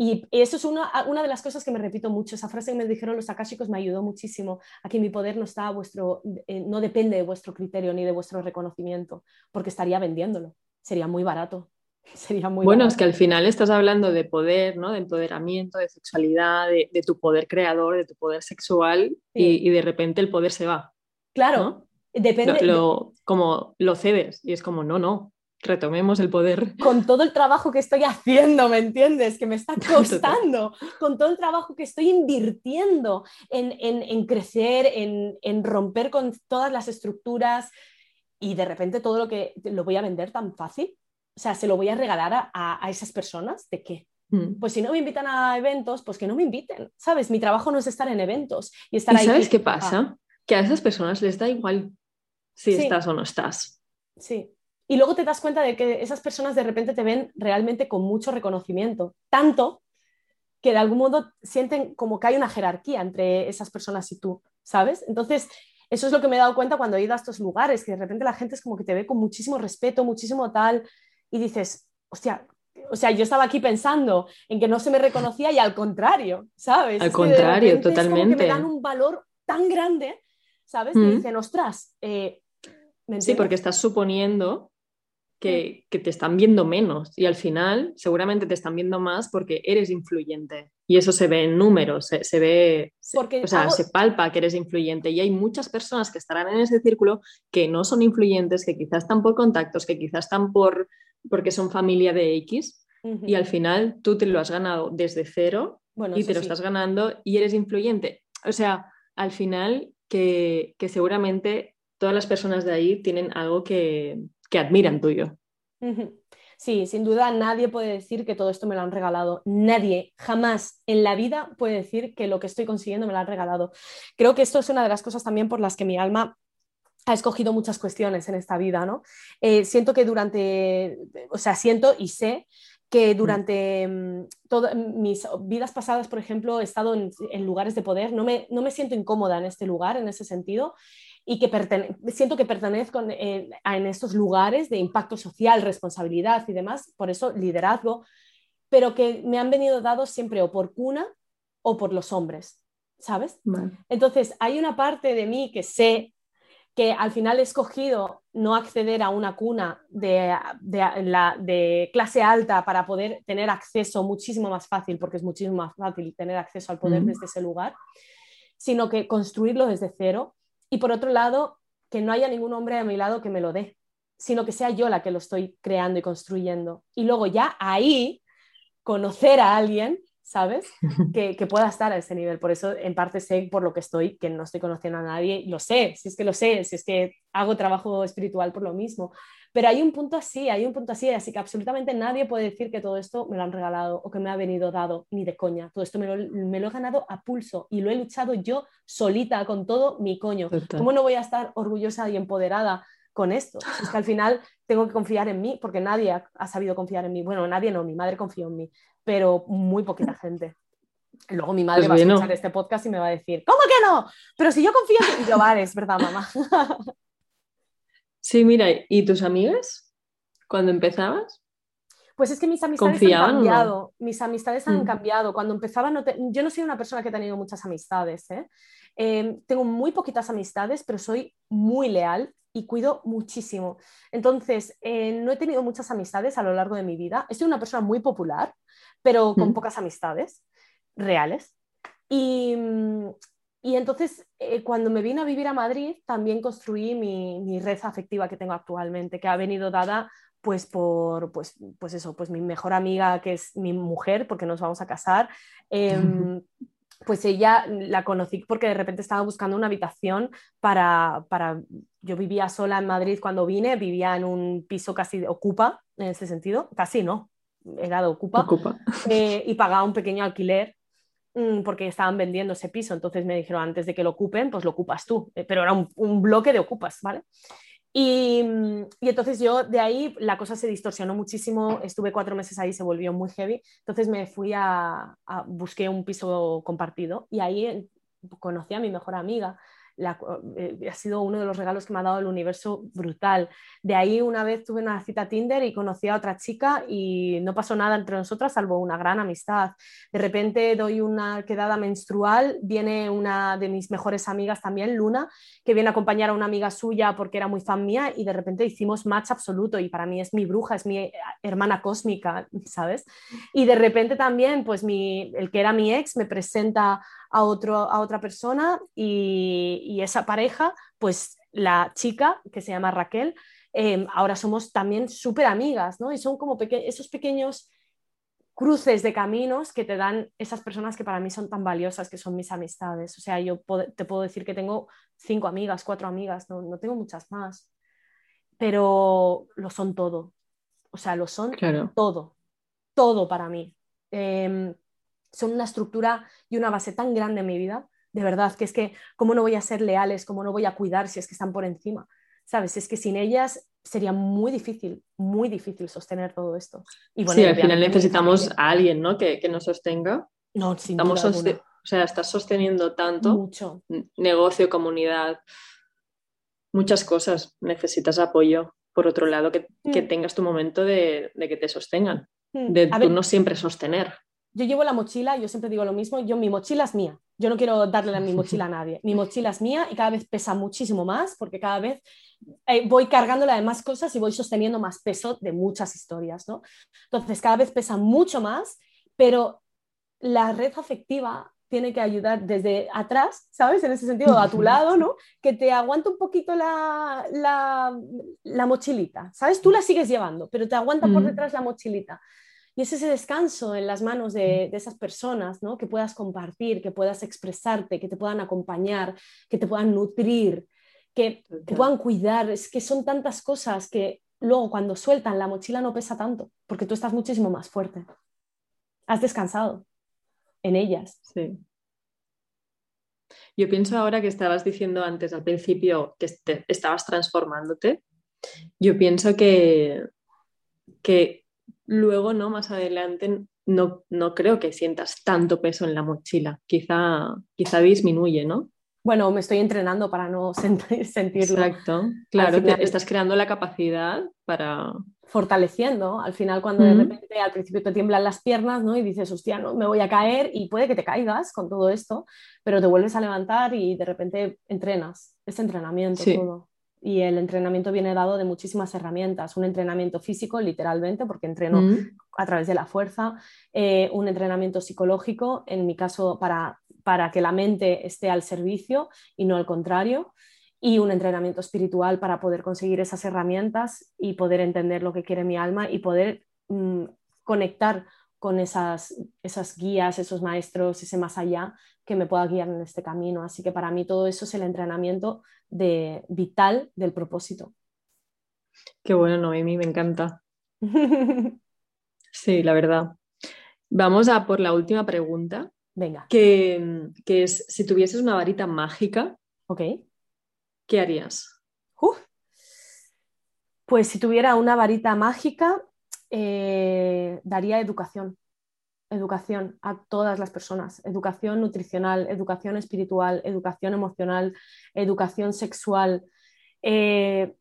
Y eso es una, una, de las cosas que me repito mucho. Esa frase que me dijeron los akáshicos me ayudó muchísimo a que mi poder no está a vuestro, eh, no depende de vuestro criterio ni de vuestro reconocimiento, porque estaría vendiéndolo. Sería muy barato. Sería muy bueno, es que al final estás hablando de poder, ¿no? de empoderamiento, de sexualidad, de, tu poder creador, de tu poder sexual y, de repente el poder se va. Claro, depende. Lo, como lo cedes y es como, no, no, retomemos el poder. Con todo el trabajo que estoy haciendo, ¿me entiendes? Que me está costando, con todo el trabajo que estoy invirtiendo en, crecer, en, romper con todas las estructuras y de repente todo lo que lo voy a vender tan fácil. O sea, se lo voy a regalar a, esas personas, ¿de qué? Mm. Pues si no me invitan a eventos, pues que no me inviten, ¿sabes? Mi trabajo no es estar en eventos y estar ahí. ¿Sabes qué pasa? Que a esas personas les da igual si estás o no estás. Sí, y luego te das cuenta de que esas personas de repente te ven realmente con mucho reconocimiento, tanto que de algún modo sienten como que hay una jerarquía entre esas personas y tú, ¿sabes? Entonces, eso es lo que me he dado cuenta cuando he ido a estos lugares, que de repente la gente es como que te ve con muchísimo respeto, muchísimo tal, y dices, hostia, o sea, yo estaba aquí pensando en que no se me reconocía y al contrario, ¿sabes? Al contrario, totalmente. que me dan un valor tan grande, ¿sabes? Que dicen, ostras, eh, sí, porque estás suponiendo que, te están viendo menos y al final seguramente te están viendo más porque eres influyente y eso se ve en números, se, ve, o sea, se palpa que eres influyente y hay muchas personas que estarán en ese círculo que no son influyentes, que quizás están por contactos, que quizás están por porque son familia de X y al final tú te lo has ganado desde cero y te lo estás ganando y eres influyente. O sea, al final que, que seguramente todas las personas de ahí tienen algo que, que admiran tuyo. Sí, sin duda nadie puede decir que todo esto me lo han regalado. Nadie, jamás en la vida puede decir que lo que estoy consiguiendo me lo han regalado. Creo que esto es una de las cosas también por las que mi alma ha escogido muchas cuestiones en esta vida, ¿no? Eh, siento que durante, o sea, siento y sé que mm. durante mm, todas mis vidas pasadas, por ejemplo, he estado en, lugares de poder, no me, no me, siento incómoda en este lugar, en ese sentido, y que siento que pertenezco en, en, estos lugares de impacto social, responsabilidad y demás, por eso liderazgo, pero que me han venido dados siempre o por cuna o por los hombres, ¿sabes? Entonces, hay una parte de mí que sé que al final he escogido no acceder a una cuna de, la, de, clase alta para poder tener acceso muchísimo más fácil, porque es muchísimo más fácil tener acceso al poder desde ese lugar, sino que construirlo desde cero y por otro lado, que no haya ningún hombre a mi lado que me lo dé, sino que sea yo la que lo estoy creando y construyendo. Y luego ya ahí conocer a alguien ¿sabes? Que, que, pueda estar a ese nivel. Por eso, en parte, sé por lo que estoy, que no estoy conociendo a nadie, lo sé, si es que lo sé, si es que hago trabajo espiritual por lo mismo. Pero hay un punto así, hay un punto así, así que absolutamente nadie puede decir que todo esto me lo han regalado o que me ha venido dado, ni de coña. Todo esto me lo, me lo he ganado a pulso y lo he luchado yo solita, con todo mi coño. ¿Cómo no voy a estar orgullosa y empoderada con esto. Es que al final tengo que confiar en mí porque nadie ha, sabido confiar en mí. Bueno, nadie no, mi madre confió en mí, pero muy poquita gente. Luego mi madre pues va a escuchar este podcast y me va a decir, ¿cómo que no? Pero si yo confío en ti. Y yo, vale, es verdad, mamá. Sí, mira, ¿y tus amigas? Cuando empezabas. Pues es que mis amistades han cambiado. Mis amistades han mm. cambiado. Cuando empezaba, no yo no soy una persona que ha tenido muchas amistades. ¿eh? Eh, tengo muy poquitas amistades, pero soy muy leal y cuido muchísimo. Entonces, eh, no he tenido muchas amistades a lo largo de mi vida. Soy una persona muy popular, pero con pocas amistades reales. Y, y entonces, eh, cuando me vine a vivir a Madrid, también construí mi, mi, red afectiva que tengo actualmente, que ha venido dada pues por, pues, pues eso, pues mi mejor amiga, que es mi mujer, porque nos vamos a casar. Em, pues ella la conocí porque de repente estaba buscando una habitación para, para, yo vivía sola en Madrid cuando vine, vivía en un piso casi de ocupa, en ese sentido, casi no, era de ocupa, eh, y pagaba un pequeño alquiler porque estaban vendiendo ese piso, entonces me dijeron antes de que lo ocupen, pues lo ocupas tú, eh, pero era un, bloque de ocupas, ¿vale? Y, y, entonces yo de ahí la cosa se distorsionó muchísimo, estuve cuatro meses ahí, se volvió muy heavy, entonces me fui a, a busqué un piso compartido y ahí conocí a mi mejor amiga eh, ha sido uno de los regalos que me ha dado el universo brutal. De ahí una vez tuve una cita Tinder y conocí a otra chica y no pasó nada entre nosotras salvo una gran amistad. De repente doy una quedada menstrual, viene una de mis mejores amigas también, Luna, que viene a acompañar a una amiga suya porque era muy fan mía y de repente hicimos match absoluto y para mí es mi bruja, es mi hermana cósmica, ¿sabes? Y de repente también, pues el que era mi ex me presenta a, otro, a otra persona y, esa pareja, pues la chica, que se llama Raquel, em, ahora somos también súper amigas, ¿no? Y son como esos pequeños cruces de caminos que te dan esas personas que para mí son tan valiosas, que son mis amistades. O sea, yo te puedo decir que tengo cinco amigas, cuatro amigas, no, no tengo muchas más, pero lo son todo. O sea, lo son todo, todo para mí. Em, son una estructura y una base tan grande en mi vida, de verdad, que es que cómo no voy a ser leales, cómo no voy a cuidar si es que están por encima, ¿sabes? Es que sin ellas sería muy difícil, muy difícil sostener todo esto. Y bueno, sí, al final necesitamos a alguien, ¿no? Que, que nos sostenga. No, sin duda O sea, estás sosteniendo tanto Mucho. negocio, comunidad, muchas cosas. Necesitas apoyo. Por otro lado, que, que Mm. tengas tu momento de, de que te sostengan, Mm. de A tú ver, no siempre sostener. Yo llevo la mochila, yo siempre digo lo mismo, yo mi mochila es mía. Yo no quiero darle la- mi mochila a nadie. Mi mochila es mía y cada vez pesa muchísimo más porque cada vez eh, voy cargándola de más cosas y voy sosteniendo más peso de muchas historias, ¿no? Entonces, cada vez pesa mucho más, pero la red afectiva tiene que ayudar desde atrás, ¿sabes? En ese sentido, a tu lado, ¿no? Que te aguanta un poquito la, la, la mochilita, ¿sabes? Tú la sigues llevando, pero te aguanta por detrás la mochilita. Y es ese descanso en las manos de, de esas personas, ¿no? Que puedas compartir, que puedas expresarte, que te puedan acompañar, que te puedan nutrir, que te puedan cuidar. Es que son tantas cosas que luego cuando sueltan la mochila no pesa tanto, porque tú estás muchísimo más fuerte. Has descansado en ellas. Sí. Yo pienso ahora que estabas diciendo antes al principio que te- estabas transformándote. Yo pienso que, que luego, ¿no? Más adelante, no, no creo que sientas tanto peso en la mochila. Quizá, quizá disminuye, ¿no? Bueno, me estoy entrenando para no sentir- sentirlo. Exacto. Claro, final- te- estás creando la capacidad para... fortaleciendo. Al final, cuando de repente al principio te tiemblan las piernas, ¿no? Y dices, hostia, no, me voy a caer y puede que te caigas con todo esto, pero te vuelves a levantar y de repente entrenas. Es entrenamiento Sí. todo. Y el entrenamiento viene dado de muchísimas herramientas. Un entrenamiento físico, literalmente, porque entreno Mm, a través de la fuerza, eh, un entrenamiento psicológico, en mi caso, para, para que la mente esté al servicio y no al contrario, y un entrenamiento espiritual para poder conseguir esas herramientas y poder entender lo que quiere mi alma y poder mm, conectar con esas, esas guías, esos maestros, ese más allá que me pueda guiar en este camino. Así que para mí todo eso es el entrenamiento de, vital del propósito. Qué bueno, Noemi, me encanta. Sí, la verdad. Vamos a por la última pregunta, Venga, que, que es, si tuvieses una varita mágica, ok. ¿qué harías? Uf. Pues si tuviera una varita mágica, eh, daría educación. Educación a todas las personas. Educación nutricional, educación espiritual, educación emocional, educación sexual. eh,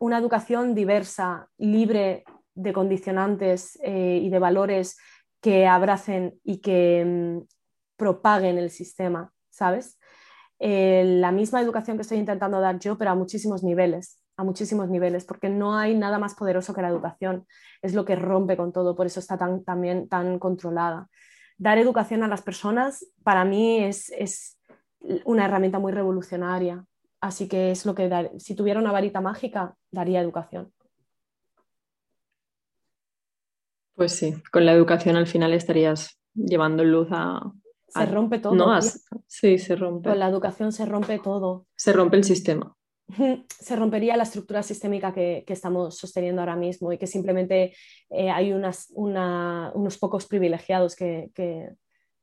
una educación diversa, libre de condicionantes eh, y de valores que abracen y que mm, propaguen el sistema, ¿sabes? la misma educación que estoy intentando dar yo, pero a muchísimos niveles, a muchísimos niveles, porque no hay nada más poderoso que la educación. Es lo que rompe con todo, por eso está tan, también tan controlada. Dar educación a las personas para mí es, es una herramienta muy revolucionaria. Así que es lo que dar, si tuviera una varita mágica, daría educación. Pues sí, con la educación al final estarías llevando luz a... Se rompe todo. no, sí, se rompe. Con la educación se rompe todo. Se rompe el sistema. se rompería la estructura sistémica que, que estamos sosteniendo ahora mismo y que simplemente eh, hay unas, una- unos pocos privilegiados que, que-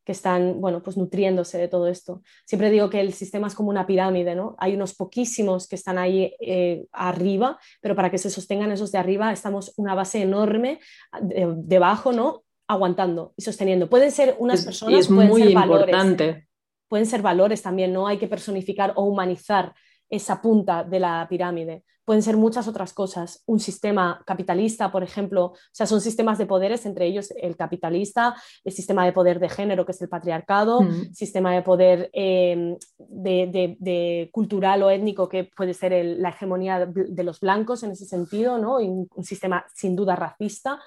que están bueno, pues nutriéndose de todo esto. Siempre digo que el sistema es como una pirámide, ¿no? Hay unos poquísimos que están ahí eh, arriba, pero para que se sostengan esos de arriba estamos una base enorme de- debajo, ¿no? Aguantando y sosteniendo. Pueden ser unas Es- personas, es pueden muy ser valores importante. pueden ser valores también, no hay que personificar o humanizar esa punta de la pirámide. Pueden ser muchas otras cosas. Un sistema capitalista, por ejemplo, o sea, son sistemas de poderes, entre ellos el capitalista, el sistema de poder de género, que es el patriarcado, Mm. sistema de poder eh, de, de- de cultural o étnico, que puede ser el- la hegemonía de, los blancos en ese sentido, ¿no? Y un, un sistema sin duda racista,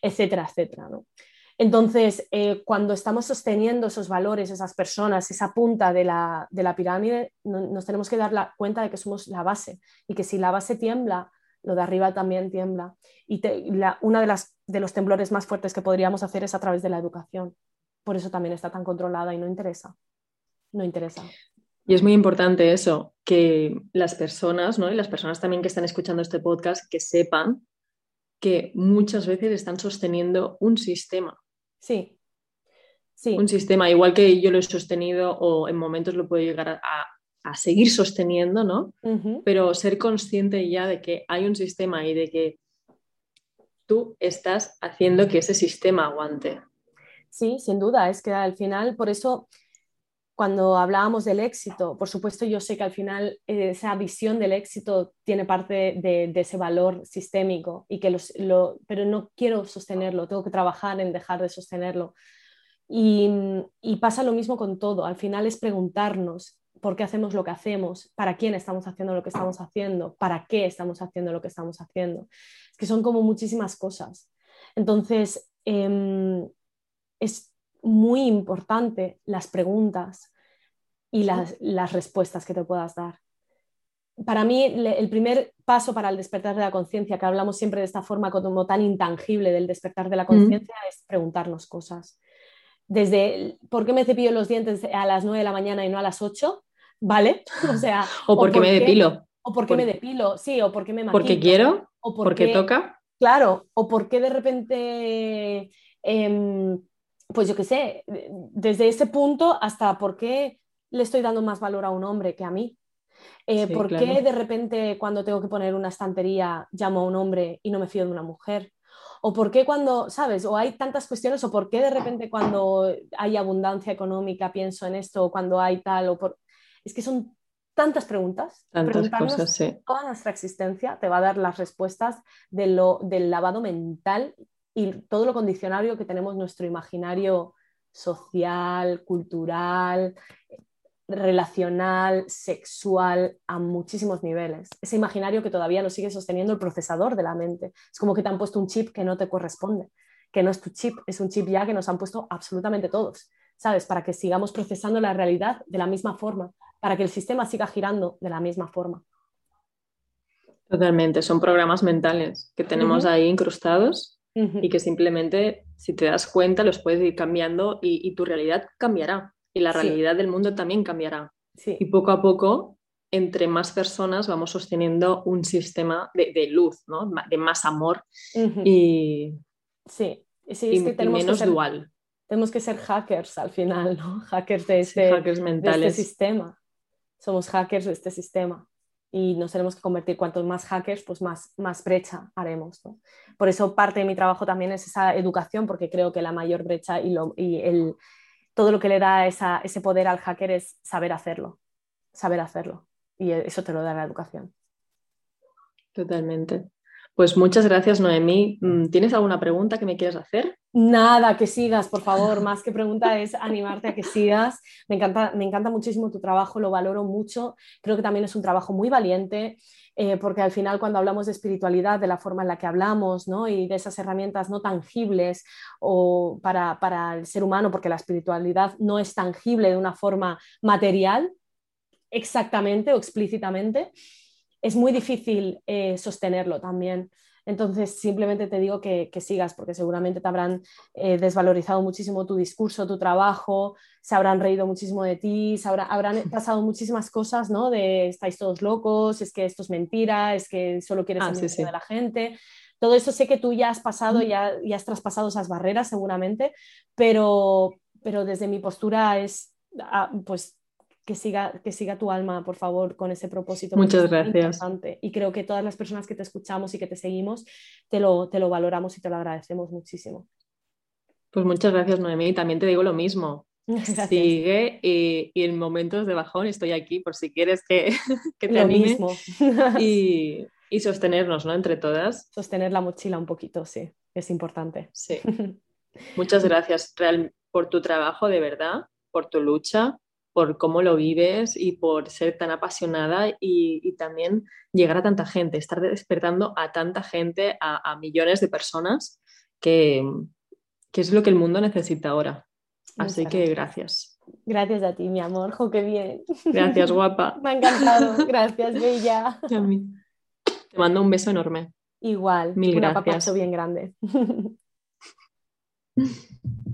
etcétera, etcétera, ¿no? Entonces, eh, cuando estamos sosteniendo esos valores, esas personas, esa punta de la, de la pirámide, no- nos tenemos que dar la cuenta de que somos la base y que si la base tiembla, lo de arriba también tiembla. Y te- la- una de, las, de los temblores más fuertes que podríamos hacer es a través de la educación. Por eso también está tan controlada y no interesa. No interesa. Y es muy importante eso, que las personas, ¿no? Y las personas también que están escuchando este podcast, que sepan que muchas veces están sosteniendo un sistema. Sí. Sí. Un sistema, igual que yo lo he sostenido o en momentos lo puedo llegar a, a seguir sosteniendo, ¿no? Pero ser consciente ya de que hay un sistema y de que tú estás haciendo que ese sistema aguante. Sí, sin duda, es que al final, por eso, cuando hablábamos del éxito, por supuesto yo sé que al final eh, esa visión del éxito tiene parte de, ese valor sistémico, y que lo, pero no quiero sostenerlo, tengo que trabajar en dejar de sostenerlo. Y, y pasa lo mismo con todo, al final es preguntarnos por qué hacemos lo que hacemos, para quién estamos haciendo lo que estamos haciendo, para qué estamos haciendo lo que estamos haciendo. Es que son como muchísimas cosas. Entonces, em, es muy importante las preguntas y las, respuestas que te puedas dar. Para mí, el primer paso para el despertar de la conciencia, que hablamos siempre de esta forma como tan intangible del despertar de la conciencia, es preguntarnos cosas. Desde, ¿por qué me cepillo los dientes a las 9 de la mañana y no a las 8? ¿Vale? O sea, o porque me depilo. O porque me depilo, sí, o porque me maquillo. Porque quiero, o porque, toca. Claro, o porque de repente em, pues yo qué sé, desde ese punto hasta por qué le estoy dando más valor a un hombre que a mí. Eh, ¿Por qué de repente cuando tengo que poner una estantería llamo a un hombre y no me fío de una mujer? ¿O por qué cuando, sabes, o hay tantas cuestiones, o por qué de repente cuando hay abundancia económica pienso en esto, o cuando hay tal, o por... Es que son tantas preguntas. Tantas cosas, sí. Toda nuestra existencia te va a dar las respuestas de lo, del lavado mental y todo lo condicionario que tenemos nuestro imaginario social, cultural, relacional, sexual, a muchísimos niveles. Ese imaginario que todavía nos sigue sosteniendo el procesador de la mente. Es como que te han puesto un chip que no te corresponde, que no es tu chip, es un chip ya que nos han puesto absolutamente todos, ¿sabes? Para que sigamos procesando la realidad de la misma forma, para que el sistema siga girando de la misma forma. Totalmente, son programas mentales que tenemos ahí incrustados y que simplemente, si te das cuenta, los puedes ir cambiando y, tu realidad cambiará y la realidad del mundo también cambiará. Y poco a poco, entre más personas, vamos sosteniendo un sistema de, luz, ¿no? de más amor y, sí. Sí, es que tenemos menos que ser, dual. Tenemos que ser hackers al final, ¿no? Hackers de este, hackers mentales. de este sistema. Somos hackers de este sistema y nos tenemos que convertir cuantos más hackers, pues más, más brecha haremos. Por eso parte de mi trabajo también es esa educación, porque creo que la mayor brecha y, lo, y el, todo lo que le da esa, ese poder al hacker es saber hacerlo, saber hacerlo. Y eso te lo da la educación. Totalmente. Pues muchas gracias, Noemí. Mm, ¿Tienes alguna pregunta que me quieras hacer? Nada, que sigas, por favor. Más que pregunta es animarte a que sigas. Me encanta, me encanta muchísimo tu trabajo, lo valoro mucho. Creo que también es un trabajo muy valiente, eh, porque al final cuando hablamos de espiritualidad, de la forma en la que hablamos ¿no? y de esas herramientas no tangibles o para, para el ser humano, porque la espiritualidad no es tangible de una forma material, exactamente o explícitamente es muy difícil eh, sostenerlo también. Entonces, simplemente te digo que, sigas, porque seguramente te habrán eh, desvalorizado muchísimo tu discurso, tu trabajo, se habrán reído muchísimo de ti, se habrán pasado muchísimas cosas, ¿no? De estáis todos locos, es que esto es mentira, es que solo quieres ah, el de la gente. Todo eso sé que tú ya has pasado, ya, ya has traspasado esas barreras seguramente, pero, pero desde mi postura es, ah, pues que siga, que siga tu alma, por favor, con ese propósito. Muchas gracias. Y creo que todas las personas que te escuchamos y que te seguimos, te lo, te lo valoramos y te lo agradecemos muchísimo. Pues muchas gracias, Noemí. Y también te digo lo mismo. Sigue y, en momentos de bajón estoy aquí por si quieres que, que te lo Mismo. Y, y, sostenernos, ¿no? Entre todas. Sostener la mochila un poquito, sí, es importante. Sí. Muchas gracias Real, por tu trabajo, de verdad, por tu lucha por cómo lo vives y por ser tan apasionada y, también llegar a tanta gente, estar despertando a tanta gente, a, millones de personas, que, es lo que el mundo necesita ahora. Así que gracias. Gracias a ti, mi amor. Jo, qué bien. Gracias, guapa. Me ha encantado. Gracias, bella. Te mando un beso enorme. Igual. Mil un gracias. bien grande.